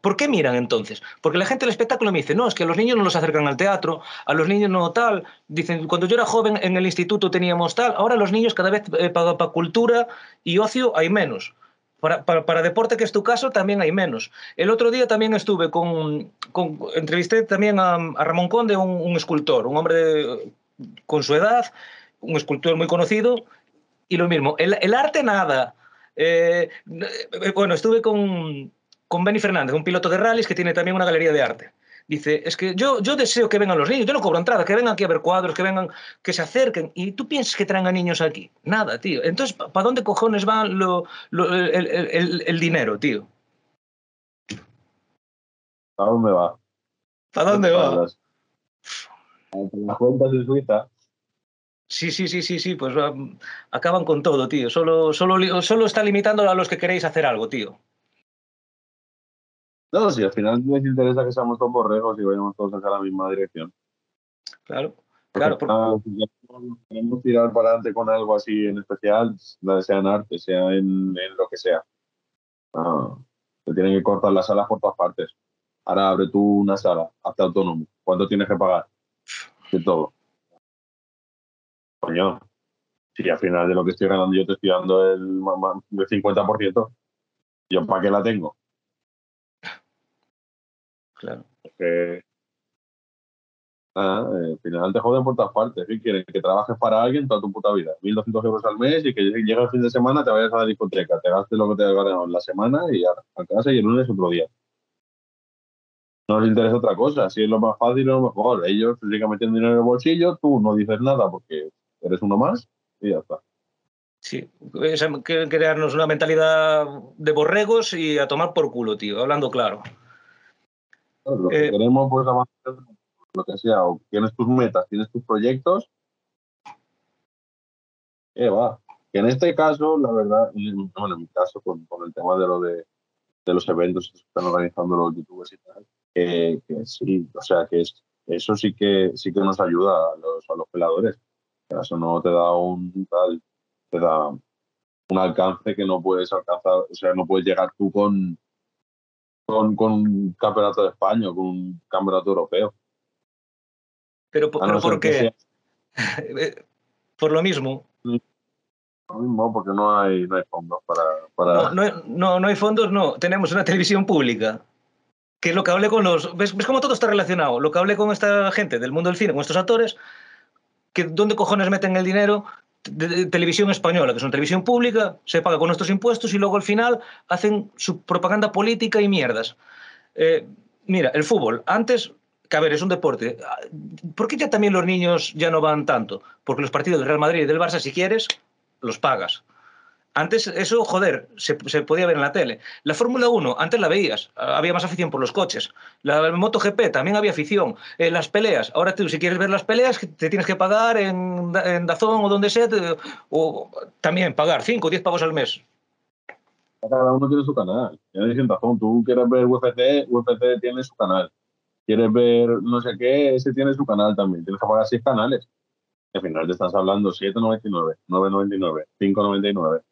¿Por qué miran entonces? Porque la gente del espectáculo me dice, no, es que a los niños no los acercan al teatro, a los niños no tal. Dicen, cuando yo era joven en el instituto teníamos tal, ahora los niños cada vez eh, para, para cultura y ocio hay menos. Para, para, deporte, que es tu caso, también hay menos. El otro día también estuve con, entrevisté también a, Ramón Conde, un, escultor, un hombre con su edad, un escultor muy conocido, y lo mismo, el, el arte nada. Eh, eh, bueno, estuve con, con Benny Fernández, un piloto de rallies que tiene también una galería de arte. Dice, es que yo, yo deseo que vengan los niños, yo no cobro entrada, que vengan aquí a ver cuadros, que vengan, que se acerquen. ¿Y tú piensas que traen a niños aquí? Nada, tío. Entonces, ¿para dónde cojones va lo, lo- el, el- el- el dinero, tío?
¿A dónde va?
¿Para dónde va?
Las, cuentas en Suiza.
Sí, sí, sí, sí, sí, pues um, acaban con todo, tío. Solo, solo, solo está limitando a los que queréis hacer algo, tío.
No, si al final les interesa que seamos todos borregos y vayamos todos hacia la misma dirección.
Claro,
Porque,
claro. por-
ah, si ya queremos tirar para adelante con algo así en especial, sea en arte, sea en, en lo que sea. Ah, te tienen que cortar las salas por todas partes. Ahora abre tú una sala, hazte autónomo. ¿Cuánto tienes que pagar? De todo. Coño, si al final de lo que estoy ganando yo te estoy dando el, el 50%, ¿yo para qué la tengo?
claro.
que nada, eh, al final te joden por todas partes. ¿Qué? Que trabajes para alguien toda tu puta vida. 1.200 euros al mes y que llegue el fin de semana, te vayas a la discoteca, te gastes lo que te has ganado en la semana y a casa y el lunes otro día. No les interesa otra cosa. Si es lo más fácil, es lo mejor. Ellos se siguen metiendo dinero en el bolsillo, tú no dices nada porque eres uno más y ya está.
Sí, quieren crearnos una mentalidad de borregos y a tomar por culo, tío, hablando claro.
Lo que
Eh,
queremos, pues, avanzar, lo que sea, o tienes tus metas, tienes tus proyectos, eh, va. Que en este caso, la verdad, y, bueno, en mi caso, con, con el tema de lo de, de los eventos que están organizando los youtubers y tal, que, que sí, o sea, que es, eso sí que sí que nos ayuda a los, a los peladores. Eso no te da un tal, te da un alcance que no puedes alcanzar, o sea, no puedes llegar tú con, con, con un campeonato de España con un campeonato europeo.
Pero,
no
¿por
que
qué?
sea
Eh, Por lo mismo.
lo mismo, porque no hay, no hay fondos para... para...
No, no, no, no hay fondos, no. Tenemos una televisión pública. Que es lo que hablé con los. ¿Ves, ¿Ves cómo todo está relacionado? Lo que hablé con esta gente del mundo del cine, con estos actores, que ¿dónde cojones meten el dinero? De, televisión española, que es una televisión pública, se paga con nuestros impuestos y luego al final hacen su propaganda política y mierdas. Eh, mira, el fútbol, antes, que a ver, es un deporte. ¿Por qué ya también los niños ya no van tanto? Porque los partidos del Real Madrid y del Barça, si quieres, los pagas. Antes eso, joder, se, podía ver en la tele. La Fórmula 1, antes la veías, había más afición por los coches. La MotoGP también había afición. Eh, las peleas, ahora tú si quieres ver las peleas te tienes que pagar en, Da- en Dazón o donde sea, o también pagar 5 o 10 pavos al mes.
Cada uno tiene su canal. Tienes razón. Tú quieres ver UFC, UFC tiene su canal. Quieres ver no sé qué, ese tiene su canal también. Tienes que pagar seis canales. Al final te estás hablando 7,99, 9,99, 5,99.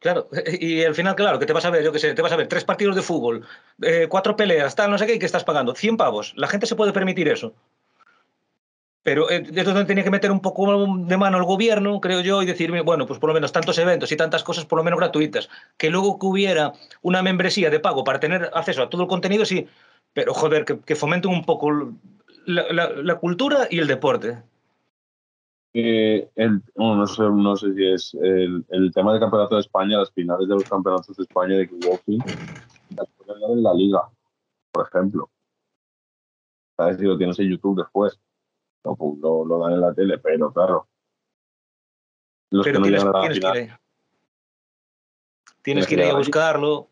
Claro, y al final, claro, que te vas a ver, yo qué sé, te vas a ver tres partidos de fútbol, eh, cuatro peleas, tal, no sé qué, y que estás pagando 100 pavos. La gente se puede permitir eso. Pero eh, es donde tenía que meter un poco de mano el gobierno, creo yo, y decirme, bueno, pues por lo menos tantos eventos y tantas cosas por lo menos gratuitas. Que luego que hubiera una membresía de pago para tener acceso a todo el contenido, sí, pero joder, que, fomenten un poco la cultura y el deporte.
Eh, el, bueno, no, sé, no sé si es el, el tema del campeonato de España, las finales de los campeonatos de España de kickboxing, las puedes ver en la liga, por ejemplo. ¿Sabes? Si lo tienes en YouTube después, lo, lo, lo dan en la tele, pero claro. Los
Pero
que no
tienes,
llegan a la
tienes que ir. Tienes que ir a buscarlo.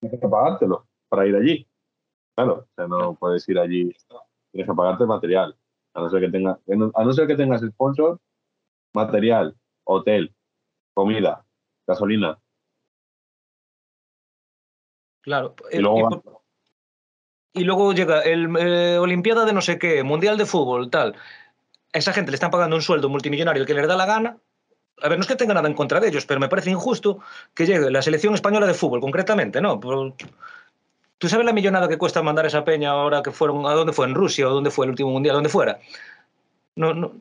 tienes que pagártelo para ir allí. Claro, o sea, no puedes ir allí. Tienes que pagarte material. A no ser que tengas, a no ser que tengas sponsor, material, hotel, comida, gasolina.
Claro.
Y luego
y por- luego llega el eh, Olimpiada de no sé qué, Mundial de Fútbol, tal. A esa gente le están pagando un sueldo multimillonario el que les da la gana. A ver, no es que tenga nada en contra de ellos, pero me parece injusto que llegue la selección española de fútbol, concretamente, ¿no? ¿Tú sabes la millonada que cuesta mandar esa peña ahora que fueron, a dónde fue? ¿En Rusia o dónde fue el último mundial? ¿Dónde fuera? No, no.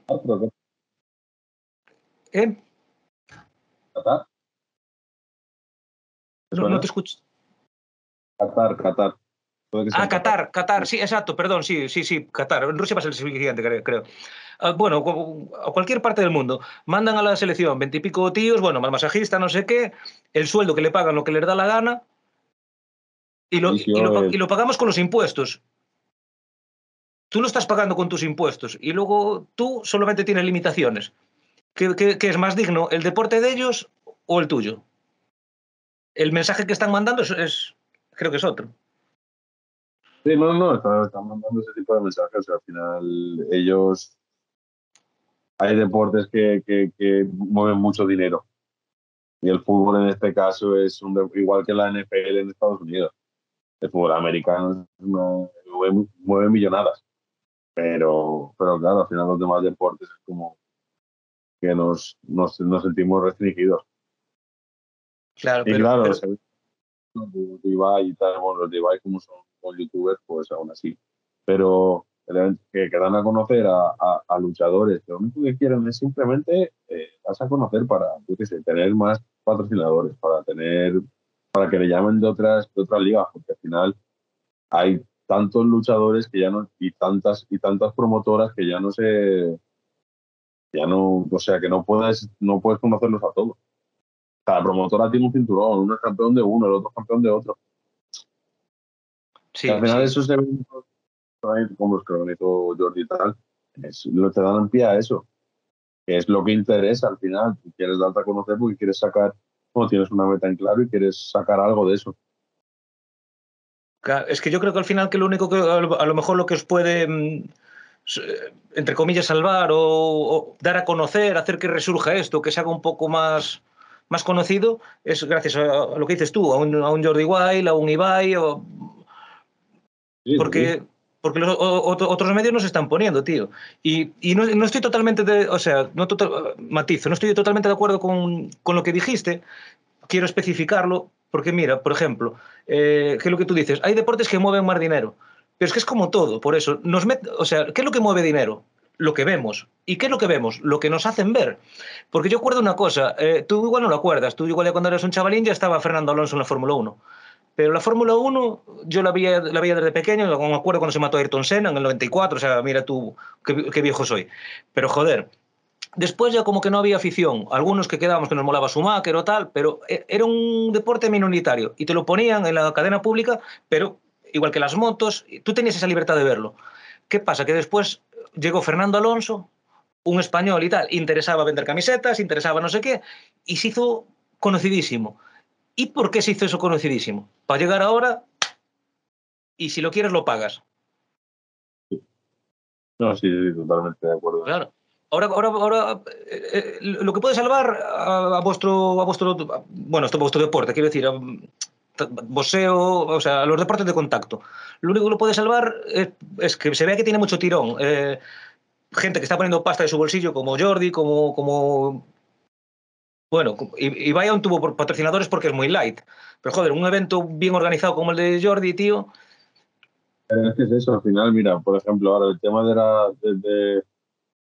¿Eh?
¿Qatar?
No, no te escucho.
Qatar, Qatar.
Ah, Qatar, Qatar, sí, exacto, perdón, sí, sí, sí, Qatar. En Rusia va a ser el siguiente, creo. Ah, bueno, a cualquier parte del mundo, mandan a la selección veintipico tíos, bueno, más masajista, no sé qué, el sueldo que le pagan, lo que les da la gana, y lo, y lo, y lo pagamos con los impuestos. Tú lo estás pagando con tus impuestos y luego tú solamente tienes limitaciones. ¿Qué, qué, qué es más digno, el deporte de ellos o el tuyo? El mensaje que están mandando es, es creo que es otro.
Sí, no, no, están, están, mandando ese tipo de mensajes. al final, ellos. Hay deportes que, que, que, mueven mucho dinero. Y el fútbol en este caso es un, igual que la NFL en Estados Unidos. El fútbol americano no, mueve, mueve, millonadas. Pero, pero claro, al final los demás deportes es como que nos, nos, nos sentimos restringidos.
Claro,
y
pero,
claro,
pero...
los de y tal, bueno, los de Ibai como son youtubers, pues aún así. Pero que, que dan a conocer a, a, a, luchadores, lo único que quieren es simplemente eh, a conocer para, yo qué sé, tener más patrocinadores, para tener, para que le llamen de otras, de otras ligas, porque al final hay tantos luchadores que ya no, y tantas, y tantas promotoras que ya no se, ya no, o sea, que no puedes, no puedes conocerlos a todos. Cada promotora tiene un cinturón, uno es campeón de uno, el otro es campeón de otro.
Sí,
al final
sí.
esos eventos, como los que organizó Jordi y tal, es, lo te dan pie a eso, que es lo que interesa al final. Quieres darte a conocer porque quieres sacar, o tienes una meta en claro y quieres sacar algo de eso.
Es que yo creo que al final que lo único que a lo mejor lo que os puede entre comillas salvar o, o dar a conocer, hacer que resurja esto, que se haga un poco más más conocido es gracias a, lo que dices tú, a un, a un Jordi Wild, a un Ibai, o,
Sí,
porque,
sí.
Porque los otros medios nos están poniendo, tío. Y, y no, no, estoy totalmente, de, o sea, no total, matizo, no estoy totalmente de acuerdo con, con, lo que dijiste. Quiero especificarlo, porque mira, por ejemplo, eh, ¿qué es lo que tú dices? Hay deportes que mueven más dinero, pero es que es como todo, por eso. Nos met, o sea, ¿qué es lo que mueve dinero? Lo que vemos. ¿Y qué es lo que vemos? Lo que nos hacen ver. Porque yo acuerdo una cosa, eh, tú igual no lo acuerdas, tú igual ya cuando eras un chavalín ya estaba Fernando Alonso en la Fórmula 1. Pero la Fórmula 1 yo la veía, la veía desde pequeño, me acuerdo cuando se mató Ayrton Senna en el 94, o sea, mira tú qué, viejo soy. Pero joder, después ya como que no había afición, algunos que quedábamos que nos molaba Schumacher o tal, pero e, era un deporte minoritario y te lo ponían en la cadena pública, pero igual que las motos, tú tenías esa libertad de verlo. ¿Qué pasa? Que después llegó Fernando Alonso, un español y tal, interesaba vender camisetas, interesaba no sé qué, y se hizo conocidísimo. ¿Y por qué se hizo eso conocidísimo? Para llegar ahora y si lo quieres lo pagas.
No, sí, sí totalmente de acuerdo.
Claro. Ahora, ahora, ahora eh, eh, lo que puede salvar a, a, vuestro, a vuestro, bueno, esto vuestro deporte, quiero decir, a, boxeo, o sea, a los deportes de contacto. Lo único que lo puede salvar es, es que se vea que tiene mucho tirón. Eh, gente que está poniendo pasta de su bolsillo, como Jordi, como, como bueno, Ibai aún tuvo patrocinadores porque es muy light. Pero joder, un evento bien organizado como el de Jordi, tío.
Es que es eso, al final, mira, por ejemplo, ahora el tema de, la, de, de,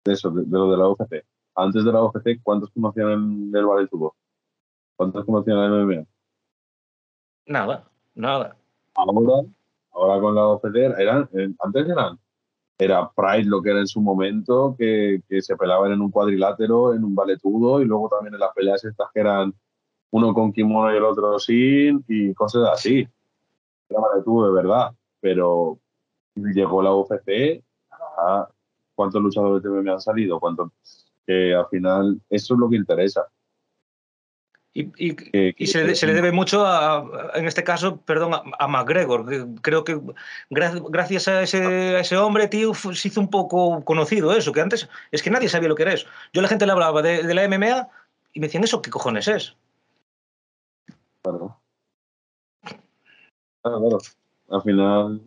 de eso, de, lo de la UFC. Antes de la UFC, ¿cuántos conocían el ballet tubo? ¿Cuántos conocían la MMA?
Nada, nada.
Ahora, ahora con la UFC, eran, antes eran era Pride lo que era en su momento, que, que, se pelaban en un cuadrilátero, en un valetudo, y luego también en las peleas estas que eran uno con kimono y el otro sin, y cosas así. Era valetudo de verdad, pero llegó la UFC, ah, ¿cuántos luchadores de MMA han salido? ¿Cuántos? Que al final eso es lo que interesa.
Y, y, que, y se, se, le debe mucho, a, en este caso, perdón, a, a McGregor. Creo que gracias a ese, a ese hombre, tío, se hizo un poco conocido eso, que antes es que nadie sabía lo que era eso. Yo a la gente le hablaba de, de la MMA y me decían, ¿eso qué cojones es?
Claro. Claro, claro. Al final,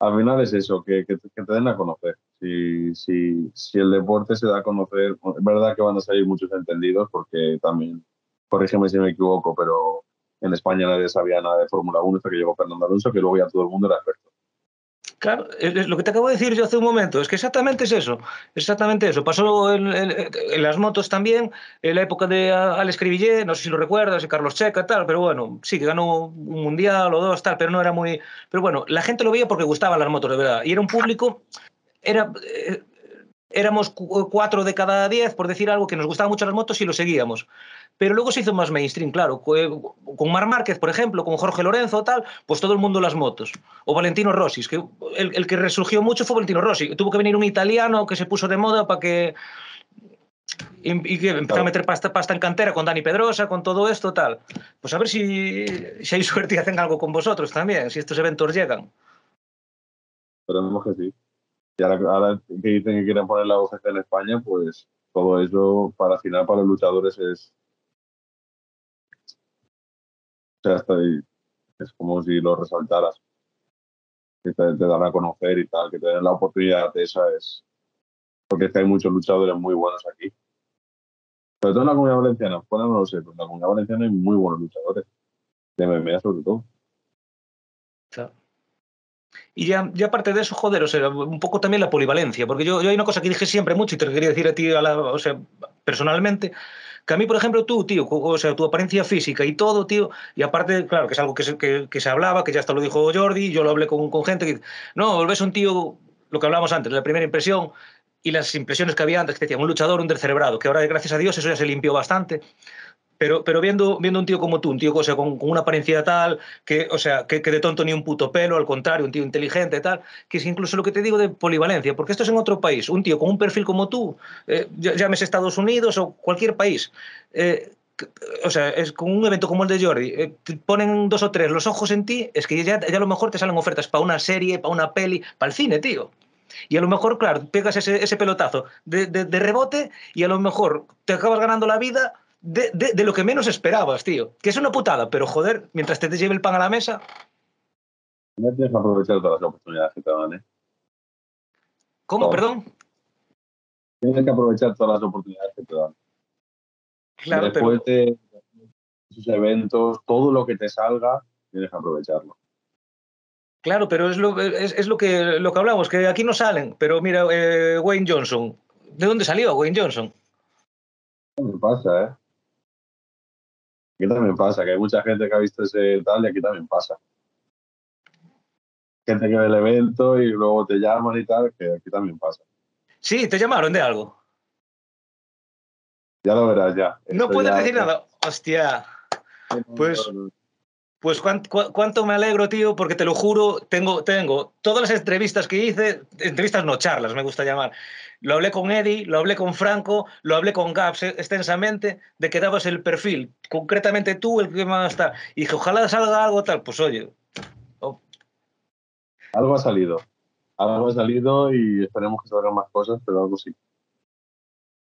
al final es eso, que, que, te den a conocer. Si, si, si el deporte se da a conocer, es verdad que van a salir muchos entendidos porque también, corrígeme si me equivoco, pero en España nadie sabía nada de Fórmula 1 hasta que llegó Fernando Alonso, que luego ya todo el mundo era experto.
Claro, lo que te acabo de decir yo hace un momento, es que exactamente es eso, exactamente eso. Pasó en, en, en las motos también, en la época de Alex Cribillé, no sé si lo recuerdas, y Carlos Checa, tal, pero bueno, sí, que ganó un mundial o dos, tal, pero no era muy... Pero bueno, la gente lo veía porque gustaban las motos, de verdad, y era un público, era... Eh, éramos cuatro de cada diez, por decir algo, que nos gustaban mucho las motos y lo seguíamos. Pero luego se hizo más mainstream, claro. Con Mar Márquez, por ejemplo, con Jorge Lorenzo, tal, pues todo el mundo las motos. O Valentino Rossi, que el, el que resurgió mucho fue Valentino Rossi. Tuvo que venir un italiano que se puso de moda para que y, que empezó a meter pasta, pasta, en cantera con Dani Pedrosa, con todo esto, tal. Pues a ver si, si hay suerte y hacen algo con vosotros también, si estos eventos llegan.
Esperemos que sí. Y ahora, que dicen que quieren poner la UGC en España, pues todo eso para final para los luchadores es, sea, estoy, es como si lo resaltaras, que te, te, dan a conocer y tal, que te den la oportunidad de esa es, porque es que hay muchos luchadores muy buenos aquí. Sobre todo en la comunidad valenciana, fuera no lo sé, pero en la comunidad valenciana hay muy buenos luchadores, de MMA sobre todo.
Y ya, ya aparte de eso, joder, o sea, un poco también la polivalencia, porque yo, yo hay una cosa que dije siempre mucho y te quería decir a ti, a la, o sea, personalmente, que a mí, por ejemplo, tú, tío, o sea, tu apariencia física y todo, tío, y aparte, claro, que es algo que se, que, que se hablaba, que ya hasta lo dijo Jordi, yo lo hablé con, con gente que, no, ves un tío, lo que hablábamos antes, la primera impresión y las impresiones que había antes, que decían un luchador, un descerebrado, que ahora, gracias a Dios, eso ya se limpió bastante. Pero, pero viendo, viendo un tío como tú, un tío o sea, con, una apariencia tal, que, o sea, que, de tonto ni un puto pelo, al contrario, un tío inteligente tal, que es incluso lo que te digo de polivalencia, porque esto es en otro país, un tío con un perfil como tú, eh, Estados Unidos o cualquier país, eh, o sea, es con un evento como el de Jordi, eh, ponen dos o tres los ojos en ti, es que ya, a lo mejor te salen ofertas para una serie, para una peli, para el cine, tío. Y a lo mejor, claro, pegas ese, ese pelotazo de, de, rebote y a lo mejor te acabas ganando la vida de, de, de, lo que menos esperabas, tío. Que es una putada, pero joder, mientras te, te lleve el pan a la mesa.
No tienes que aprovechar todas las oportunidades que te dan, ¿eh?
¿Cómo, perdón?
Tienes que aprovechar todas las oportunidades que te dan.
Claro,
Después
pero...
de esos eventos, todo lo que te salga, tienes que aprovecharlo.
Claro, pero es lo, es, es lo, que, lo que hablamos, que aquí no salen. Pero mira, eh, Wayne Johnson. ¿De dónde salió Wayne Johnson?
me pasa, ¿eh? Aquí también pasa, que hay mucha gente que ha visto ese tal y aquí también pasa. Gente que ve el evento y luego te llaman y tal, que aquí también pasa.
Sí, te llamaron de algo.
Ya lo verás, ya.
No
Esto
puedes
ya-
decir nada. Hostia. Pues- Pues cuánto, cuánto me alegro, tío, porque te lo juro, tengo, tengo todas las entrevistas que hice, entrevistas no, charlas me gusta llamar. Lo hablé con Eddie, lo hablé con Franco, lo hablé con Gaps eh, extensamente, de que dabas el perfil, concretamente tú, el que más está. Y dije, ojalá salga algo tal, pues oye,
Algo ha salido. Algo ha salido y esperemos que salgan más cosas, pero algo sí.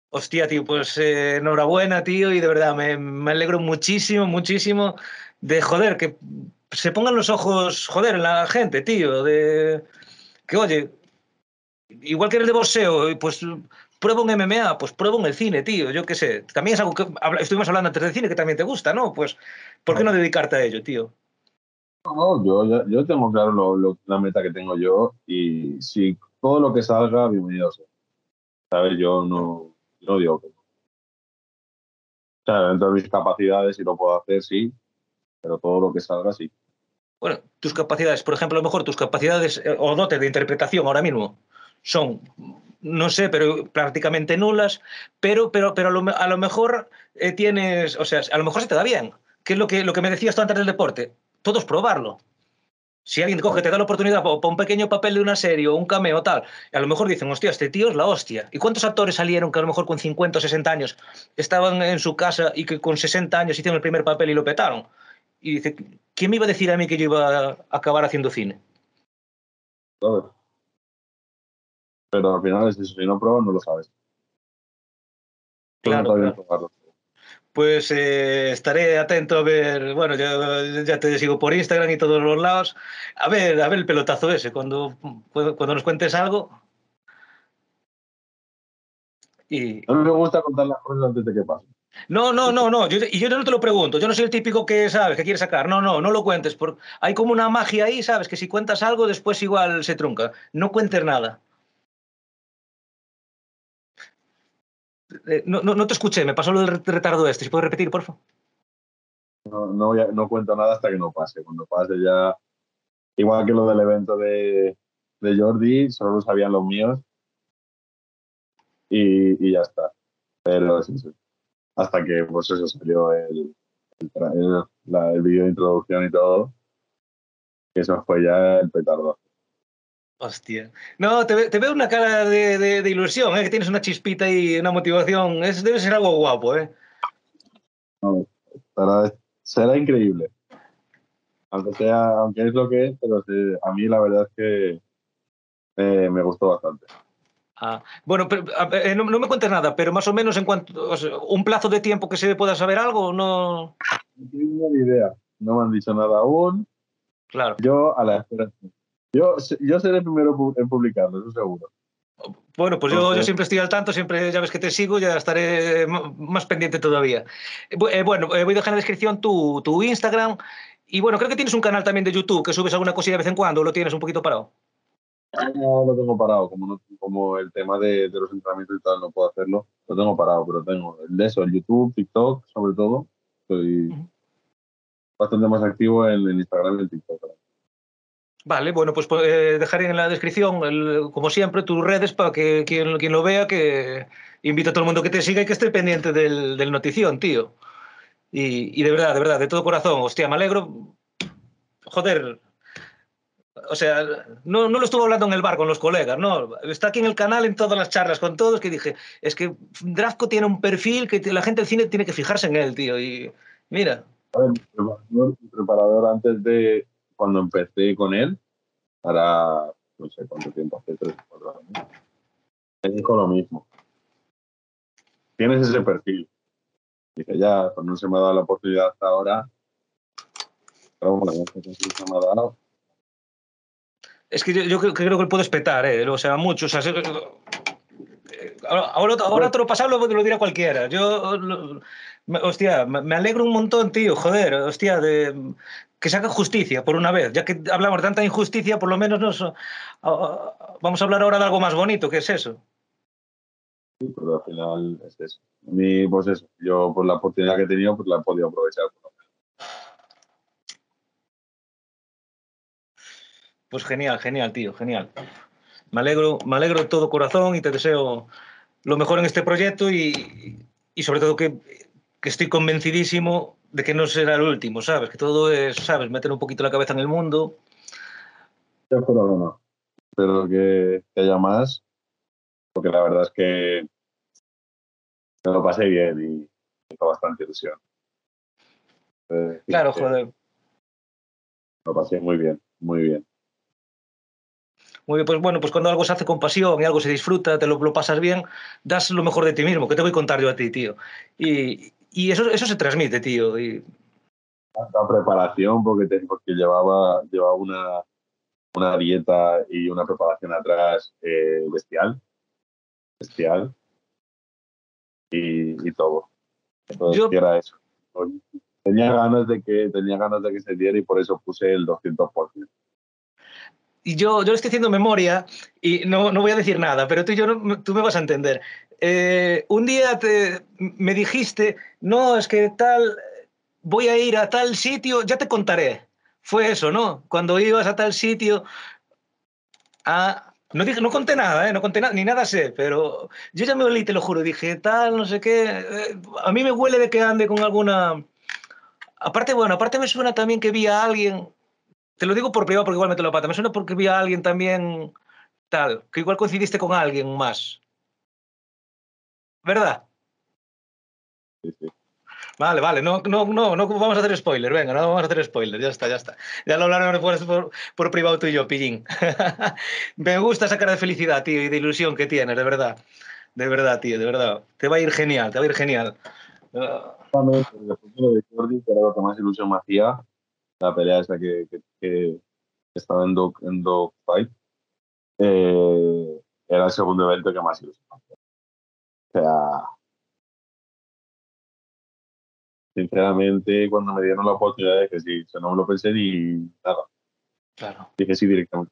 hostia, tío, pues eh, enhorabuena, tío, y de verdad me, me alegro muchísimo, muchísimo de joder, que se pongan los ojos, joder, en la gente, tío, de que oye, igual que eres de boxeo, pues prueba un MMA, pues prueba un el cine, tío, yo qué sé. También es algo que estuvimos hablando antes del cine que también te gusta, ¿no? Pues, ¿por qué no dedicarte a ello, tío?
No, yo, yo, tengo claro lo, la meta que tengo yo y si todo lo que salga, bienvenido sea. ¿Sabes? Yo no, yo no digo que. O sea, dentro de mis capacidades, si lo puedo hacer, sí, pero todo lo que salga, sí.
Bueno, tus capacidades, por ejemplo, a lo mejor tus capacidades eh, o dotes de interpretación ahora mismo son, no sé, pero prácticamente nulas, pero, pero, pero a, lo, a lo mejor eh, tienes, o sea, a lo mejor se te da bien. ¿Qué es lo que, lo que me decías tú antes del deporte? Todo es probarlo. Si alguien coge, te da la oportunidad para un pequeño papel de una serie o un cameo tal, a lo mejor dicen, hostia, este tío es la hostia. ¿Y cuántos actores salieron que a lo mejor con 50 o 60 años estaban en su casa y que con 60 años hicieron el primer papel y lo petaron? Y dice, ¿quién me iba a decir a mí que yo iba a acabar haciendo cine?
¿sabes? Pero al final es eso, si no pruebas, no lo sabes.
Claro,
bien
claro. Pues eh, estaré atento a ver, bueno, ya, ya, te sigo por Instagram y todos los lados. A ver, a ver el pelotazo ese, cuando, cuando nos cuentes algo.
Y... A mí me gusta contar las cosas antes de que pasen.
No, no, no, no. Yo, y yo no te lo pregunto. Yo no soy el típico que sabes, que quiere sacar. No, no, no lo cuentes. Hay como una magia ahí, ¿sabes? Que si cuentas algo, después igual se trunca. No cuentes nada. Eh, no, no, no, te escuché, me pasó del retardo este. ¿Si puedes repetir, por favor?
No, no, no, cuento nada hasta que no pase. Cuando pase ya, igual que lo del evento de, Jordi, solo lo sabían los míos y, ya está. Pero hasta que pues eso salió el, el, la, el vídeo de introducción y todo. Eso fue ya el petardo.
Hostia. No, te, te veo una cara de, de, de ilusión, ¿eh? que tienes una chispita y una motivación. Es, debe ser algo guapo, ¿eh?
No, será, será increíble. Aunque, sea, aunque es lo que es, pero sí, a mí la verdad es que eh, me gustó bastante.
Ah, bueno, pero, eh, no, no, me cuentes nada, pero más o menos en cuanto o sea, un plazo de tiempo que se pueda saber algo, no.
No tengo ni idea. No me han dicho nada aún.
Claro.
Yo a la espera. Yo, yo seré el primero en publicarlo, eso seguro.
Bueno, pues yo, yo, siempre estoy al tanto, siempre ya ves que te sigo, ya estaré más pendiente todavía. Eh, bueno, eh, voy a dejar en la descripción tu, tu Instagram y bueno, creo que tienes un canal también de YouTube que subes alguna cosilla de vez en cuando, o lo tienes un poquito parado.
No lo tengo parado, como, no, como el tema de, los entrenamientos y tal no puedo hacerlo, lo tengo parado, pero tengo el de eso, el YouTube, TikTok, sobre todo. Estoy bastante más activo en el Instagram y el TikTok.
Vale, bueno, pues eh, dejaré en la descripción, como siempre, tus redes para que quien, quien, lo vea, que invito a todo el mundo que te siga y que esté pendiente del, del notición, tío. Y, y de verdad, de verdad, de todo corazón, hostia, me alegro. Joder, o sea, no, no, lo estuve hablando en el bar con los colegas, no, está aquí en el canal en todas las charlas con todos que dije, es que Drafco tiene un perfil que la gente del cine tiene que fijarse en él, tío, y mira.
A ver, mi preparador antes de cuando empecé con él, para no sé cuánto tiempo, hace tres o cuatro años, me dijo lo mismo. Tienes ese perfil. Dije, ya, pues no se me ha dado la oportunidad hasta ahora. Pero bueno, no se me ha dado
es que yo, yo creo, creo, que él puede espetar, ¿eh? o sea, mucho. O sea, ahora, ahora otro pasado lo, lo dirá cualquiera. Yo, hostia, me alegro un montón, tío, joder, hostia, de que se haga justicia por una vez. Ya que hablamos de tanta injusticia, por lo menos nos, vamos a hablar ahora de algo más bonito, que es eso.
Sí, pero al final es eso. A mí, pues eso, yo por la oportunidad que he tenido, pues la he podido aprovechar.
Pues genial, genial, tío, genial. Me alegro, me alegro de todo corazón y te deseo lo mejor en este proyecto y, y sobre todo que, que, estoy convencidísimo de que no será el último, ¿sabes? Que todo es, ¿sabes? Meter un poquito la cabeza en el mundo.
Yo espero que no. Espero que, que haya más, porque la verdad es que me lo pasé bien y me bastante ilusión.
Eh, claro, joder.
Lo pasé muy bien, muy bien.
Muy bien, pues bueno, pues cuando algo se hace con pasión y algo se disfruta, te lo, lo, pasas bien, das lo mejor de ti mismo. ¿Qué te voy a contar yo a ti, tío? Y, y eso, eso se transmite, tío. Y...
La preparación, porque, te, porque llevaba, llevaba una, una dieta y una preparación atrás eh, bestial. Bestial. Y, y todo. Entonces, yo... era eso. Tenía ganas, de que, tenía ganas de que se diera y por eso puse el 200%
yo, yo estoy haciendo memoria y no, no voy a decir nada, pero tú y yo, no, tú me vas a entender. Eh, un día te, me dijiste, no, es que tal, voy a ir a tal sitio, ya te contaré. Fue eso, ¿no? Cuando ibas a tal sitio, ah, no, dije, no conté nada, ¿eh? no conté nada, ni nada sé, pero yo ya me olí, te lo juro, dije, tal, no sé qué. Eh, a mí me huele de que ande con alguna... Aparte, bueno, aparte me suena también que vi a alguien te lo digo por privado porque igual me te lo pata. Me suena porque vi a alguien también tal, que igual coincidiste con alguien más. ¿Verdad?
Sí, sí.
Vale, vale, no, no, no, no vamos a hacer spoiler, venga, no vamos a hacer spoiler, ya está, ya está. Ya lo hablaremos por, por, por privado tú y yo, pillín. Me gusta esa cara de felicidad, tío, y de ilusión que tienes, de verdad. De verdad, tío, de verdad. Te va a ir genial, te va a ir genial.
Después de lo de Jordi, que era lo que más ilusión me hacía, la pelea esa que, que, que estaba en Dog, en Dog Fight, eh, era el segundo evento que más ilusión. O sea, sinceramente, cuando me dieron la oportunidad de que sí, o sea, no me lo pensé ni nada.
Claro.
Dije sí directamente.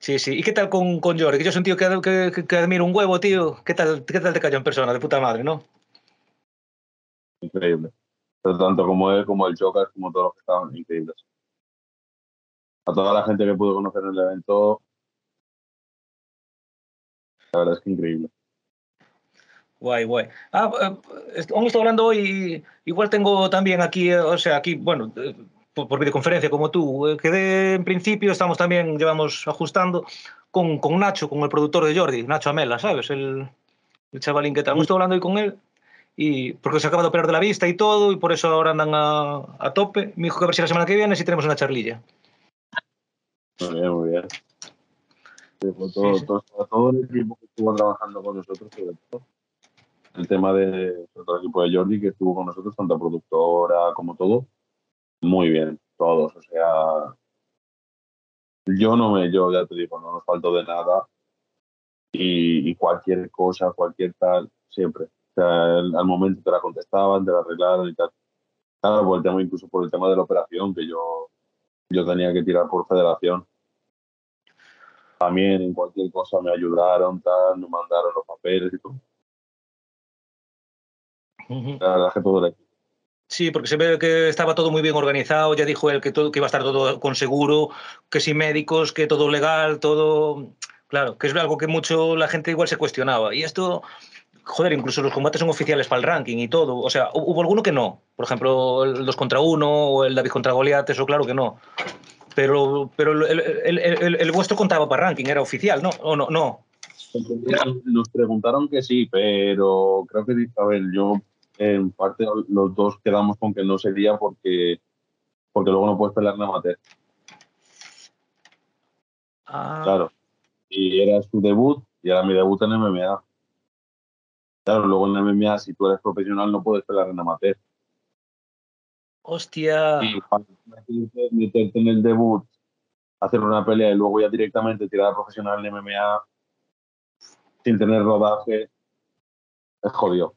Sí, sí. ¿Y qué tal con, con Jordi? Que yo soy un tío que, que, que, admiro un huevo, tío. ¿Qué tal, ¿Qué tal te cayó en persona? De puta madre, ¿no?
Increíble. Pero tanto como él, como el Joker, como todos los que estaban, increíbles. A toda la gente que pude conocer en el evento, la verdad es que increíble.
Guay, guay. Ah, eh, aún estoy hablando hoy, igual tengo también aquí, eh, o sea, aquí, bueno, eh, por, videoconferencia como tú, quedé en principio, estamos también, llevamos ajustando con, con Nacho, con el productor de Jordi, Nacho Amela, ¿sabes? El, el chavalín que tal. Estoy hablando hoy con él y porque se acaba de operar de la vista y todo, y por eso ahora andan a, a tope. Me dijo que a ver si la semana que viene si tenemos una charlilla.
Muy bien, muy bien. Sí, pues todo,
Sí.
Todo, todo el equipo que estuvo trabajando con nosotros, sobre todo. El tema de todo el equipo de Jordi que estuvo con nosotros, tanto productora como todo, muy bien, todos. O sea, yo no me, yo ya te digo, no nos faltó de nada. Y, y cualquier cosa, cualquier tal, siempre. O sea, el- al momento te la contestaban, te la arreglaron y tal. Claro, por el tema, incluso por el tema de la operación, que yo, yo tenía que tirar por federación. También en cualquier cosa me ayudaron, tal, me mandaron los papeles y todo. La verdad es que todo el.
Sí, porque se ve que estaba todo muy bien organizado, ya dijo él que, todo, que iba a estar todo con seguro, que sin médicos, que todo legal, todo... Claro, que es algo que mucho la gente igual se cuestionaba. Y esto, joder, incluso los combates son oficiales para el ranking y todo. O sea, hu- hubo alguno que no. Por ejemplo, el 2 contra 1 o el David contra Goliat, eso claro que no. Pero, pero el, el, el, el, el vuestro contaba para ranking, era oficial, ¿no? ¿O no? No.
Nos preguntaron que sí, pero creo que, a ver, yo en parte los dos quedamos con que no sería porque, porque luego no puedes pelear en amateur.
Ah,
Claro. Y era su debut y era mi debut en MMA. Claro, luego en MMA, si tú eres profesional, no puedes pelear en amateur.
hostia.
Y cuando meterte en el debut, hacer una pelea y luego ya directamente tirar a profesional en MMA sin tener rodaje, es jodido.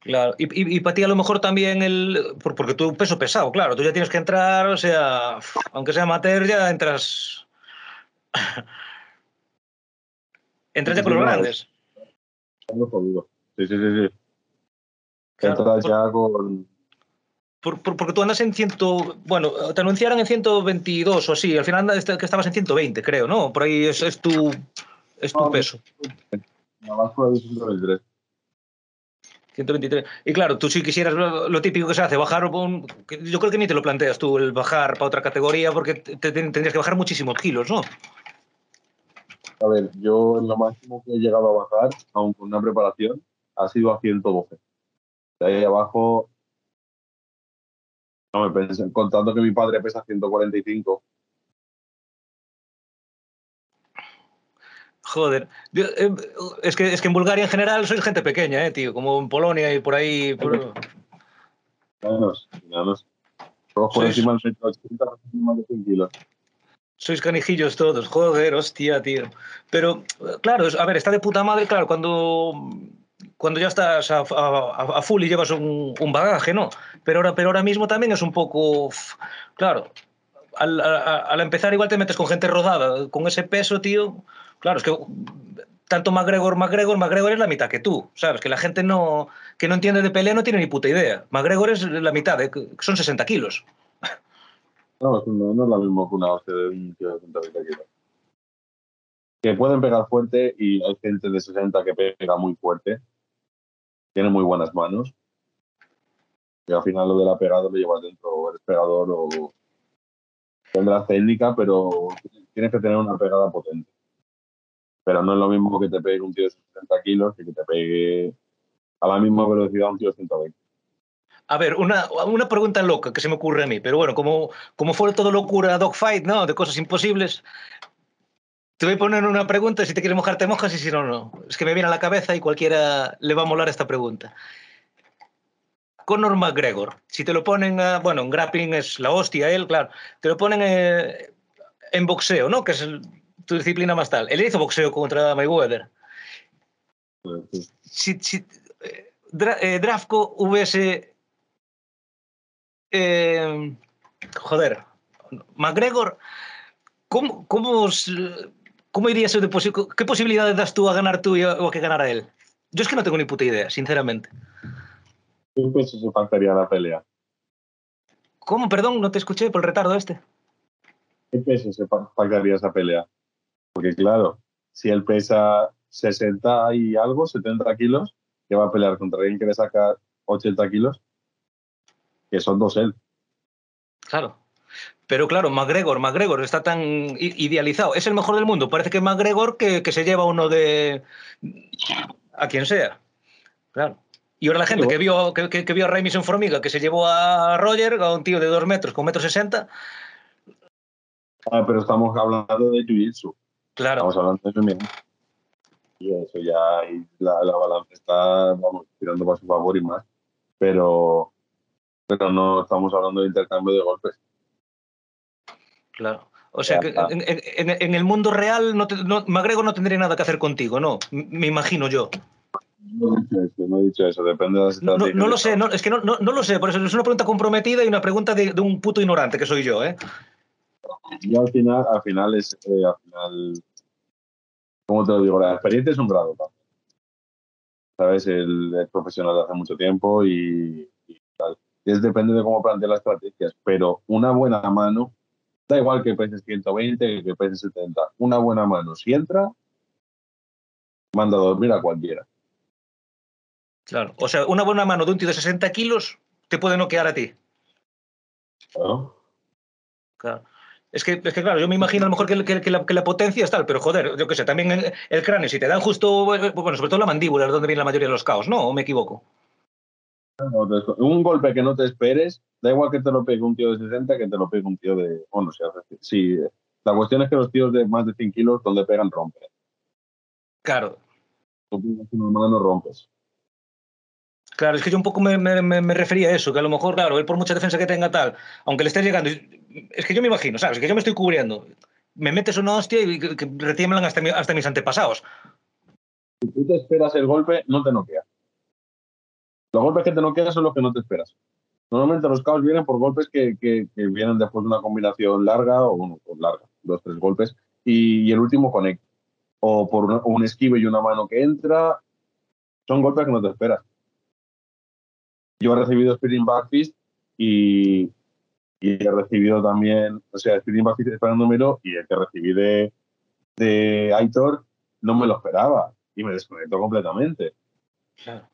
Claro, y, y, y para ti a lo mejor también el. por- Porque tú peso pesado, claro, tú ya tienes que entrar, o sea, aunque sea amateur, ya entras. entras ya
Sí,
con los grandes.
Es jodido. Sí, sí, sí. sí.
Claro,
Entras
por-
ya con.
Por- por- porque tú andas en ciento. Bueno, te anunciaron en 122 o así, al final andas- que estabas en 120, creo, ¿no? Por ahí es, es tu, es tu
No,
peso.
Báscula de 123.
123. Y claro, tú si quisieras lo, típico que se hace, bajar, yo creo que ni te lo planteas tú, el bajar para otra categoría, porque te- te- tendrías que bajar muchísimos kilos, ¿no?
A ver, yo lo máximo que he llegado a bajar, aún con una preparación, ha sido a 112. De ahí abajo, no me pensé, contando que mi padre pesa 145.
Joder, Yo, eh, es, que, es que en Bulgaria en general sois gente pequeña, eh, tío, como en Polonia y por ahí. por-
Menos, menos. Todos por encima del 180, más de 100 kilos.
Sois canijillos todos, joder, hostia, tío. Pero, claro, a ver, está de puta madre, claro, cuando, cuando ya estás a, full y llevas un, bagaje, ¿no? Pero ahora, pero ahora mismo también es un poco, claro, al, al empezar igual te metes con gente rodada, con ese peso, tío. Claro, es que tanto McGregor, McGregor, McGregor es la mitad que tú, ¿sabes? Que la gente no, que no entiende de pelea no tiene ni puta idea. McGregor es la mitad, de, que son 60 kilos.
No, no, no es lo mismo que una hostia de un tío de 120 kilos. Que pueden pegar fuerte y hay gente de 60 que pega muy fuerte. Tiene muy buenas manos. Y al final lo de la pegada lo llevas dentro. O eres pegador o tendrás técnica, pero tienes que tener una pegada potente. Pero no es lo mismo que te pegue un tío de 60 kilos que que te pegue a la misma velocidad un tío de 120.
A ver, una, una pregunta loca que se me ocurre a mí, pero bueno, como, como fue todo locura Dogfight, ¿no? De cosas imposibles, te voy a poner una pregunta, si te quieres mojar te mojas y si no, no. Es que me viene a la cabeza y cualquiera le va a molar esta pregunta. Conor McGregor. Si te lo ponen, a, bueno, en grappling es la hostia él, claro. Te lo ponen eh, en boxeo, ¿no? Que es el, tu disciplina más tal. Él hizo boxeo contra Mayweather. Si, si eh, Dra, eh, Drafko hubiese... Eh, joder, McGregor, ¿cómo, cómo, cómo iría eso de posi ¿Qué posibilidades das tú a ganar tú o a que ganara él? Yo es que no tengo ni puta idea, sinceramente.
¿Qué peso se faltaría la pelea?
¿Cómo? Perdón, no te escuché por el retardo este.
¿Qué peso se faltaría esa pelea? Porque claro, si él pesa 60 y algo, 70 kilos, que va a pelear contra alguien que le saca 80 kilos, que son dos él.
Claro. Pero claro, McGregor, McGregor está tan idealizado. Es el mejor del mundo. Parece que McGregor que, que se lleva uno de. a quien sea. Claro. Y ahora la gente que vio, que, que, vio a Remison Formiga, que se llevó a Roger, a un tío de dos metros con metro sesenta.
Ah, pero estamos hablando de Jiu-Jitsu.
Claro.
Estamos hablando de eso Y eso ya, y la, la, balanza está, vamos, tirando para su favor y más. Pero, pero no estamos hablando de intercambio de golpes.
Claro. O sea, que en, en, en, el mundo real, no, te, no tendría nada que hacer contigo, ¿no? Me imagino yo.
No he dicho eso, no he dicho eso, depende de las
no, no, no lo sé, no, es que no, lo sé, por eso es una pregunta comprometida y una pregunta de, de un puto ignorante que soy yo, ¿eh?
Y al final, al final es, eh, al final, ¿cómo te lo digo? La experiencia es un grado. ¿sabes? El, el, profesional de hace mucho tiempo y, y tal. Es, depende de cómo plantea las estrategias, pero una buena mano, da igual que peses 120, que peses 70, una buena mano, si entra, manda a dormir a cualquiera.
Claro, o sea, una buena mano de un tío de 60 kilos te puede noquear a ti.
Claro.
Claro. Es que, es que, claro, yo me imagino a lo mejor que, que, que, la, que la, potencia es tal, pero joder, yo qué sé, también el, el, cráneo, si te dan justo, bueno, sobre todo la mandíbula, es donde viene la mayoría de los caos, ¿no? ¿O me equivoco?
Un golpe que no te esperes, da igual que te lo pegue un tío de 60 que te lo pegue un tío de, bueno, si sí, la cuestión es que los tíos de más de 100 kilos, donde pegan, rompen.
Claro.
Tú mano, rompes.
Claro, es que yo un poco me, me, me, refería a eso, que a lo mejor, claro, él por mucha defensa que tenga tal, aunque le estés llegando, es que yo me imagino, ¿sabes? Que yo me estoy cubriendo, me metes una hostia y que, que retiemblan hasta, mi, hasta mis antepasados.
Si tú te esperas el golpe, no te noquea. Los golpes que te noquean son los que no te esperas. Normalmente los caos vienen por golpes que, que, que vienen después de una combinación larga, o bueno, pues larga, dos, tres golpes, y, y el último conecta. O por un esquive y una mano que entra, son golpes que no te esperas yo he recibido Spinning Back Fist y, y, he recibido también, o sea, Spinning Back Fist número y el que recibí de, de Aitor no me lo esperaba y me desconectó completamente.
Claro.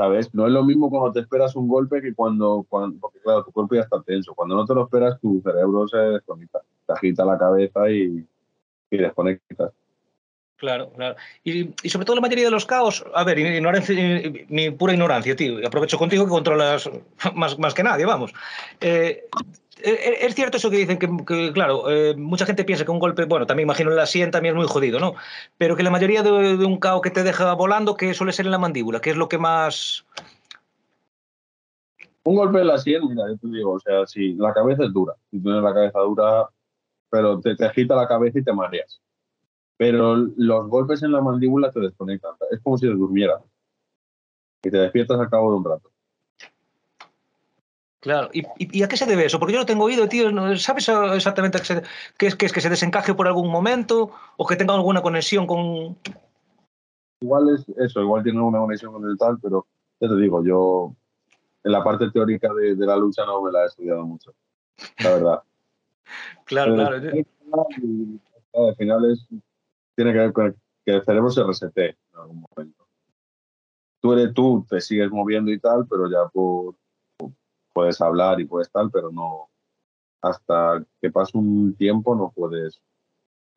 ¿Sabes? No es lo mismo cuando te esperas un golpe que cuando, cuando, porque claro, tu cuerpo ya está tenso. Cuando no te lo esperas, tu cerebro se desconecta, te agita la cabeza y, y desconectas.
Claro, claro. Y, y, sobre todo la mayoría de los caos, a ver, ignorancia, ni pura ignorancia, tío. Aprovecho contigo que controlas más, más que nadie, vamos. Eh, es cierto eso que dicen que, claro, eh, mucha gente piensa que un golpe, bueno, también imagino en la sien también es muy jodido, ¿no? Pero que la mayoría de, un cao que te deja volando, que suele ser en la mandíbula, que es lo que más...
Un golpe en la sien, mira, yo te digo, o sea, si la cabeza es dura, si tienes la cabeza dura, pero te, te agita la cabeza y te mareas pero los golpes en la mandíbula te desconectan. Es como si te durmiera. Y te despiertas al cabo de un rato.
Claro, ¿Y, y, a qué se debe eso? Porque yo no tengo oído, tío. ¿Sabes exactamente qué, se, qué es, qué es que se desencaje por algún momento o que tenga alguna conexión con.
Igual es eso, igual tiene alguna conexión con el tal, pero ya te digo, yo en la parte teórica de, de la lucha no me la he estudiado mucho, la verdad.
claro, pero,
claro. Y, al final es tiene que ver con que el cerebro se resete en algún momento. Tú eres tú, te sigues moviendo y tal, pero ya por, puedes hablar y puedes tal, pero no, hasta que pase un tiempo no puedes,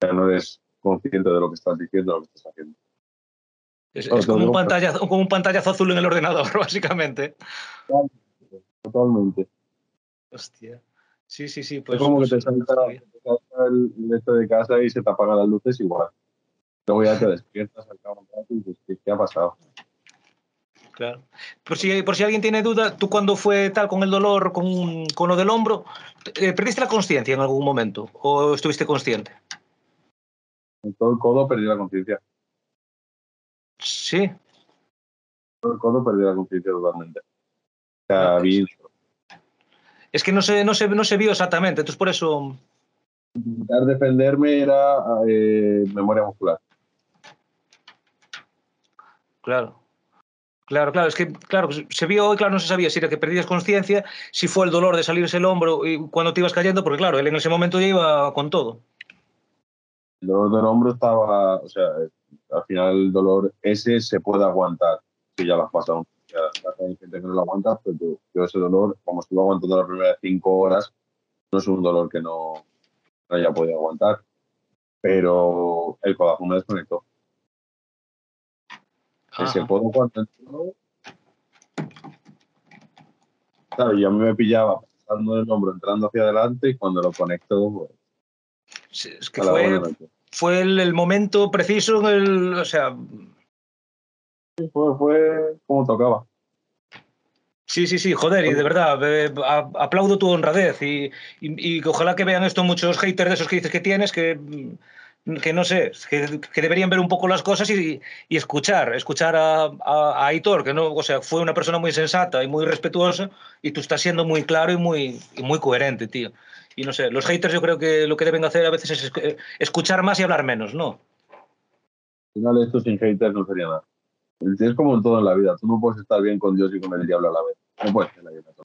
ya no eres consciente de lo que estás diciendo, de lo que estás haciendo.
Es, es como, un pantallazo, como un pantallazo azul en el ordenador, básicamente.
Totalmente.
Hostia. Sí, sí, sí. Pues,
es como
pues,
que te salta, te salta el, este de casa y se te apagan las luces igual. Luego ya te despiertas al cabo un rato y dices, ¿qué, ¿qué, ha pasado?
Claro. Por si, por si alguien tiene duda, ¿tú cuando fue tal con el dolor, con, con lo del hombro, eh, perdiste la conciencia en algún momento o estuviste consciente?
En todo el codo perdí la conciencia.
Sí.
Todo el codo perdí la conciencia totalmente. O sea, vi
Es que no se, no, se, no se vio exactamente, entonces por eso...
intentar defenderme era eh, memoria muscular.
Claro. Claro, claro, es que claro, se vio y claro, no se sabía si era que perdías conciencia, si fue el dolor de salirse el hombro y cuando te ibas cayendo, porque claro, él en ese momento ya iba con todo.
El dolor del hombro estaba, o sea, al final el dolor ese se puede aguantar si ya lo has pasado. Ya, hay gente que no lo aguanta, pero yo, yo ese dolor, como estuve aguantando las primeras cinco horas, no es un dolor que no, no haya podido aguantar. Pero el corazón me desconectó. Ese
Ajá.
puedo aguantar todo. Claro, y a mí me pillaba pasando el hombro, entrando hacia adelante, y cuando lo conecto, pues,
Sí, Es que fue, fue el, el momento preciso en el, o sea,
Sí, fue, fue como tocaba.
sí, sí, sí, joder, y de verdad, eh, aplaudo tu honradez y, y, y que ojalá que vean esto muchos haters de esos que dices que tienes, que, mm, que no sé, que, que deberían ver un poco las cosas y, y escuchar, escuchar a, a, Aitor, que no, o sea, fue una persona muy sensata y muy respetuosa y tú estás siendo muy claro y muy, y muy coherente, tío. Y no sé, los haters yo creo que lo que deben hacer a veces es esc- escuchar más y hablar menos, ¿no?
Al final esto sin haters no sería nada. Es como en todo en la vida. Tú no puedes estar bien con Dios y con el diablo a la vez. No puedes caerle bien a todo.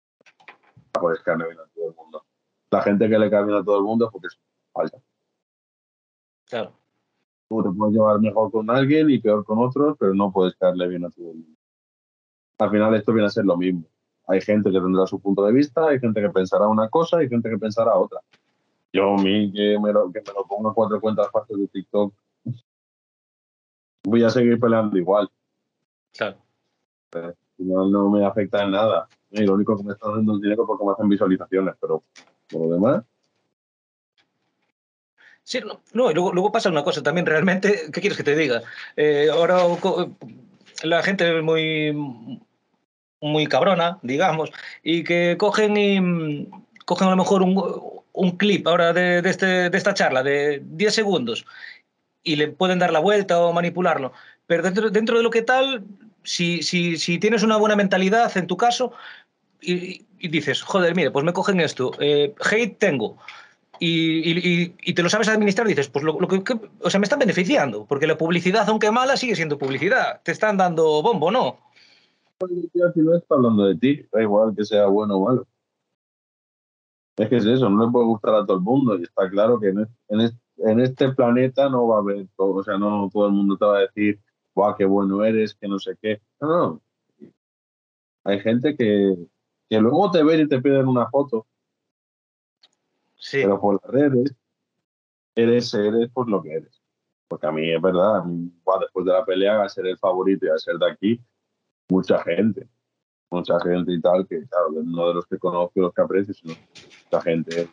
No puedes caerle bien a todo el mundo. La gente que le cae bien a todo el mundo es porque es falsa.
Claro.
Tú te puedes llevar mejor con alguien y peor con otros, pero no puedes caerle bien a todo el mundo. Al final esto viene a ser lo mismo. Hay gente que tendrá su punto de vista, hay gente que pensará una cosa y gente que pensará otra. Yo, a mí, que me lo, que me lo pongo cuatro cuentas partes de TikTok, voy a seguir peleando igual.
Claro.
no, no me afecta en nada. Y lo único que me está dando es dinero porque me hacen visualizaciones, pero por lo demás,
No, y luego, luego pasa una cosa también, realmente, ¿qué quieres que te diga? Eh, ahora la gente es muy, muy cabrona, digamos, y que cogen y cogen a lo mejor un, un clip ahora de, de, este, de esta charla de 10 segundos y le pueden dar la vuelta o manipularlo. Pero dentro, dentro de lo que tal, si, si, si tienes una buena mentalidad en tu caso y, y dices, joder, mire, pues me cogen esto, eh, hate tengo, y, y, y, te lo sabes administrar, dices, pues lo, lo que, que, o sea, me están beneficiando, porque la publicidad, aunque mala, sigue siendo publicidad. Te están dando bombo, ¿no?
si no está hablando de ti, da igual que sea bueno o malo. Es que es eso, no le puede gustar a todo el mundo y está claro que en, en, en este planeta no va a haber todo, o sea, no todo el mundo te va a decir, guau, qué bueno eres, que no sé qué. No, no. Hay gente que, que luego te ven y te piden una foto
Sí.
Pero por las redes, eres, eres pues lo que eres. Porque a mí es verdad, a mí, después de la pelea, a ser el favorito y a ser de aquí, mucha gente, mucha gente y tal, que claro, no de los que conozco y los que aprecio, sino mucha gente.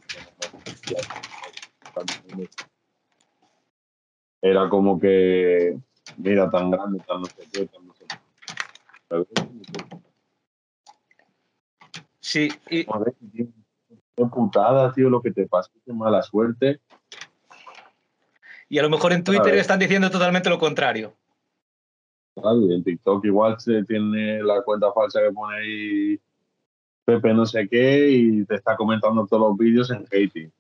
Era como que, mira, tan grande, tan no sé qué, tan no sé qué.
Sí, y,
Joder, tío, qué putada, tío, lo que te pasa, qué mala suerte.
y a lo mejor en Twitter están diciendo totalmente lo contrario.
Claro, y en TikTok igual se tiene la cuenta falsa que pone ahí Pepe no sé qué y te está comentando todos los vídeos en hating.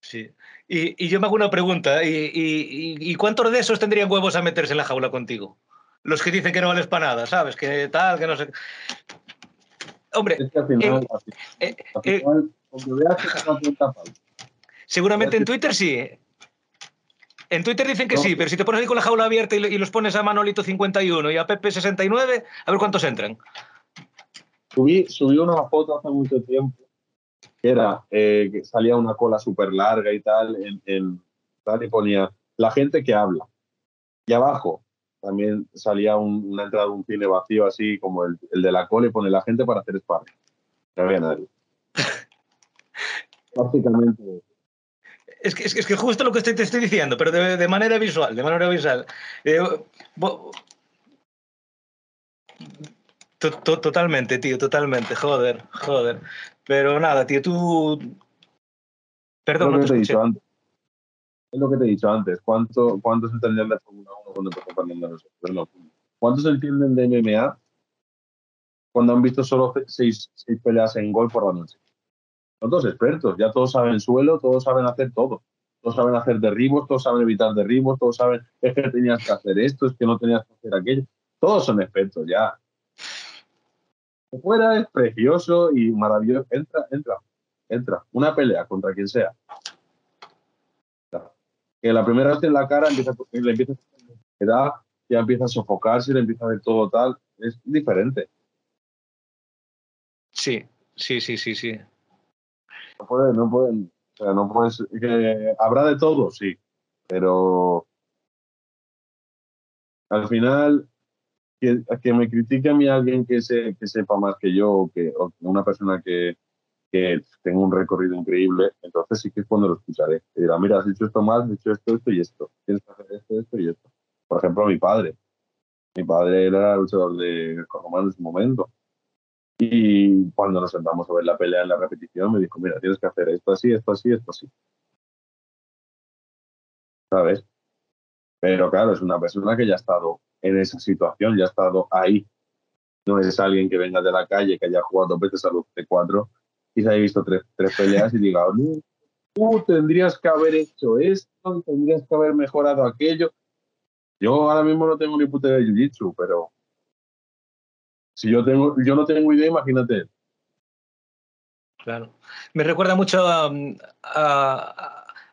Sí. Y, y, yo me hago una pregunta, ¿y, y, y cuántos de esos tendrían huevos a meterse en la jaula contigo? Los que dicen que no vales para nada, ¿sabes? Que tal, que no sé. Hombre, eh, eh. Seguramente en Twitter sí. En Twitter dicen que no. sí, pero si te pones ahí con la jaula abierta y, los pones a Manolito 51 y a Pepe 69, a ver cuántos entran.
Subí, subí una foto hace mucho tiempo que era eh, que salía una cola súper larga y tal, en, en, tal, y ponía la gente que habla. Y abajo también salía un, una entrada de un cine vacío, así como el, el, de la cola, y pone la gente para hacer sparring. No había nadie. Básicamente.
Es que, es, es que justo lo que te estoy diciendo, pero de, de manera visual, de manera visual. Eh, totalmente, tío, totalmente. Joder, joder. Pero nada, tío, tú. Perdón,
no te, he dicho antes. Es lo que te he dicho antes. ¿Cuánto, ¿Cuántos entienden de Fórmula 1 cuando empezó Fernando Alonso? ¿Cuántos entienden de MMA cuando han visto solo seis, seis peleas en gol por la noche? Son todos expertos, ya todos saben suelo, todos saben hacer todo. Todos saben hacer derribos, todos saben evitar derribos, todos saben es que tenías que hacer esto, es que no tenías que hacer aquello. Todos son expertos ya. Fuera es precioso y maravilloso. Entra, entra, entra. Una pelea contra quien sea. Que la primera vez en la cara empieza, le empieza a ya empieza a sofocarse, le empieza a ver todo tal. Es diferente.
Sí, sí, sí, sí, sí.
No pueden, no pueden, o sea, no puedes, que habrá de todo, sí, pero al final que, que me critique a mí alguien que, se, que sepa más que yo o que una persona que, que tenga un recorrido increíble, entonces sí que es cuando lo escucharé. Y dirá, mira, has hecho esto mal, has hecho esto, esto y esto. Tienes que hacer esto, esto y esto. Por ejemplo, mi padre. Mi padre era luchador de romano en su momento. Y cuando nos sentamos a ver la pelea en la repetición, me dijo, mira, tienes que hacer esto así, esto así, esto así. ¿Sabes? Pero claro, es una persona que ya ha estado en esa situación, ya ha estado ahí. No es alguien que venga de la calle, que haya jugado dos veces a los T4 y se haya visto tres, tres peleas y diga, no, tú tendrías que haber hecho esto, tendrías que haber mejorado aquello. Yo ahora mismo no tengo ni puta de Jiu-Jitsu, pero si yo, tengo, yo no tengo idea, imagínate.
Claro. Me recuerda mucho a,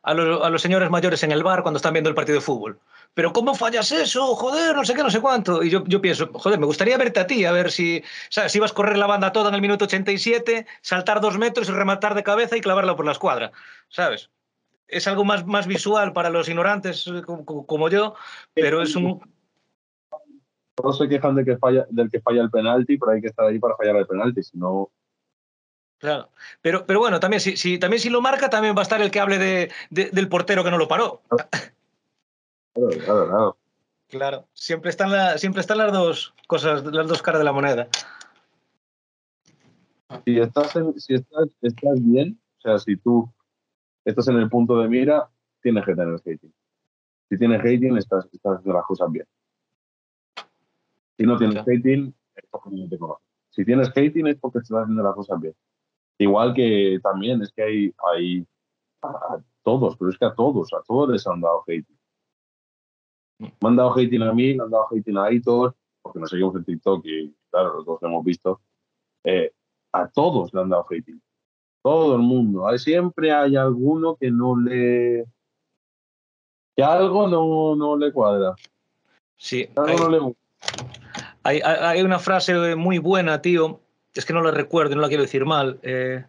a, los, señores mayores en el bar cuando están viendo el partido de fútbol. Pero ¿cómo fallas eso? Joder, no sé qué, no sé cuánto. Y yo, yo pienso, joder, me gustaría verte a ti, a ver si, ¿sabes? si vas a correr la banda toda en el minuto 87, saltar dos metros y rematar de cabeza y clavarla por la escuadra, ¿sabes? Es algo más, más visual para los ignorantes eh, como yo, pero es un,
todos se quejan de que falla, del que falla el penalti, pero hay que estar ahí para fallar el penalti, si no...
Claro, pero, pero bueno, también si, si, también si lo marca, también va a estar el que hable de, del portero que no lo paró.
Claro, claro, claro.
Claro, siempre están, la, siempre están las dos cosas, las dos caras de la moneda.
Si estás, si estás, estás bien, o sea, si tú estás en el punto de mira, tienes que tener hating. Si tienes hating, estás, estás haciendo las cosas bien. Si no tienes hating, es porque no te conoces. Si tienes hating es porque estás haciendo las cosas bien. Igual que también es que hay, hay a todos, pero es que a todos, a todos les han dado hating. Me han dado hating a mí, me han dado hating a Aitor, porque nos seguimos en TikTok y claro, los dos lo hemos visto. Eh, a todos le han dado hating. Todo el mundo. Siempre hay alguno que no le. que algo no, no le cuadra.
Sí. Algo no le. Hay, una frase muy buena, tío. Es que no la recuerdo, no la quiero decir mal. Eh.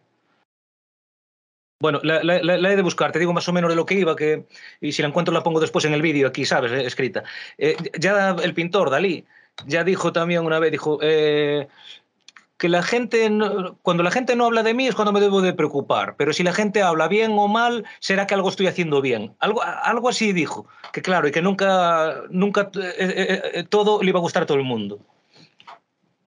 Bueno, la, he de buscar, te digo más o menos de lo que iba, que, y si la encuentro la pongo después en el vídeo aquí, ¿sabes? Eh, escrita. Eh, ya el pintor, Dalí, ya dijo también una vez, dijo, que la gente, cuando la gente no habla de mí es cuando me debo de preocupar, pero si la gente habla bien o mal, será que algo estoy haciendo bien. Algo, algo así dijo, que claro, y que nunca, nunca eh, eh, eh, todo le iba a gustar a todo el mundo.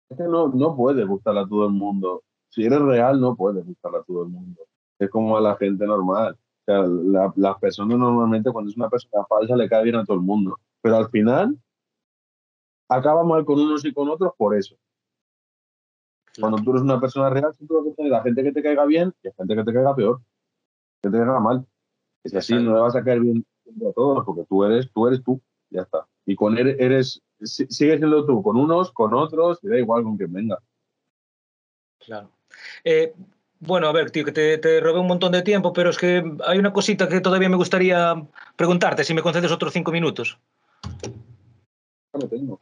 Es que no, no puede gustarle a todo el mundo. Si eres real, no puedes gustarle a todo el mundo. Es como a la gente normal. O sea, las personas normalmente, cuando es una persona falsa, le cae bien a todo el mundo. Pero al final, acaba mal con unos y con otros por eso. Cuando tú eres una persona real, siempre vas a tener a gente que te caiga bien y a gente que te caiga peor, que te caiga mal. Es así, no le vas a caer bien a todos, porque tú eres, tú eres tú, ya está. Y con él eres, sigues siendo tú, con unos, con otros, y da igual con quien venga.
Claro. Eh, bueno, a ver, tío, que te, te, robé un montón de tiempo, pero es que hay una cosita que todavía me gustaría preguntarte, si me concedes otros cinco minutos.
No tengo.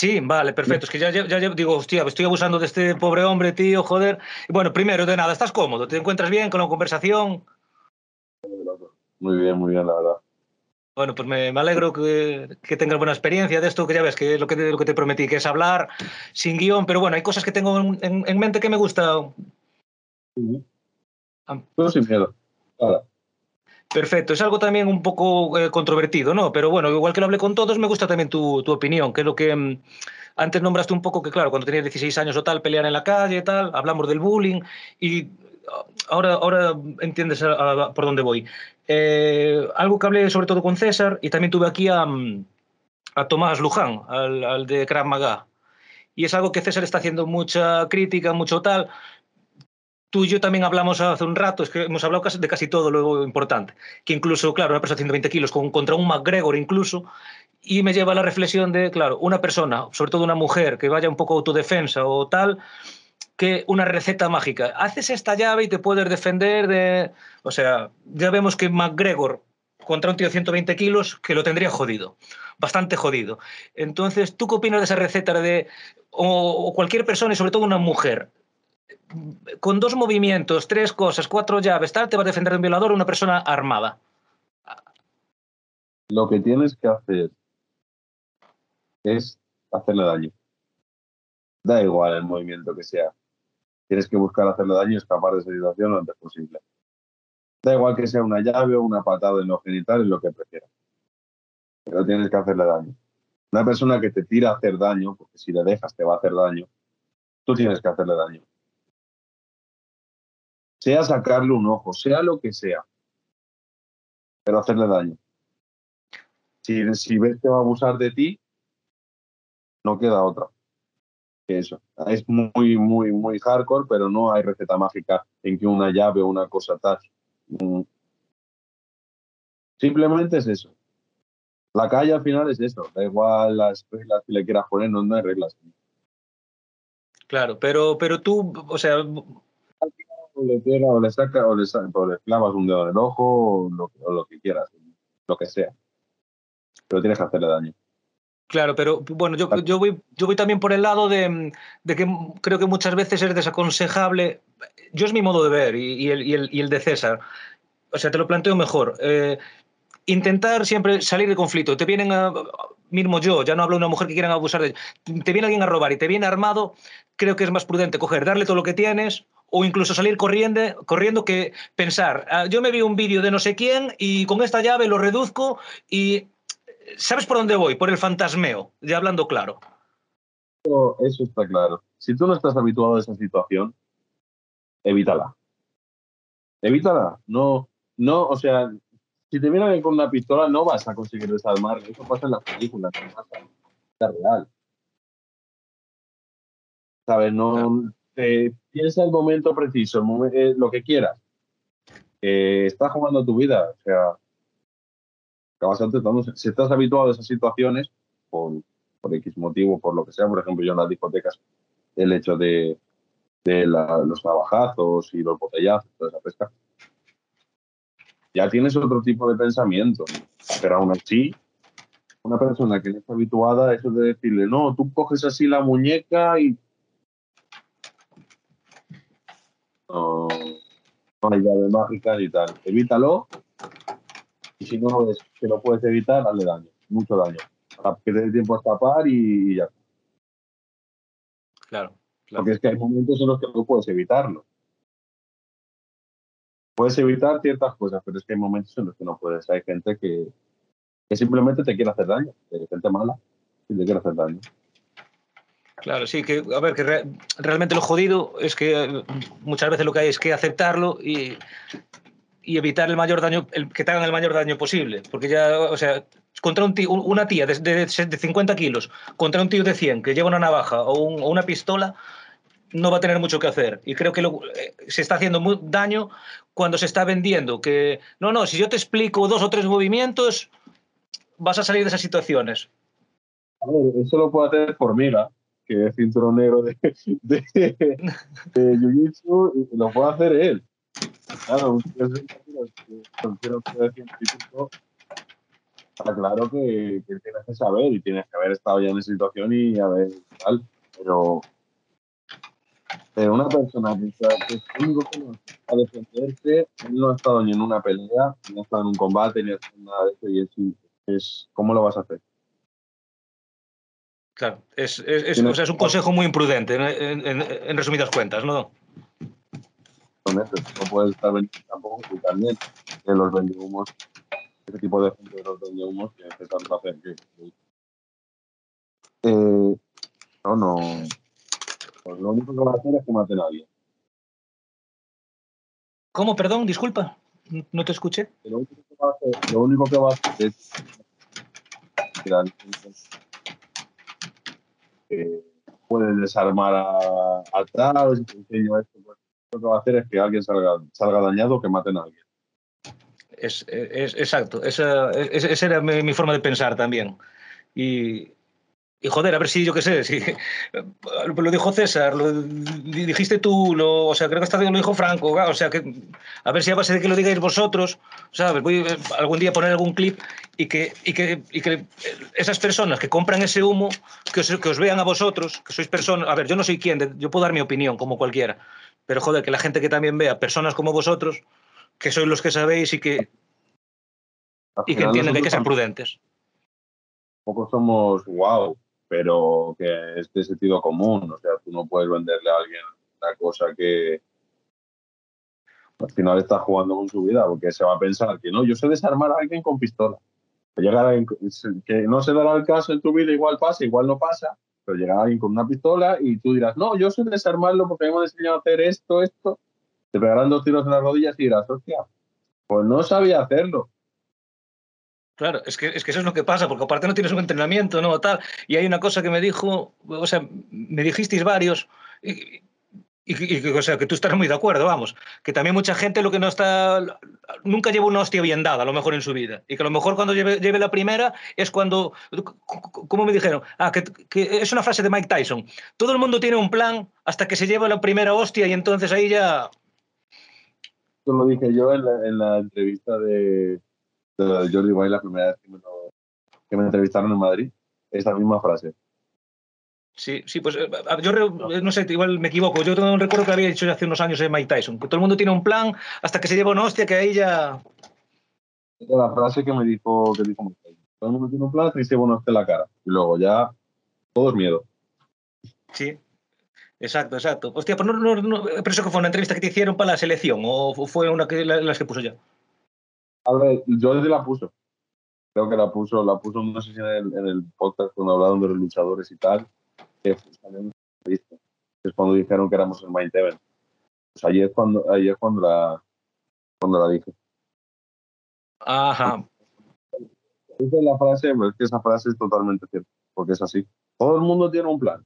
Sí, vale, perfecto. Es que ya, ya, digo, hostia, estoy abusando de este pobre hombre, tío, joder. Bueno, primero de nada, ¿estás cómodo? ¿Te encuentras bien con la conversación?
Muy bien, muy bien, la verdad.
Bueno, pues me, alegro que, que, tengas buena experiencia de esto, que ya ves que es lo que, lo que te prometí, que es hablar sin guion, pero bueno, hay cosas que tengo en, mente que me gusta.
Sí. Todo sin miedo.
Perfecto, es algo también un poco eh, controvertido, ¿no? Pero bueno, igual que lo hablé con todos, me gusta también tu, tu opinión, que es lo que mm, antes nombraste un poco que, claro, cuando tenías 16 años o tal, pelear en la calle y tal, hablamos del bullying y ahora, ahora entiendes a, a, por dónde voy. Eh, algo que hablé sobre todo con César y también tuve aquí a, mm, a Tomás Luján, al, al de Krav Maga. Y es algo que César está haciendo mucha crítica, mucho tal, tú y yo también hablamos hace un rato, es que hemos hablado de casi todo lo importante, que incluso, claro, una persona de 120 kilos con, contra un McGregor incluso, y me lleva a la reflexión de, claro, una persona, sobre todo una mujer, que vaya un poco autodefensa o tal, que una receta mágica. Haces esta llave y te puedes defender de... O sea, ya vemos que McGregor contra un tío de 120 kilos que lo tendría jodido, bastante jodido. Entonces, ¿tú qué opinas de esa receta de... o, o cualquier persona y sobre todo una mujer? Con dos movimientos, tres cosas, cuatro llaves, tal, te va a defender de un violador una persona armada.
Lo que tienes que hacer es hacerle daño. Da igual el movimiento que sea. Tienes que buscar hacerle daño y escapar de esa situación lo antes posible. Da igual que sea una llave o una patada en los genitales, lo que prefieras. Pero tienes que hacerle daño. Una persona que te tira a hacer daño, porque si le dejas te va a hacer daño, tú tienes que hacerle daño sea sacarle un ojo, sea lo que sea, pero hacerle daño. Si, ves que va a abusar de ti, no queda otra eso. Es muy, muy, muy hardcore, pero no hay receta mágica en que una llave o una cosa tal. Mm. Simplemente es eso. La calle al final es eso. Da igual las reglas que le quieras poner, no, no hay reglas.
Claro, pero, pero tú, o sea,
le pega o le saca o le, o le clavas un dedo en el ojo o lo, o lo, que quieras, lo que sea. Pero tienes que hacerle daño.
Claro, pero bueno, yo, yo, voy, yo voy también por el lado de, de, que creo que muchas veces es desaconsejable. Yo es mi modo de ver y, y, el, y, el, y el, de César. O sea, te lo planteo mejor. Eh, intentar siempre salir de conflicto. Te vienen a, mismo yo, ya no hablo de una mujer que quieran abusar de te viene alguien a robar y te viene armado, creo que es más prudente coger, darle todo lo que tienes o incluso salir corriendo, corriendo que pensar, ah, yo me vi un vídeo de no sé quién y con esta llave lo reduzco y ¿sabes por dónde voy? Por el fantasmeo, ya hablando claro.
Eso, eso está claro. Si tú no estás habituado a esa situación, evítala. Evítala. No, no, o sea, si te vienen con una pistola no vas a conseguir desarmar. Eso pasa en las películas, no pasa la real. ¿Sabes? No, eh, piensa el momento preciso, el eh, lo que quieras. Eh, estás jugando tu vida, o sea, acabas si estás habituado a esas situaciones, por, por X motivo, por lo que sea, por ejemplo, yo en las discotecas, el hecho de, de la, los navajazos y los botellazos, toda esa pesca, ya tienes otro tipo de pensamiento, pero aún así, una persona que no está habituada a eso de decirle, no, tú coges así la muñeca y no, no hay llave mágica ni tal. Evítalo y si no es que lo puedes evitar, hazle daño, mucho daño, para que te dé tiempo a escapar y, y ya.
Claro,
claro. Porque es que hay momentos en los que no puedes evitarlo. Puedes evitar ciertas cosas, pero es que hay momentos en los que no puedes. Hay gente que, que simplemente te quiere hacer daño, hay gente mala y te quiere hacer daño.
Claro, sí, que a ver, que re, realmente lo jodido es que eh, muchas veces lo que hay es que aceptarlo y, y evitar el mayor daño, el, que te hagan el mayor daño posible. Porque ya, o sea, contra un tío, una tía de, de, de 50 kilos, contra un tío de 100 que lleva una navaja o, un, o una pistola, no va a tener mucho que hacer. Y creo que eh, se está haciendo muy daño cuando se está vendiendo que, no, no, si yo te explico dos o tres movimientos, vas a salir de esas situaciones.
Eso lo puede hacer por mira que es cinturón negro de, de, de Jiu-Jitsu, lo puede hacer él. Claro, científico, está claro que, que, tienes que saber y tienes que haber estado ya en esa situación y haber tal, pero, pero una persona que, que es único que no a defenderse, él no ha estado ni en una pelea, ni ha estado en un combate, ni ha estado en nada de eso, y es, es ¿cómo lo vas a hacer?
Claro, es, es, es, o sea, es un consejo muy imprudente, en, en, en resumidas cuentas, ¿no?
Con eso, no puedes estar vendiendo tampoco tú también. que los vendehumos, ese tipo de gente de los vendehumos que empezaron a hacer que... Eh, no, no. Pues lo único que va a hacer es que maten a alguien.
¿Cómo? Perdón, disculpa. No te escuché.
Lo único que va a hacer, lo único que va a hacer es que puede desarmar a, a tal, esto, pues, lo que va a hacer es que alguien salga, salga dañado o que maten a alguien.
Es, es, exacto, esa, es, esa era mi, mi, forma de pensar también. Y, y joder, a ver si yo qué sé, si lo dijo César, lo dijiste tú, lo, o sea, creo que esta lo dijo Franco, o sea, que a ver si a base de que lo digáis vosotros, ¿sabes? Voy algún día a poner algún clip y que, y que, y que esas personas que compran ese humo, que os, que os vean a vosotros, que sois personas, a ver, yo no soy quien, yo puedo dar mi opinión como cualquiera, pero joder, que la gente que también vea personas como vosotros, que sois los que sabéis y que, y que entienden que hay que ser prudentes.
Poco somos wow, pero que es de sentido común. O sea, tú no puedes venderle a alguien una cosa que al final está jugando con su vida, porque se va a pensar que no, yo sé desarmar a alguien con pistola. Llegar que no se dará el caso en tu vida, igual pasa, igual no pasa, pero llega alguien con una pistola y tú dirás, no, yo sé desarmarlo porque me hemos enseñado a hacer esto, esto. Te pegarán dos tiros en las rodillas y dirás, hostia, pues no sabía hacerlo.
Claro, es que, es que eso es lo que pasa, porque aparte no tienes un entrenamiento, ¿no? Tal. Y hay una cosa que me dijo, o sea, me dijisteis varios, y, y, o sea, que tú estás muy de acuerdo, vamos, que también mucha gente lo que no está, nunca lleva una hostia bien dada, a lo mejor en su vida, y que a lo mejor cuando lleve, lleve la primera es cuando, ¿cómo me dijeron? Ah, que, es una frase de Mike Tyson, todo el mundo tiene un plan hasta que se lleva la primera hostia y entonces ahí ya...
Esto lo dije yo en la, en la entrevista de Jordi Wild la primera vez que me, que me entrevistaron en Madrid, esa misma frase.
Sí, sí, pues yo no sé, igual me equivoco. Yo tengo un recuerdo que había dicho hace unos años de Mike Tyson, que todo el mundo tiene un plan hasta que se lleva una hostia que ahí ya.
Esa la frase que me dijo, que dijo Mike Tyson. Todo el mundo tiene un plan hasta que se lleva una hostia en la cara. Y luego ya todo es miedo.
Sí, exacto, exacto. Hostia, pues no, no, no, pero eso que fue una entrevista que te hicieron para la selección o fue una que las que puso ya.
A ver, Jordi la puso. Creo que la puso, la puso, no sé si en el, en el podcast cuando hablaron de los luchadores y tal, que es cuando dijeron que éramos el Mind Event. Pues ahí es cuando, es cuando la, cuando la dije.
Ajá.
Esa es la frase, es que esa frase es totalmente cierta, porque es así. Todo el mundo tiene un plan.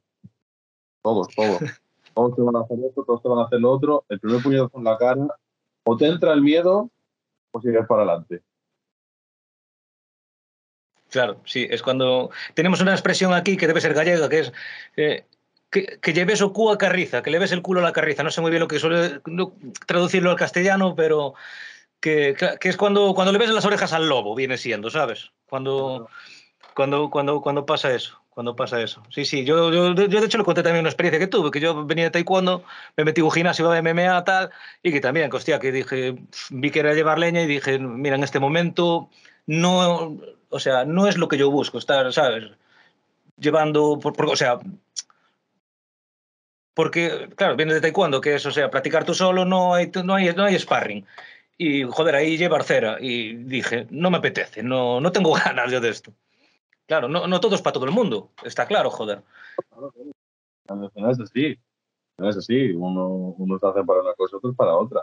Todos, todos. todos te van a hacer esto, todos te van a hacer lo otro. El primer puñado con la cara, o te entra el miedo o sigues para adelante.
Claro, sí, es cuando tenemos una expresión aquí que debe ser gallega, que es eh, que, que, lleves o cu a carriza, que le ves el culo a la carriza. No sé muy bien lo que suele no, traducirlo al castellano, pero que, que, es cuando, cuando le ves las orejas al lobo, viene siendo, ¿sabes? Cuando, cuando, cuando, cuando pasa eso cuando pasa eso. Sí, sí, yo, yo, yo de hecho le conté también una experiencia que tuve, que yo venía de taekwondo, me metí en un gimnasio de MMA tal, y que también, que hostia, que dije, vi que era llevar leña y dije, mira, en este momento no, o sea, no es lo que yo busco, estar, ¿sabes? Llevando, por, por, o sea, porque, claro, viene de taekwondo, que es, o sea, practicar tú solo, no hay, no hay, no hay sparring. Y, joder, ahí llevar cera. Y dije, no me apetece, no, no tengo ganas yo de esto. Claro, no, no todo es para todo el mundo, está claro, joder.
No es así, no es así. Uno, uno se hace para una cosa, otro para otra.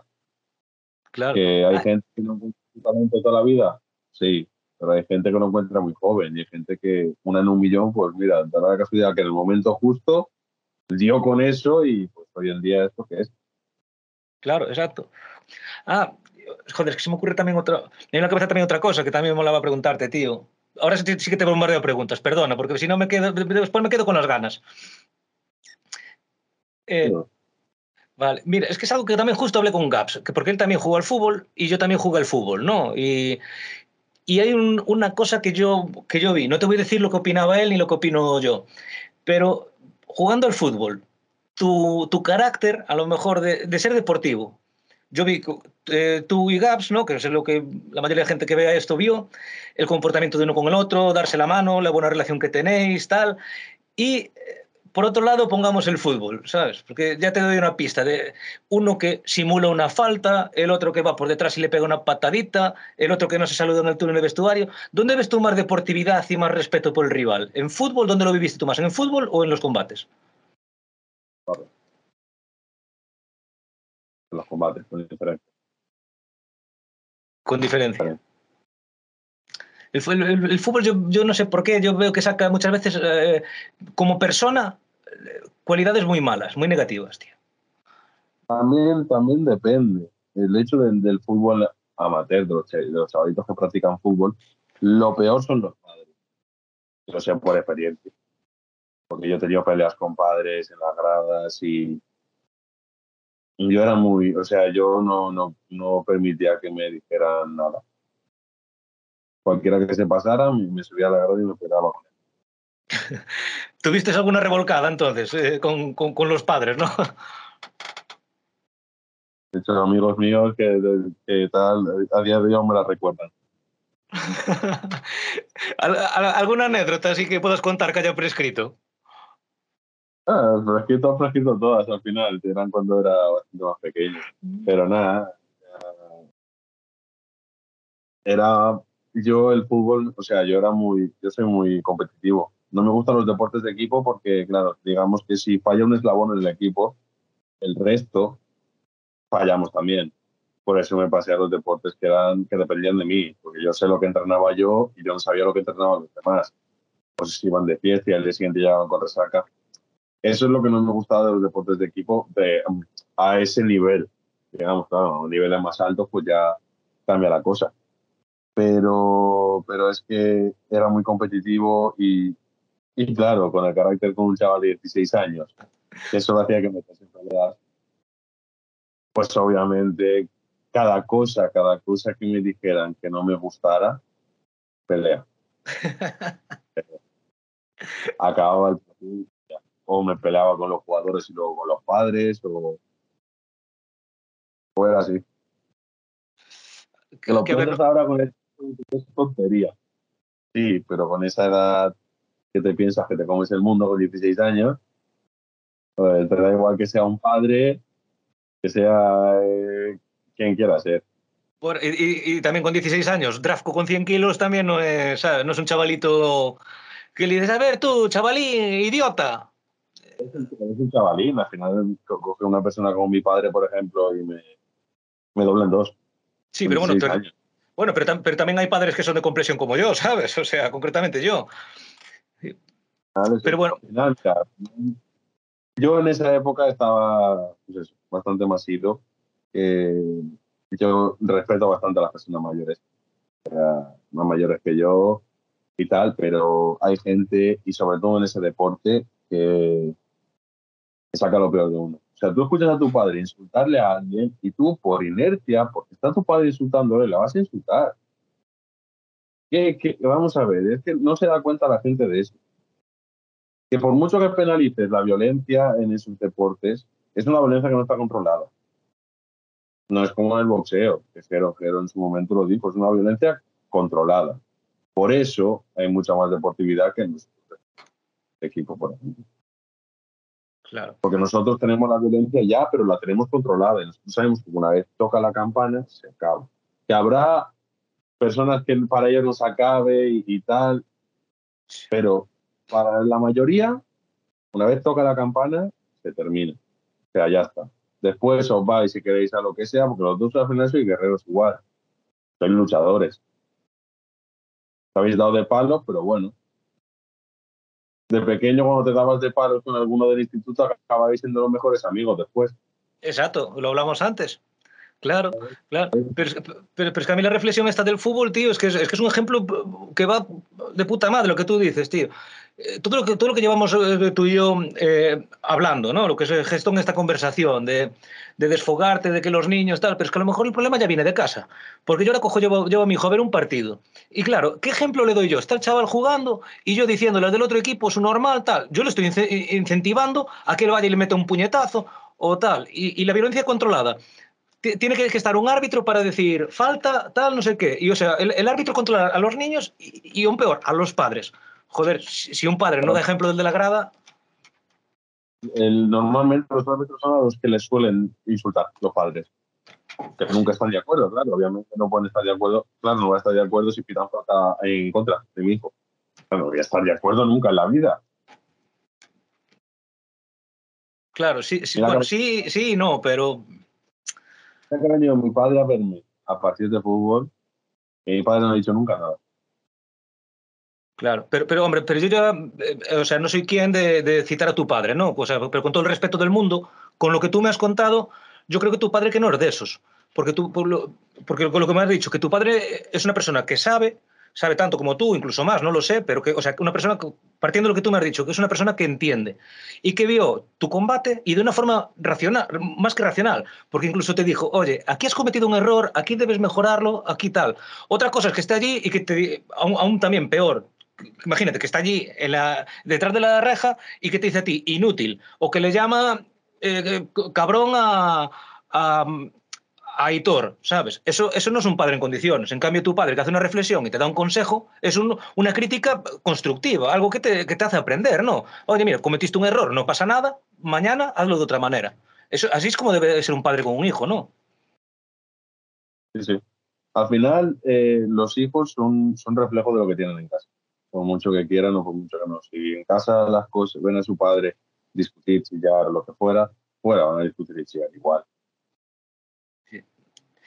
Claro.
Que hay Ay. gente que no talento toda la vida, sí, pero hay gente que lo encuentra muy joven y hay gente que, una en un millón, pues mira, da la casualidad que en el momento justo dio con eso y pues hoy en día es lo que es.
Claro, exacto. Ah, joder, es que se me ocurre también otra. Me a la cabeza también otra cosa que también me molaba preguntarte, tío ahora sí, sí que te bombardeo preguntas, perdona, porque si no me quedo, después me quedo con las ganas. Eh, no. Vale, mira, es que es algo que también justo hablé con Gaps, que porque él también jugó al fútbol y yo también jugué al fútbol, ¿no? Y, y hay un, una cosa que yo, que yo vi, no te voy a decir lo que opinaba él ni lo que opino yo, pero jugando al fútbol, tu, tu carácter, a lo mejor de, ser deportivo, yo vi, eh, tú y Gaps, ¿no? que es lo que la mayoría de gente que vea esto vio, el comportamiento de uno con el otro, darse la mano, la buena relación que tenéis, tal. Y por otro lado, pongamos el fútbol, ¿sabes? Porque ya te doy una pista de uno que simula una falta, el otro que va por detrás y le pega una patadita, el otro que no se saluda en el túnel de vestuario. ¿Dónde ves tú más deportividad y más respeto por el rival? ¿En fútbol? ¿Dónde lo viviste tú más? ¿En el fútbol o en los combates?
En los combates, con diferencia.
Con diferencia. El, el, el, fútbol, yo, yo, no sé por qué, yo veo que saca muchas veces eh, como persona cualidades muy malas, muy negativas, tío.
También, también depende. El hecho del, del fútbol amateur, de los, de los chavalitos que practican fútbol, lo peor son los padres. Lo sé por experiencia. Porque yo he tenido peleas con padres en las gradas y yo era muy, o sea, yo no, no, no permitía que me dijeran nada cualquiera que se pasara me subía a la grada y me pegaba.
¿Tuviste alguna revolcada entonces eh, con, con, con, los padres, no?
De hecho, amigos míos que, que tal, a día de hoy me la recuerdan.
¿Alguna anécdota así que puedas contar que haya prescrito?
Ah, prescrito, prescrito todas al final, eran cuando era bastante más pequeño. Pero nada, era yo el fútbol, o sea, yo era muy, yo soy muy competitivo. No me gustan los deportes de equipo porque, claro, digamos que si falla un eslabón en el equipo, el resto fallamos también. Por eso me pasé a los deportes que eran que dependían de mí, porque yo sé lo que entrenaba yo y yo no sabía lo que entrenaban los demás. Pues si iban de fiesta y al día siguiente llegaban con resaca. Eso es lo que no me gustaba de los deportes de equipo de, a ese nivel. Digamos, claro, a un nivel más alto, pues ya cambia la cosa pero, pero es que era muy competitivo y, y claro, con el carácter con un chaval de 16 años, eso hacía que me en peleas. Pues obviamente cada cosa, cada cosa que me dijeran que no me gustara, pelea. Acababa el partido o me peleaba con los jugadores y luego con los padres o, era así. Que lo piensas ahora con es tontería. Sí, pero con esa edad que te piensas que te comes el mundo con 16 años, pues te da igual que sea un padre, que sea eh, quien quiera ser.
Por, y, y, también con 16 años, Drafco con 100 kilos también no es, ¿sabes? no es un chavalito que le dices, a ver tú, chavalín, idiota.
Es un, es un chavalín, al final coge una persona como mi padre, por ejemplo, y me, me dobla en dos.
Sí, pero bueno, tú, bueno, pero, pero, también hay padres que son de compresión como yo, ¿sabes? O sea, concretamente yo. Pero bueno.
Yo en esa época estaba pues eso, bastante masivo. Eh, yo respeto bastante a las personas mayores, más mayores que yo y tal, pero hay gente, y sobre todo en ese deporte, que, que saca lo peor de uno. O sea, tú escuchas a tu padre insultarle a alguien y tú por inercia, porque está tu padre insultándole, la vas a insultar. ¿Qué, qué? Vamos a ver, es que no se da cuenta la gente de eso. Que por mucho que penalices la violencia en esos deportes, es una violencia que no está controlada. No es como en el boxeo, que Jero, Jero en su momento lo dijo, es una violencia controlada. Por eso hay mucha más deportividad que en nuestro equipo, por ejemplo.
Claro.
Porque nosotros tenemos la violencia ya, pero la tenemos controlada. Y nosotros sabemos que una vez toca la campana, se acaba. Que habrá personas que para ellos no se acabe y, y, tal, pero para la mayoría, una vez toca la campana, se termina. O sea, ya está. Después os vais si queréis a lo que sea, porque los dos al final sois guerreros igual. Sois luchadores. habéis dado de palos, pero bueno, de pequeño cuando te dabas de palos con alguno del instituto acababais siendo los mejores amigos después.
Exacto, lo hablamos antes. Claro, claro. Pero, pero, pero, es que a mí la reflexión esta del fútbol, tío, es que es, es que es un ejemplo que va de puta madre lo que tú dices, tío. Eh, todo, lo que, todo lo que llevamos eh, tú y yo eh, hablando, ¿no? Lo que se gestó en esta conversación, de, de, desfogarte, de que los niños, tal, pero es que a lo mejor el problema ya viene de casa. Porque yo ahora cojo, llevo, llevo a mi hijo a ver un partido. Y claro, ¿qué ejemplo le doy yo? Está el chaval jugando y yo diciéndole del otro equipo es normal, tal. Yo le estoy incentivando a que él vaya y le meta un puñetazo o tal. Y, y la violencia controlada tiene que, estar un árbitro para decir falta, tal, no sé qué. Y o sea, el, el árbitro controla a los niños y, y, aún peor, a los padres. Joder, si, si un padre no da ejemplo del de la grada.
el, normalmente los árbitros son a los que les suelen insultar los padres. Que nunca están de acuerdo, claro. Obviamente no pueden estar de acuerdo. Claro, no voy a estar de acuerdo si pitan falta en contra de mi hijo. no voy a estar de acuerdo nunca en la vida.
Claro, sí, sí, bueno, sí, sí, no, pero.
Que ha venido mi padre a verme a partir de fútbol y mi padre no ha dicho nunca nada.
Claro, pero, pero hombre, pero yo ya, eh, o sea, no soy quien de, citar a tu padre, ¿no? O sea, pero con todo el respeto del mundo, con lo que tú me has contado, yo creo que tu padre que no es de esos. Porque, tú, porque con lo que me has dicho, que tu padre es una persona que sabe, sabe tanto como tú, incluso más, no lo sé, pero que, o sea, una persona, partiendo de lo que tú me has dicho, que es una persona que entiende y que vio tu combate y de una forma racional, más que racional, porque incluso te dijo, oye, aquí has cometido un error, aquí debes mejorarlo, aquí tal. Otra cosa es que esté allí y que te, aún, aún también peor, imagínate que está allí en la, detrás de la reja y que te dice a ti inútil o que le llama eh, cabrón a, a, a Aitor, ¿sabes? Eso, eso no es un padre en condiciones. En cambio, tu padre que hace una reflexión y te da un consejo es un, una crítica constructiva, algo que te, que te, hace aprender, ¿no? Oye, mira, cometiste un error, no pasa nada, mañana hazlo de otra manera. Eso, así es como debe ser un padre con un hijo, ¿no?
Sí, sí. Al final, eh, los hijos son, son reflejo de lo que tienen en casa. Por mucho que quieran o por mucho que no. Si en casa las cosas ven a su padre discutir, chillar, lo que fuera, fuera van a discutir y chillar igual.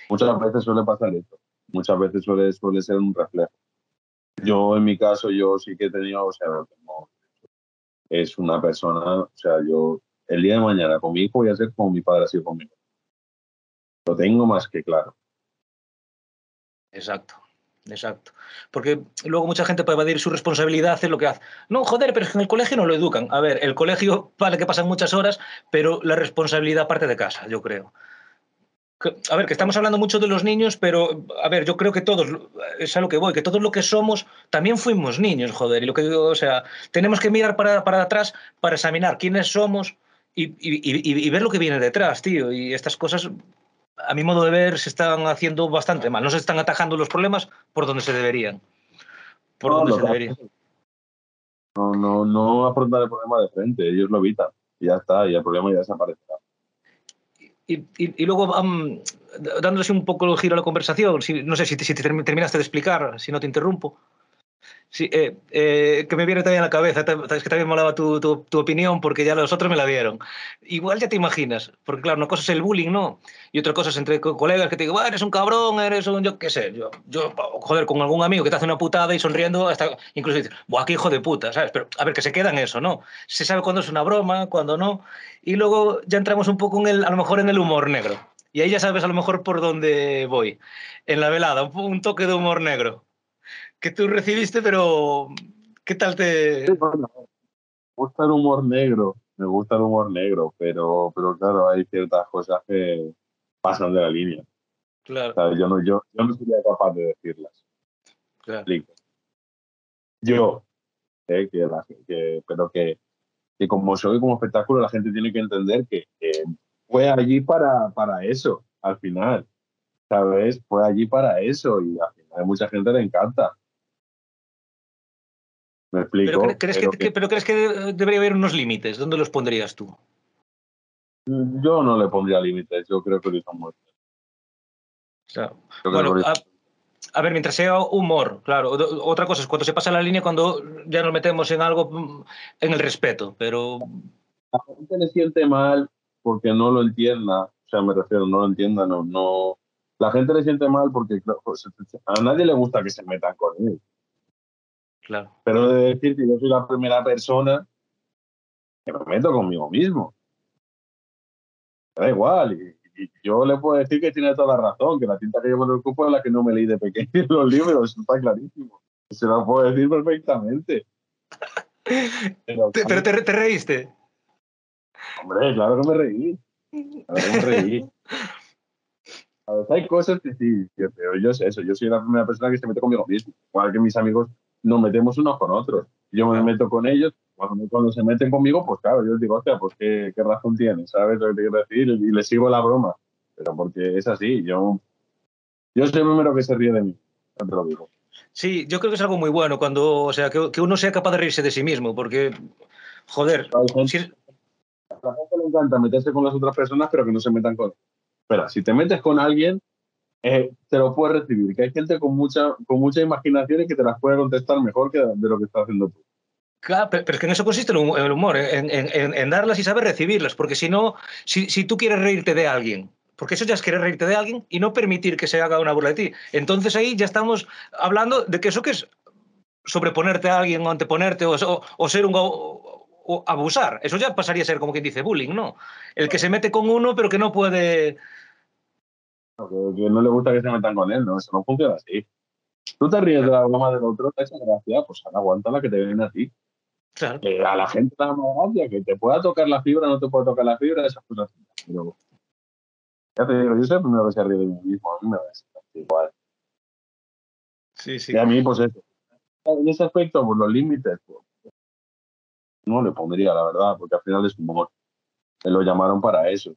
Muchas veces suele pasar esto. Muchas veces suele, suele ser un reflejo. Yo, en mi caso, yo sí que he tenido, o sea, es una persona, o sea, yo el día de mañana con mi hijo voy a ser como mi padre ha sido conmigo. Lo tengo más que claro.
Exacto. Exacto. Porque luego mucha gente puede evadir su responsabilidad, hacer lo que hace. No, joder, pero es que en el colegio no lo educan. A ver, el colegio vale que pasan muchas horas, pero la responsabilidad parte de casa, yo creo a ver, que estamos hablando mucho de los niños, pero a ver, yo creo que todos, es a lo que voy, que todos lo que somos también fuimos niños, joder, y lo que digo, o sea, tenemos que mirar para, para atrás para examinar quiénes somos y, y, y, ver lo que viene detrás, tío, y estas cosas, a mi modo de ver, se están haciendo bastante mal, no se están atajando los problemas por donde se deberían, por
no,
donde
no,
se deberían.
No, no, no afrontar el problema de frente, ellos lo evitan, y ya está, y el problema ya desaparecerá.
Y, y, y, luego um, dándose un poco el giro a la conversación, si, no sé si, si te terminaste de explicar, si no te interrumpo. Sí, eh, eh, que me viene también a la cabeza, es que también molaba tu, opinión porque ya los otros me la dieron. Igual ya te imaginas, porque claro, una cosa es el bullying, ¿no? Y otra cosa es entre colegas que te digo, eres un cabrón, eres un, yo qué sé, yo, yo, joder, con algún amigo que te hace una putada y sonriendo, hasta incluso dices, buah, qué hijo de puta, ¿sabes? Pero a ver, que se queda en eso, ¿no? Se sabe cuándo es una broma, cuándo no. Y luego ya entramos un poco en el, a lo mejor en el humor negro. Y ahí ya sabes a lo mejor por dónde voy. En la velada, un, un toque de humor negro que tú recibiste, pero ¿qué tal te...?
Bueno, me gusta el humor negro, me gusta el humor negro, pero, pero claro, hay ciertas cosas que pasan de la línea.
Claro.
Yo, no, yo, yo no sería capaz de decirlas.
Claro.
Yo, eh, que, la, que, pero que, que como soy como espectáculo, la gente tiene que entender que, que fue allí para, para eso, al final. ¿Sabes? Fue allí para eso y al final a mucha gente le encanta. ¿Me explico?
¿Pero crees, pero que, que, ¿Pero crees que debería haber unos límites? ¿Dónde los pondrías tú?
Yo no le pondría límites, yo creo que lo hizo muerto.
Claro. Bueno, a, a, ver, mientras sea humor, claro. Otra cosa es cuando se pasa la línea, cuando ya nos metemos en algo, en el respeto, pero...
La gente le siente mal porque no lo entienda, o sea, me refiero, no lo entienda, no, no... La gente le siente mal porque a nadie le gusta que se metan con él.
Claro.
Pero de decir que yo soy la primera persona que me meto conmigo mismo. Da igual. Y, y, yo le puedo decir que tiene toda la razón, que la tinta que llevo en el cupo es la que no me leí de pequeño en los libros, eso está clarísimo. Se lo puedo decir perfectamente.
Pero, ¿Pero te, te, reíste?
Hombre, claro que me reí. Claro que me reí. A hay cosas que sí, pero yo sé eso. Yo soy la primera persona que se mete conmigo mismo. Igual que mis amigos nos metemos unos con otros. Yo me meto con ellos, cuando, cuando se meten conmigo, pues claro, yo les digo, hostia, pues qué, qué razón tienes, ¿sabes lo que te quiero decir? Y les sigo la broma. Pero porque es así, yo, yo soy el primero que se ríe de mí, te lo digo.
Sí, yo creo que es algo muy bueno cuando, o sea, que, que uno sea capaz de reírse de sí mismo, porque, joder,
hay gente,
si...
A la gente le encanta meterse con las otras personas, pero que no se metan con. Espera, si te metes con alguien, eh, te lo puedes recibir. Que hay gente con mucha, con mucha imaginación y que te las puede contestar mejor que de lo que estás haciendo tú.
Claro, pero es que en eso consiste el humor, en, en, darlas y saber recibirlas, porque si no, si, tú quieres reírte de alguien, porque eso ya es querer reírte de alguien y no permitir que se haga una burla de ti. Entonces ahí ya estamos hablando de que eso que es sobreponerte a alguien o anteponerte o ser un... O, abusar. Eso ya pasaría a ser como quien dice bullying, ¿no? El que se mete con uno pero que no puede...
Que no le gusta que se metan con él, ¿no? Eso no funciona así. Tú te ríes de la broma del otro, esa gracia, pues aguanta la que te viene a ti.
Claro.
Que a la gente la gracia, que te pueda tocar la fibra, no te puede tocar la fibra, esas cosas. Pero, ya te digo, yo soy el primero que se ríe de mí mismo, a mí me da igual.
Sí, sí.
Y a mí, pues eso. En ese aspecto, pues los límites, pues, no le pondría, la verdad, porque al final es humor. Me lo llamaron para eso.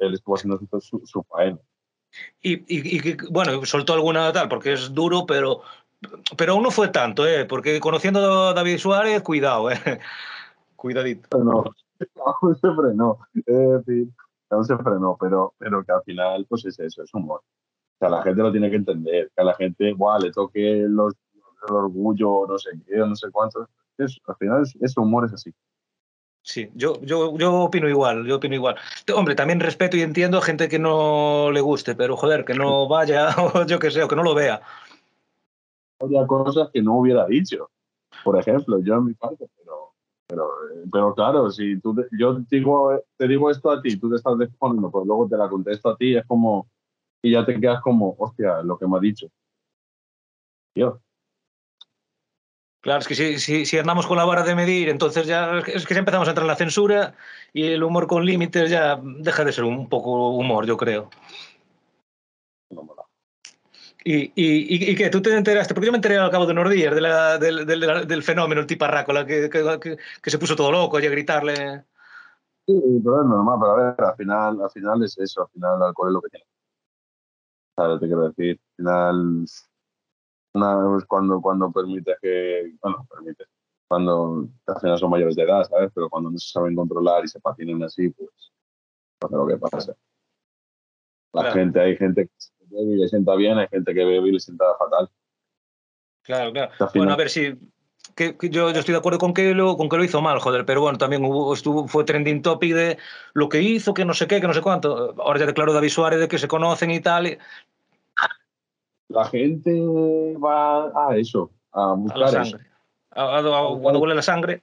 Él, estuvo haciendo su, su faena.
Y, y, y, bueno, soltó alguna tal, porque es duro, pero, pero aún no fue tanto, ¿eh? porque conociendo a David Suárez, cuidado, ¿eh? cuidadito.
No, aún se frenó, es decir, aún se frenó, pero, pero que al final, pues es eso, es humor. O sea, la gente lo tiene que entender, que a la gente, igual, le toque los, el orgullo, no sé qué, no sé cuánto, es, al final es, es humor, es así.
Sí, yo, yo, yo opino igual, yo opino igual. Hombre, también respeto y entiendo a gente que no le guste, pero joder, que no vaya, o yo que sé, o que no lo vea.
Había cosas que no hubiera dicho. Por ejemplo, yo en mi parte, pero, pero, pero claro, si tú te, yo digo, te digo esto a ti, tú te estás desponiendo, pues luego te la contesto a ti, es como, y ya te quedas como, hostia, lo que me ha dicho. Tío,
Claro, es que si, si, si, andamos con la vara de medir, entonces ya es que ya empezamos a entrar en la censura y el humor con límites ya deja de ser un poco humor, yo creo. ¿Y, y, y, y qué? ¿Tú te enteraste? Porque yo me enteré al cabo de unos días de la, del, del, del, fenómeno, el tiparrácola, que, que, que, que, se puso todo loco y a gritarle.
Sí, pero es normal, pero a ver, al final, al final es eso, al final el alcohol es lo que tiene. ¿Sabes? Te quiero decir, al final una, pues cuando, cuando permites que, bueno, permites, cuando al final son mayores de edad, ¿sabes? Pero cuando no se saben controlar y se patinan así, pues pasa lo que pasa. La claro. gente, hay gente que bebe y le sienta bien, hay gente que bebe y le sienta fatal.
Claro, claro. Bueno, a ver si. Que, que yo, yo, estoy de acuerdo con que, lo, con que lo hizo mal, joder, pero bueno, también hubo, estuvo, fue trending topic de lo que hizo, que no sé qué, que no sé cuánto. Ahora ya declaró David Suárez de que se conocen y tal. Y,
la gente va a eso, a buscar
a la sangre. A, a, cuando huele la sangre.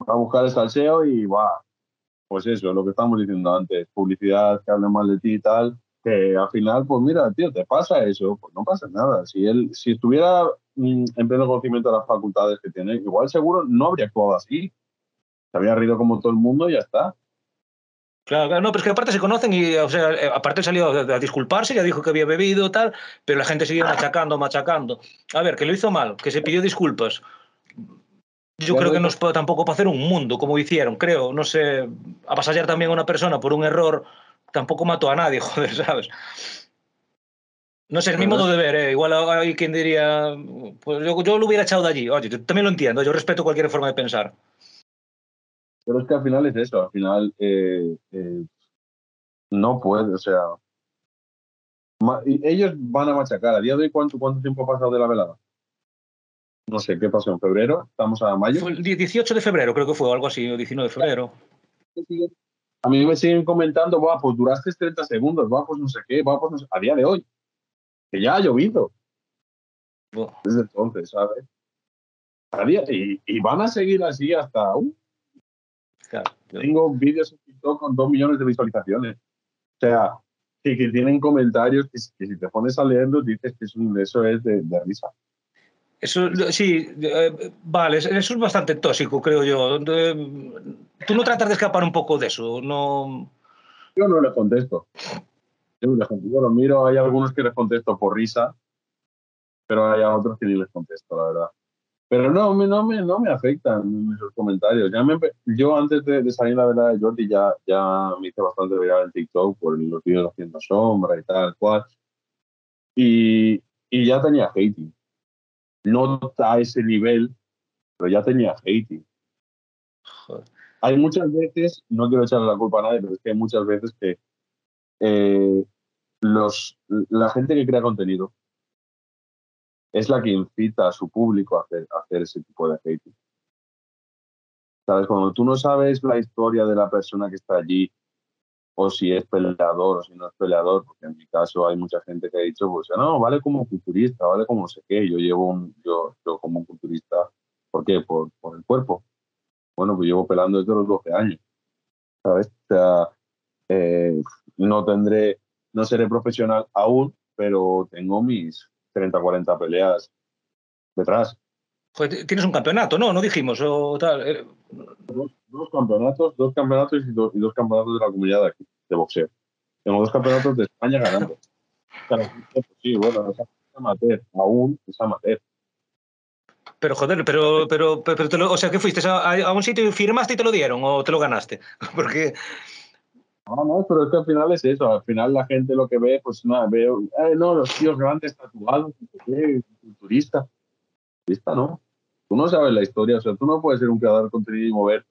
Va a buscar el salseo y va. Pues eso, lo que estamos diciendo antes, publicidad que hable mal de ti y tal, que al final, pues mira, tío, te pasa eso, pues no pasa nada. Si él, si estuviera mmm, en pleno conocimiento de las facultades que tiene, igual seguro no habría actuado así. Se habría rido como todo el mundo y ya está.
Claro, claro, no, pero es que aparte se conocen y, o sea, aparte salió a, a disculparse, ya dijo que había bebido tal, pero la gente siguió machacando, machacando. A ver, que lo hizo mal, que se pidió disculpas. Yo creo que no es tampoco para hacer un mundo como hicieron, creo. No sé, a pasallar también a una persona por un error tampoco mató a nadie, joder, ¿sabes? No sé, es mi modo de ver, ¿eh? igual hay quien diría, pues yo, yo lo hubiera echado de allí. Oye, yo también lo entiendo, yo respeto cualquier forma de pensar.
Pero es que al final es eso, al final eh, eh, no puede, o sea, ellos van a machacar. A día de hoy, ¿cuánto, ¿cuánto tiempo ha pasado de la velada? No sé, ¿qué pasó en febrero? ¿Estamos a mayo?
Fue el 18 de febrero, creo que fue, algo así, o 19 de febrero.
A mí me siguen comentando, va, pues duraste 30 segundos, va, pues no sé qué, va, pues no sé, a día de hoy, que ya ha llovido. Oh. Desde entonces, ¿sabes? A día, y, y, van a seguir así hasta... Uh,
Claro, yo...
Tengo vídeos en TikTok con dos millones de visualizaciones. O sea, que, que tienen comentarios que, que, si te pones a leerlos dices que es un, eso es de, de risa.
Eso, sí, eh, vale, eso es bastante tóxico, creo yo. Tú no tratas de escapar un poco de eso, no.
Yo no les contesto. Yo, yo lo miro, hay algunos que les contesto por risa, pero hay otros que ni les contesto, la verdad. Pero no, me, no, me, no me afectan esos comentarios. Ya me, yo antes de, de, salir la verdad de Jordi ya, ya me hice bastante viral en TikTok por los vídeos haciendo sombra y tal cual. Y, y ya tenía hating. No a ese nivel, pero ya tenía hating.
Joder.
hay muchas veces, no quiero echarle la culpa a nadie, pero es que hay muchas veces que eh, los, la gente que crea contenido es la que incita a su público a hacer, ese tipo de hating. ¿Sabes? Cuando tú no sabes la historia de la persona que está allí, o si es peleador o si no es peleador, porque en mi caso hay mucha gente que ha dicho, pues no, vale como futurista, vale como no sé qué, yo llevo yo, como un futurista, ¿por qué? Por, el cuerpo. Bueno, pues llevo pelando desde los 12 años, ¿sabes? Eh, no tendré, no seré profesional aún, pero tengo mis 30, 40 peleas detrás.
Pues tienes un campeonato, ¿no? No dijimos, o tal. Eh.
Dos, campeonatos, dos campeonatos y dos, y dos, campeonatos de la comunidad de aquí, de boxeo. Tengo dos campeonatos de España ganando. Claro, sí, bueno, es amateur, aún es amateur.
Pero joder, pero, pero, pero, o sea, ¿qué fuiste a, a, un sitio y firmaste y te lo dieron o te lo ganaste? Porque
no, no, pero es que al final es eso. Al final la gente lo que ve, pues nada, veo, eh, no, los tíos grandes tatuados, culturista. Culturista, ¿no? Tú no sabes la historia, o sea, tú no puedes ser un creador de contenido y mover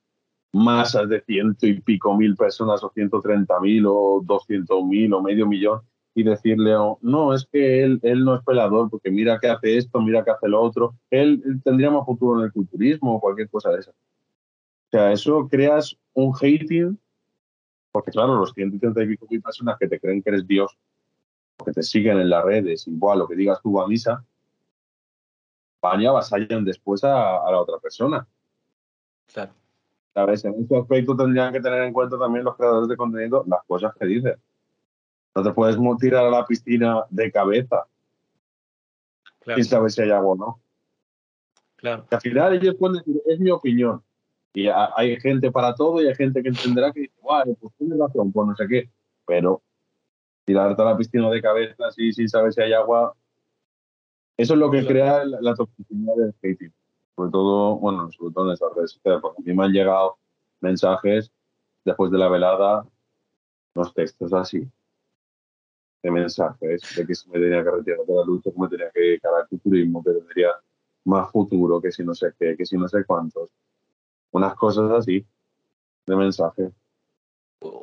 masas de ciento y pico mil personas o ciento treinta mil o doscientos mil o medio millón y decirle, oh, no, es que él, él no es pelador porque mira que hace esto, mira que hace lo otro. Él, él tendría más futuro en el culturismo o cualquier cosa de esa. O sea, eso creas un hating porque claro, los 130 y pico mil personas que te creen que eres Dios, que te siguen en las redes, igual lo que digas tú a misa, van y avasallan después a, la otra persona.
Claro.
¿Sabes? En ese aspecto tendrían que tener en cuenta también los creadores de contenido las cosas que dicen. No te puedes tirar a la piscina de cabeza claro. sin saber si hay agua o no.
Claro.
al final ellos pueden decir, es mi opinión. Y hay gente para todo y hay gente que entenderá que dice, guay, pues tienes razón, pues no sé qué. Pero tirarte a la piscina de cabeza así sin saber si hay agua, eso es lo que crea la, toxicidad del hating. Sobre todo, bueno, sobre todo en esas redes sociales, porque a mí me han llegado mensajes después de la velada, los textos así, de mensajes, de que se me tenía que retirar de la lucha, que me tenía que dedicar al futurismo, que tendría más futuro, que si no sé qué, que si no sé cuántos unas cosas así de mensaje.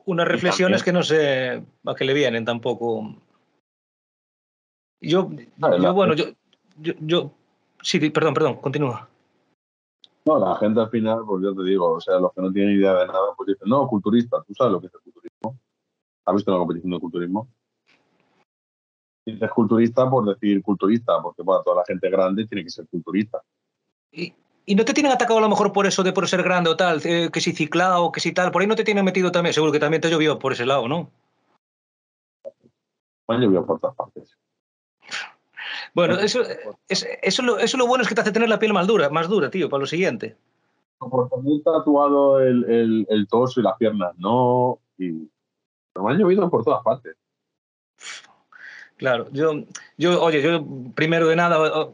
Unas reflexiones que no sé a qué le vienen tampoco. Yo, yo bueno, yo, yo, sí, perdón, perdón, continúa.
No, la gente al final, pues yo te digo, o sea, los que no tienen idea de nada, pues dicen, no, culturista, tú sabes lo que es el culturismo. ¿Has visto la competición de culturismo? Dices culturista por decir culturista, porque para toda la gente grande tiene que ser culturista.
Y, ¿Y no te tienen atacado a lo mejor por eso de por ser grande o tal? Eh, que si ciclado, que si tal. Por ahí no te tienen metido también. Seguro que también te llovió por ese lado, ¿no?
Me llovió por todas partes.
Bueno, eso, es, eso, lo, eso lo bueno es que te hace tener la piel más dura, más dura, tío, para lo siguiente.
Por tener tatuado el, el, el, torso y las piernas, no. Y, me han llovido por todas partes.
Claro, yo, yo, oye, yo primero de nada,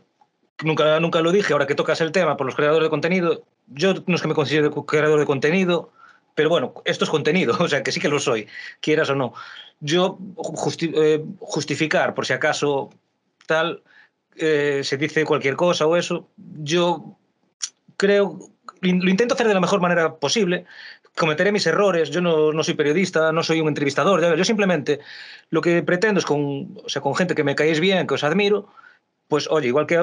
nunca, nunca lo dije, ahora que tocas el tema por los creadores de contenido, yo no es que me considere creador de contenido, pero bueno, esto es contenido, o sea que sí que lo soy, quieras o no. Yo eh, justificar, por si acaso tal, eh, se dice cualquier cosa o eso, yo creo, lo intento hacer de la mejor manera posible, cometeré mis errores, yo no, no soy periodista, no soy un entrevistador, yo simplemente lo que pretendo es con, o sea, con gente que me caéis bien, que os admiro, pues oye, igual que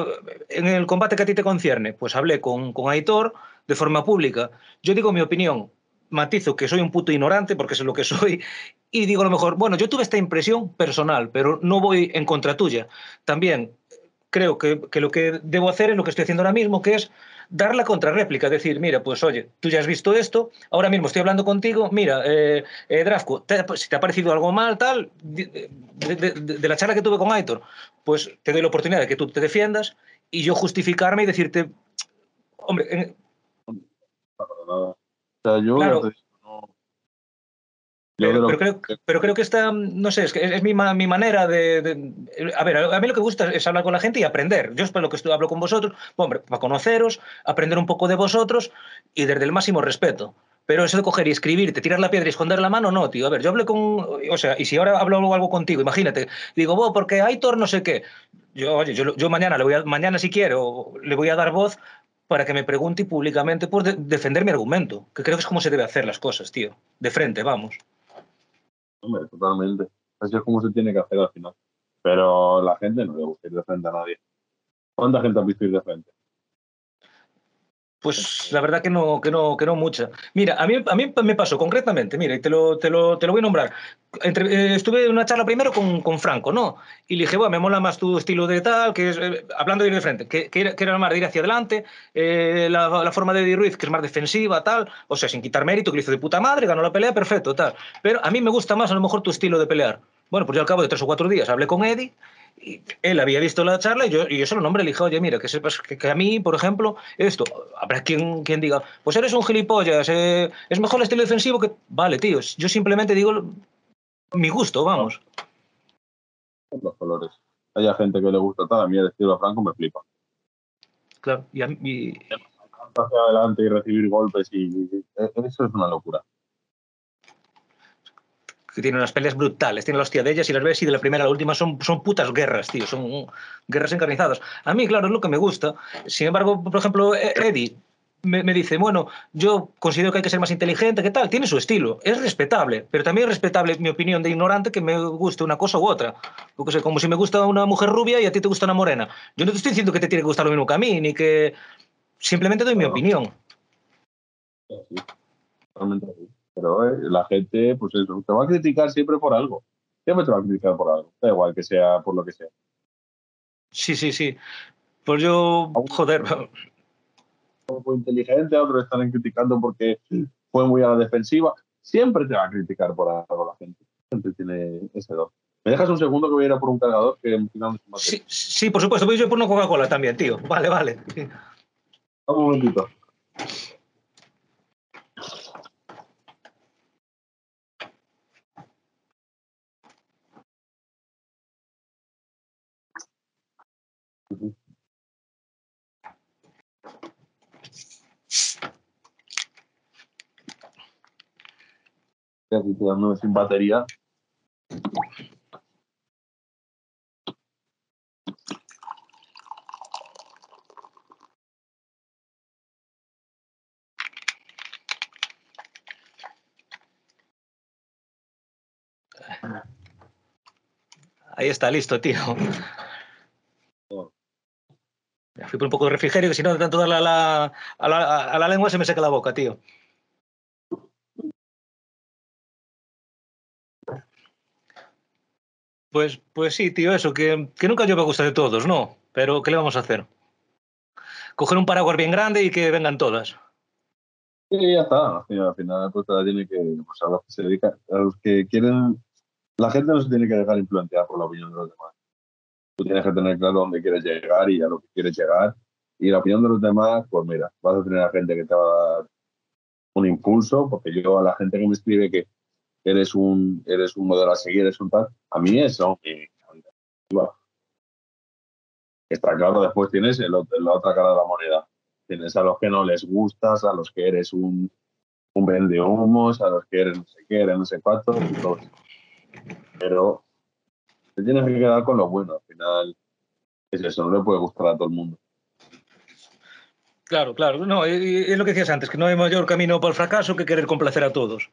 en el combate que a ti te concierne, pues hablé con, con Aitor de forma pública. Yo digo mi opinión, matizo que soy un puto ignorante porque es lo que soy y digo a lo mejor, bueno, yo tuve esta impresión personal, pero no voy en contra tuya. También creo que, que lo que debo hacer es lo que estoy haciendo ahora mismo, que es dar la contrarréplica, decir, mira, pues oye, tú ya has visto esto, ahora mismo estoy hablando contigo, mira, eh, eh Drafco, si te ha parecido algo mal, tal, de, la charla que tuve con Aitor, pues te doy la oportunidad de que tú te defiendas y yo justificarme y decirte, hombre...
yo
pero, creo, pero, creo, que está, no sé, es, que es mi, mi manera de, A ver, a mí lo que gusta es hablar con la gente y aprender. Yo espero que estoy, hablo con vosotros, hombre, para conoceros, aprender un poco de vosotros y desde el máximo respeto. Pero eso de coger y escribir, te tirar la piedra y esconder la mano, no, tío. A ver, yo hablé con. O sea, y si ahora hablo algo contigo, imagínate, digo, vos, porque Aitor no sé qué. Yo, oye, yo, yo mañana, le voy a, mañana si quiero, le voy a dar voz para que me pregunte públicamente por de defender mi argumento, que creo que es como se debe hacer las cosas, tío. De frente, vamos.
Hombre, totalmente. Así es como se tiene que hacer al final. Pero la gente no le gusta ir de frente a nadie. ¿Cuánta gente ha visto ir de frente?
Pues la verdad que no, que no, que no mucha. Mira, a mí, a mí me pasó concretamente, mira, y te lo, te lo, te lo voy a nombrar. Entre, eh, estuve en una charla primero con, con, Franco, ¿no? Y le dije, bueno, me mola más tu estilo de tal, que es, eh, hablando de ir de frente, que, que, era, que, era, más de ir hacia adelante, eh, la, la, forma de Eddie Ruiz, que es más defensiva, tal, o sea, sin quitar mérito, que lo hizo de puta madre, ganó la pelea, perfecto, tal. Pero a mí me gusta más a lo mejor tu estilo de pelear. Bueno, pues yo al cabo de tres o cuatro días hablé con Eddie y él había visto la charla y yo, y yo se lo nombré, le dije, oye, mira, que sepas que, que, a mí, por ejemplo, esto, habrá quien, quien diga, pues eres un gilipollas, eh, es mejor el estilo defensivo que... Vale, tío, yo simplemente digo mi gusto, vamos.
Los colores. Hay gente que le gusta tal, a mí el estilo Franco me flipa.
Claro, y a mí...
Hacia adelante y recibir golpes y... Eso es una locura
que tiene unas peleas brutales, tiene la hostia de ellas y las ves y de la primera a la última son, son putas guerras, tío, son guerras encarnizadas. A mí, claro, es lo que me gusta. Sin embargo, por ejemplo, Eddie me, me, dice, bueno, yo considero que hay que ser más inteligente, ¿qué tal? Tiene su estilo, es respetable, pero también es respetable mi opinión de ignorante que me guste una cosa u otra. Porque, sé, como si me gusta una mujer rubia y a ti te gusta una morena. Yo no te estoy diciendo que te tiene que gustar lo mismo que a mí, ni que simplemente doy mi opinión.
Sí, totalmente. Pero eh, la gente, pues eso, te va a criticar siempre por algo. Siempre te va a criticar por algo. Da igual que sea por lo que sea.
Sí, sí, sí. Pues yo, joder.
Muy inteligente, otros están criticando porque fue muy a la defensiva. Siempre te va a criticar por algo la gente. Siempre tiene ese don. ¿Me dejas un segundo que voy a ir a por un cargador? Que
sí, sí, por supuesto. Voy a ir por una Coca-Cola también, tío. Vale, vale.
Un momentito. Aquí quedándome sin batería.
Ahí está, listo, tío. Fui por un poco de refrigerio, que si no, de tanto darle a la, a, la, a la lengua se me seca la boca, tío. Pues, pues sí, tío, eso, que, que nunca yo me gusta de todos, ¿no? Pero ¿qué le vamos a hacer? Coger un paraguas bien grande y que vengan todas.
Sí, ya está. al final, pues tiene que, pues, los que a los que quieren, la gente no se tiene que dejar influenciar por la opinión de los demás. Tú tienes que tener claro dónde quieres llegar y a lo que quieres llegar. Y la opinión de los demás, pues mira, vas a tener a gente que te va a dar un impulso, porque yo a la gente que me escribe que eres un, eres un modelo a seguir, eres un tal. A mí eso me Está claro, después tienes el, la otra cara de la moneda. Tienes a los que no les gustas, a los que eres un, un vende humos, a los que eres no sé qué, eres no sé cuánto. Pero te tienes que quedar con lo bueno. Al final es eso, no le puede gustar a todo el mundo.
Claro, claro. No, es lo que decías antes, que no hay mayor camino para el fracaso que querer complacer a todos.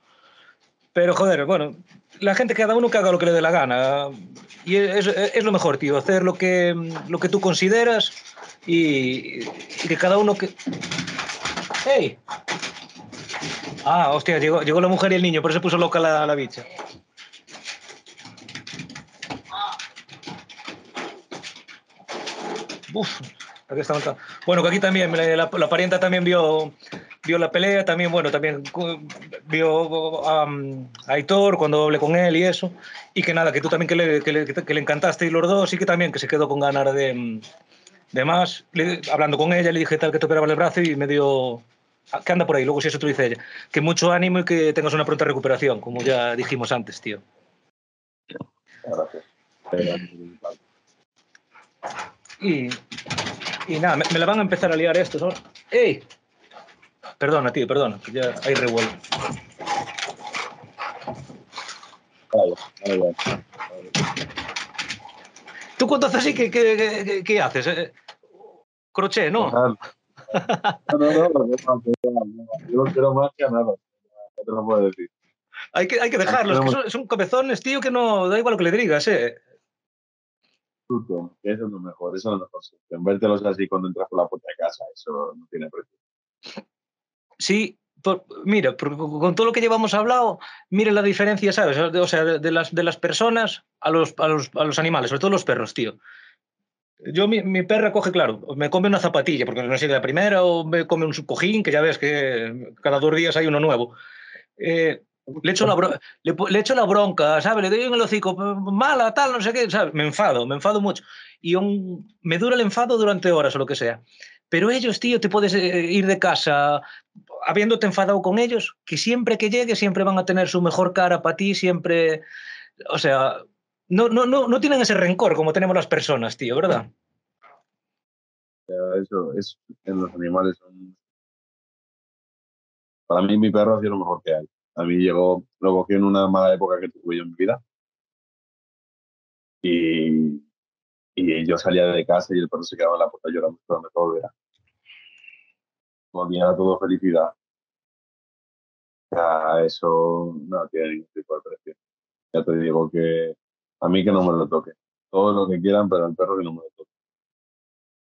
Pero joder, bueno, la gente, cada uno que haga lo que le dé la gana. Y es, lo mejor, tío, hacer lo que, lo que tú consideras y, y que cada uno que... ¡Hey! Ah, hostia, llegó, llegó la mujer y el niño, por eso puso loca la, la bicha. Uf, aquí está Bueno, que aquí también, la, la parienta también vio, vio la pelea, también, bueno, también vio a Aitor cuando hablé con él y eso, y que nada, que tú también que le, que le, que le encantaste y los dos, y que también que se quedó con ganas de, de más. Hablando con ella, le dije tal que te operaba el brazo y me dio... que anda por ahí, luego si eso tú dice ella. Que mucho ánimo y que tengas una pronta recuperación, como ya dijimos antes, tío.
Gracias.
Y, y nada, me, me, la van a empezar a liar estos. ¿no? ¡Ey! Perdona, tío, perdona, ya hay revuelo.
Vale, vale, vale.
¿Tú cuando haces así, qué, qué, qué, qué haces? Eh? Crochet, ¿no?
No, no, no, no, no, no, yo lo quiero más que nada. No te lo puedo decir.
Hay que, hay que dejarlos, que son, son cabezones, tío, que no da igual lo que le digas, eh.
Fruto, eso es lo mejor, eso es lo mejor. En vértelos así cuando entras por la puerta de casa, eso no tiene precio.
Sí, por- mira, porque con todo lo que llevamos hablado, mira la diferencia, ¿sabes? O sea, de, de las, de las personas a los, a, los, a los animales, sobre todo los perros, tío. Yo, mi, mi perra coge, claro, me come una zapatilla porque no sigue la primera, o me come un cojín, que ya ves que cada dos días hay uno nuevo. Eh, le echo, la bronca, ¿sabes? Le doy en el hocico, mala, tal, no sé qué, ¿sabes? Me enfado, me enfado mucho. Y aún me dura el enfado durante horas o lo que sea. Pero ellos, tío, te puedes eh, ir de casa habiéndote enfadado con ellos, que siempre que llegue siempre van a tener su mejor cara para ti, siempre, o sea, no, no, no, no tienen ese rencor como tenemos las personas, tío, ¿verdad?
Eso es en los animales. Para mí, mi perro ha sido lo mejor que hay. A mí llegó, lo cogí en una mala época que tuve yo en mi vida. Y, y yo salía de casa y el perro se quedaba en la puerta llorando esperando que volviera. Volvía todo felicidad. O sea, eso no tiene ningún tipo de precio. Ya te digo que a mí que no me lo toque. Todo lo que quieran, pero el perro que no me lo toque.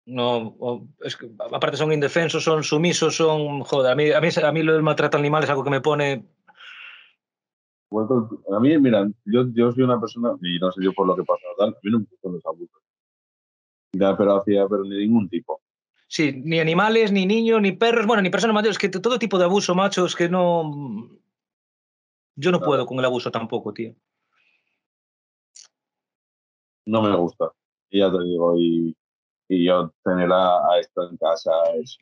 No, es que aparte son indefensos, son sumisos, son, joder, a mí, a mí, a mí lo del maltrato animal es algo que me pone,
A mí, mira, yo, yo soy una persona, y no sé yo por lo que pasa, tal, a mí no me gustan los abusos. Ya, pero hacía, pero ni ningún tipo.
sí, ni animales, ni niños, ni perros, bueno, ni personas mayores, que todo tipo de abuso, macho, es que no, yo no
Claro.
puedo con el abuso tampoco, tío.
No me gusta. Y ya te digo, y, y yo tener a, a esto en casa es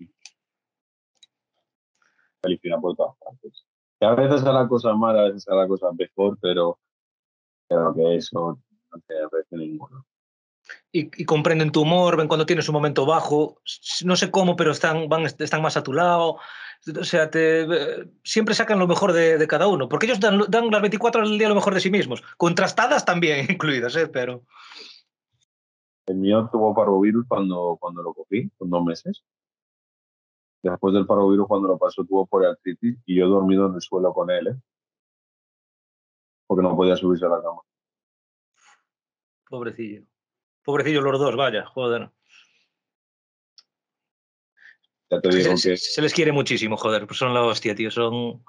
felicidad por todas partes. Que a veces hará cosas malas, a veces hará cosas mejor, pero creo que eso no tiene precio ninguno.
y, y comprenden tu humor, ven cuando tienes un momento bajo, no sé cómo, pero están, van, están más a tu lado. O sea, te, eh, siempre sacan lo mejor de, de cada uno, porque ellos dan, dan las 24 horas del día lo mejor de sí mismos, contrastadas también incluidas, ¿eh? pero
El mío tuvo parvovirus cuando, cuando lo cogí, con dos meses. Después del parvovirus, cuando lo pasó, tuvo poliartritis y yo he dormido en el suelo con él, ¿eh? porque no podía subirse a la cama.
pobrecillo. Pobrecillo los dos, vaya, joder.
Ya te digo
se,
que
se les quiere muchísimo, joder, pues son la hostia, tío, son...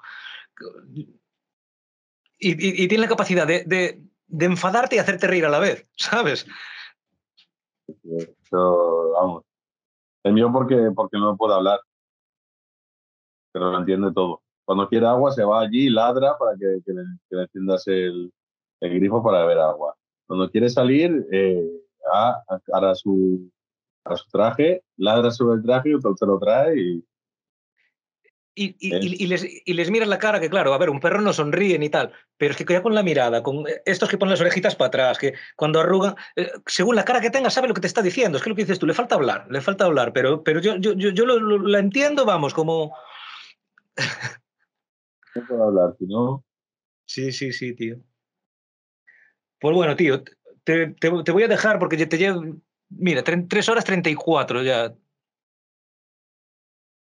Y, y- y tienen la capacidad de, de- de enfadarte y hacerte reír a la vez, ¿sabes?
Eso, vamos. El mío porque, porque no puede hablar. Pero lo entiende todo. Cuando quiere agua se va allí y ladra para que, que le, que le enciendas el, el grifo para beber agua. Cuando quiere salir, eh, a- hará su, hará su traje, ladra sobre el traje y te lo trae y
Y, y-
Es-
y- y les, y les miras la cara, que claro, a ver, un perro no sonríe ni tal, pero es que ya con la mirada, con estos que ponen las orejitas para atrás, que cuando arrugan, eh, según la cara que tenga, sabe lo que te está diciendo. Es que lo que dices tú, le falta hablar, le falta hablar, pero, pero yo, yo, yo, yo lo, lo- lo entiendo, vamos, como...
no puede hablar. Si no,
Sí, sí, sí, tío. Pues bueno, tío, te, te- te voy a dejar porque te llevo, mira, 3 horas 34 ya.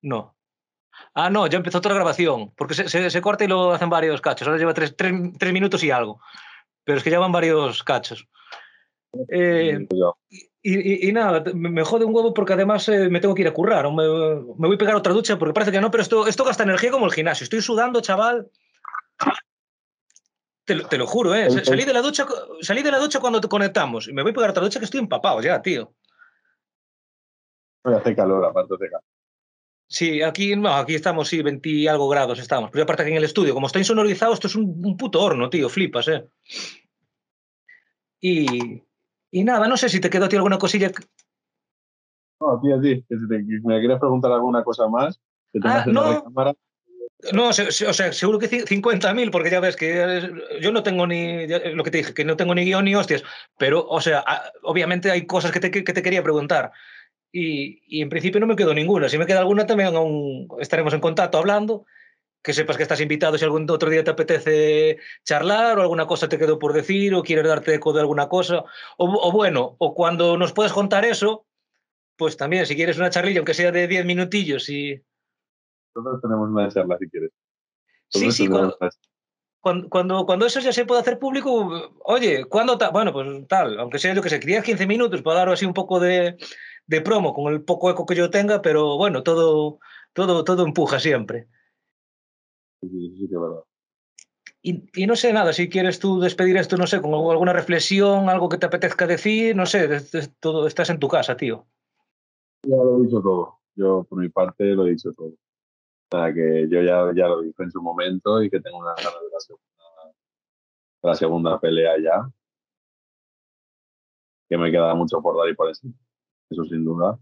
No. Ah, no, ya empezó otra grabación, porque se, se- se corta y lo hacen varios cachos. Ahora lleva tres, tres- tres minutos y algo. Pero es que ya van varios cachos. Eh, y, y- y nada, me, jode un huevo porque además eh, me tengo que ir a currar. o Me, me voy a pegar otra ducha porque parece que no, pero esto, esto gasta energía como el gimnasio. Estoy sudando, chaval. Te lo, te lo juro, ¿eh? Salí de, la ducha, salí de la ducha cuando te conectamos y me voy a pegar otra ducha que estoy empapado ya, tío.
hace calor, aparte hace calor.
Sí, aquí, no, aquí estamos, sí, 20 y algo grados estamos. Pero aparte aquí en el estudio, como está insonorizado, esto es un, un puto horno, tío, flipas, ¿eh? Y, y nada, no sé si te quedó a ti alguna cosilla.
No, a ti, a ti. me quieres preguntar alguna cosa más, que
Ah,
en la
no. No, o sea, seguro que ci- 50.000, porque ya ves que yo no tengo ni, lo que te dije, que no tengo ni guion ni hostias, pero, o sea, obviamente hay cosas que te, que te quería preguntar. Y, y en principio no me quedó ninguna. Si me queda alguna, también aún estaremos en contacto hablando. Que sepas que estás invitado si algún otro día te apetece charlar o alguna cosa te quedó por decir o quieres darte eco de alguna cosa. O, o bueno, o cuando nos puedas contar eso, pues también, si quieres una charlilla, aunque sea de 10 minutillos y...
Nosotros tenemos una charla si quieres.
Sí, sí, cuando, cuando, cuando, eso ya se puede hacer público, oye, ¿cuándo tal? Bueno, pues tal, aunque sea yo que sé, 10, 15 minutos para dar así un poco de, de, promo con el poco eco que yo tenga, pero bueno, todo, todo, todo empuja siempre.
Sí, sí, sí, verdad.
Y, y, no sé nada, si quieres tú despedir esto, no sé, con alguna reflexión, algo que te apetezca decir, no sé, todo, estás en tu casa, tío.
Ya lo he dicho todo. Yo, por mi parte, lo he dicho todo. O sea, que yo ya, ya lo dije en su momento y que tengo una ganas de la segunda, de la segunda pelea ya. Que me queda mucho por dar y por eso. Eso sin duda.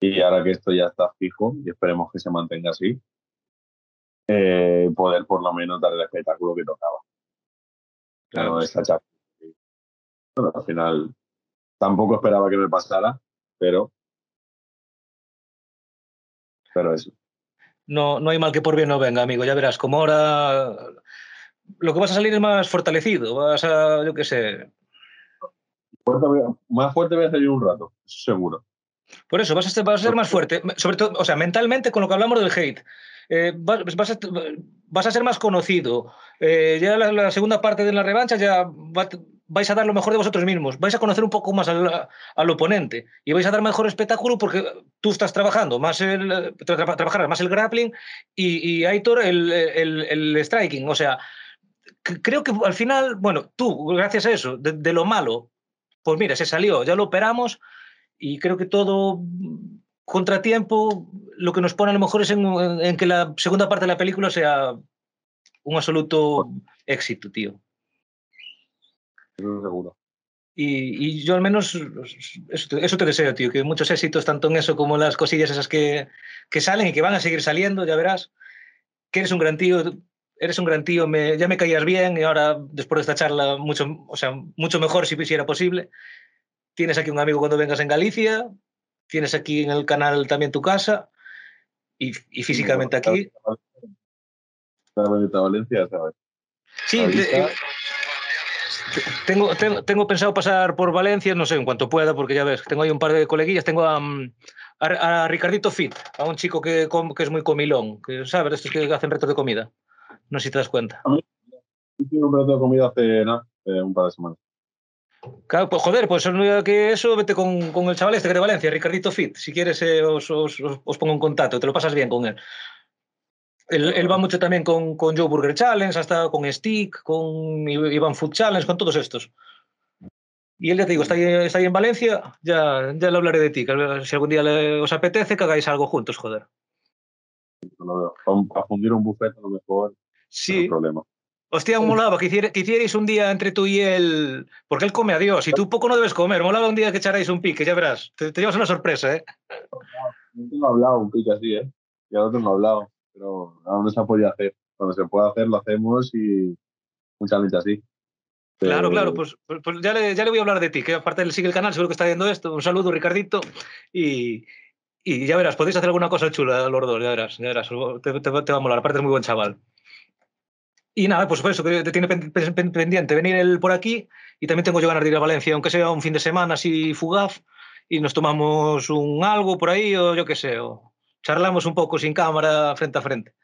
Y ahora que esto ya está fijo y esperemos que se mantenga así, eh, poder por lo menos dar el espectáculo que tocaba. Claro, no esa bueno, al final tampoco esperaba que me pasara, pero pero eso.
No, no hay mal que por bien no venga, amigo. Ya verás, como ahora lo que vas a salir es más fortalecido. Vas a, yo qué sé.
Fuerte, más fuerte voy a salir un rato, seguro.
Por eso, vas a, ser, vas a ser más fuerte. Sobre todo, o sea, mentalmente con lo que hablamos del hate. Eh, vas, vas, a, vas, a, ser más conocido. Eh, ya la, la, segunda parte de la revancha ya va, vais a dar lo mejor de vosotros mismos, vais a conocer un poco más al, al oponente y vais a dar mejor espectáculo porque tú estás trabajando más el, tra más el grappling y, y Aitor el, el, el, striking. O sea, creo que al final, bueno, tú, gracias a eso, de, de, lo malo, pues mira, se salió, ya lo operamos y creo que todo contratiempo lo que nos pone a lo mejor es en, en que la segunda parte de la película sea un absoluto éxito, tío
seguro.
Y, y, yo al menos eso te, eso te, deseo, tío, que muchos éxitos, tanto en eso como en las cosillas esas que, que, salen y que van a seguir saliendo, ya verás, que eres un gran tío, eres un gran tío, me, ya me caías bien y ahora, después de esta charla, mucho, o sea, mucho mejor si, si era posible. Tienes aquí un amigo cuando vengas en Galicia, tienes aquí en el canal también tu casa y, y físicamente aquí.
Valencia, ¿sabes?
Sí, tengo, tengo, tengo, pensado pasar por Valencia, no sé, en cuanto pueda, porque ya ves, tengo ahí un par de coleguillas. Tengo a, a, a Ricardito Fit, a un chico que, que, es muy comilón, que sabes, estos que hacen retos de comida. No sé si te das cuenta.
A mí, hice un reto de comida hace eh, un par de semanas.
Claro, pues joder, pues que eso, vete con, con, el chaval este que de Valencia, Ricardito Fit. Si quieres, eh, os, os, os, pongo en contacto, te lo pasas bien con él. Él, él, va mucho también con, con Joe Burger Challenge, hasta con Stick, con Ivan Food Challenge, con todos estos. Y él ya te digo, está ahí, está ahí en Valencia, ya, ya le hablaré de ti. Que si algún día le, os apetece, que hagáis algo juntos, joder.
No, a fundir un buffet a lo mejor.
Sí.
No problema.
Hostia, molaba que, hicier, que, hicierais un día entre tú y él, porque él come a Dios y tú poco no debes comer. Molaba un día que echarais un pique, ya verás. Te, te llevas una sorpresa, ¿eh?
No tengo hablado un pique así, ¿eh? Ya lo tengo hablado pero aún no se ha podido hacer. Cuando se pueda hacer, lo hacemos y mucha gente así.
Pero... Claro, claro, pues, pues, pues, ya, le, ya, le, voy a hablar de ti, que aparte él sigue el canal, seguro que está viendo esto. Un saludo, Ricardito. Y, y ya verás, podéis hacer alguna cosa chula los dos, ya verás, ya verás. Te, te, te va a molar, aparte es muy buen chaval. Y nada, pues por eso, que te tiene pendiente venir él por aquí y también tengo yo ganas de ir a Valencia, aunque sea un fin de semana así fugaz, y nos tomamos un algo por ahí o yo qué sé, o charlamos un poco sin cámara, frente a frente.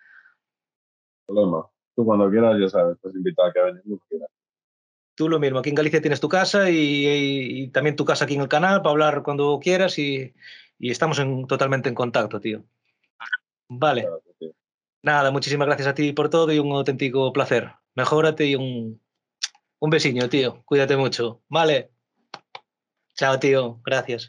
Problema. Tú cuando quieras, ya sabes, estás invitado a que vengas cuando quieras.
Tú lo mismo, aquí en Galicia tienes tu casa y, y, y, también tu casa aquí en el canal para hablar cuando quieras y, y estamos en, totalmente en contacto, tío. Vale. Claro. Nada, muchísimas gracias a ti por todo y un auténtico placer. Mejórate y un, un besiño, tío. Cuídate mucho. Vale. Chao, tío. Gracias.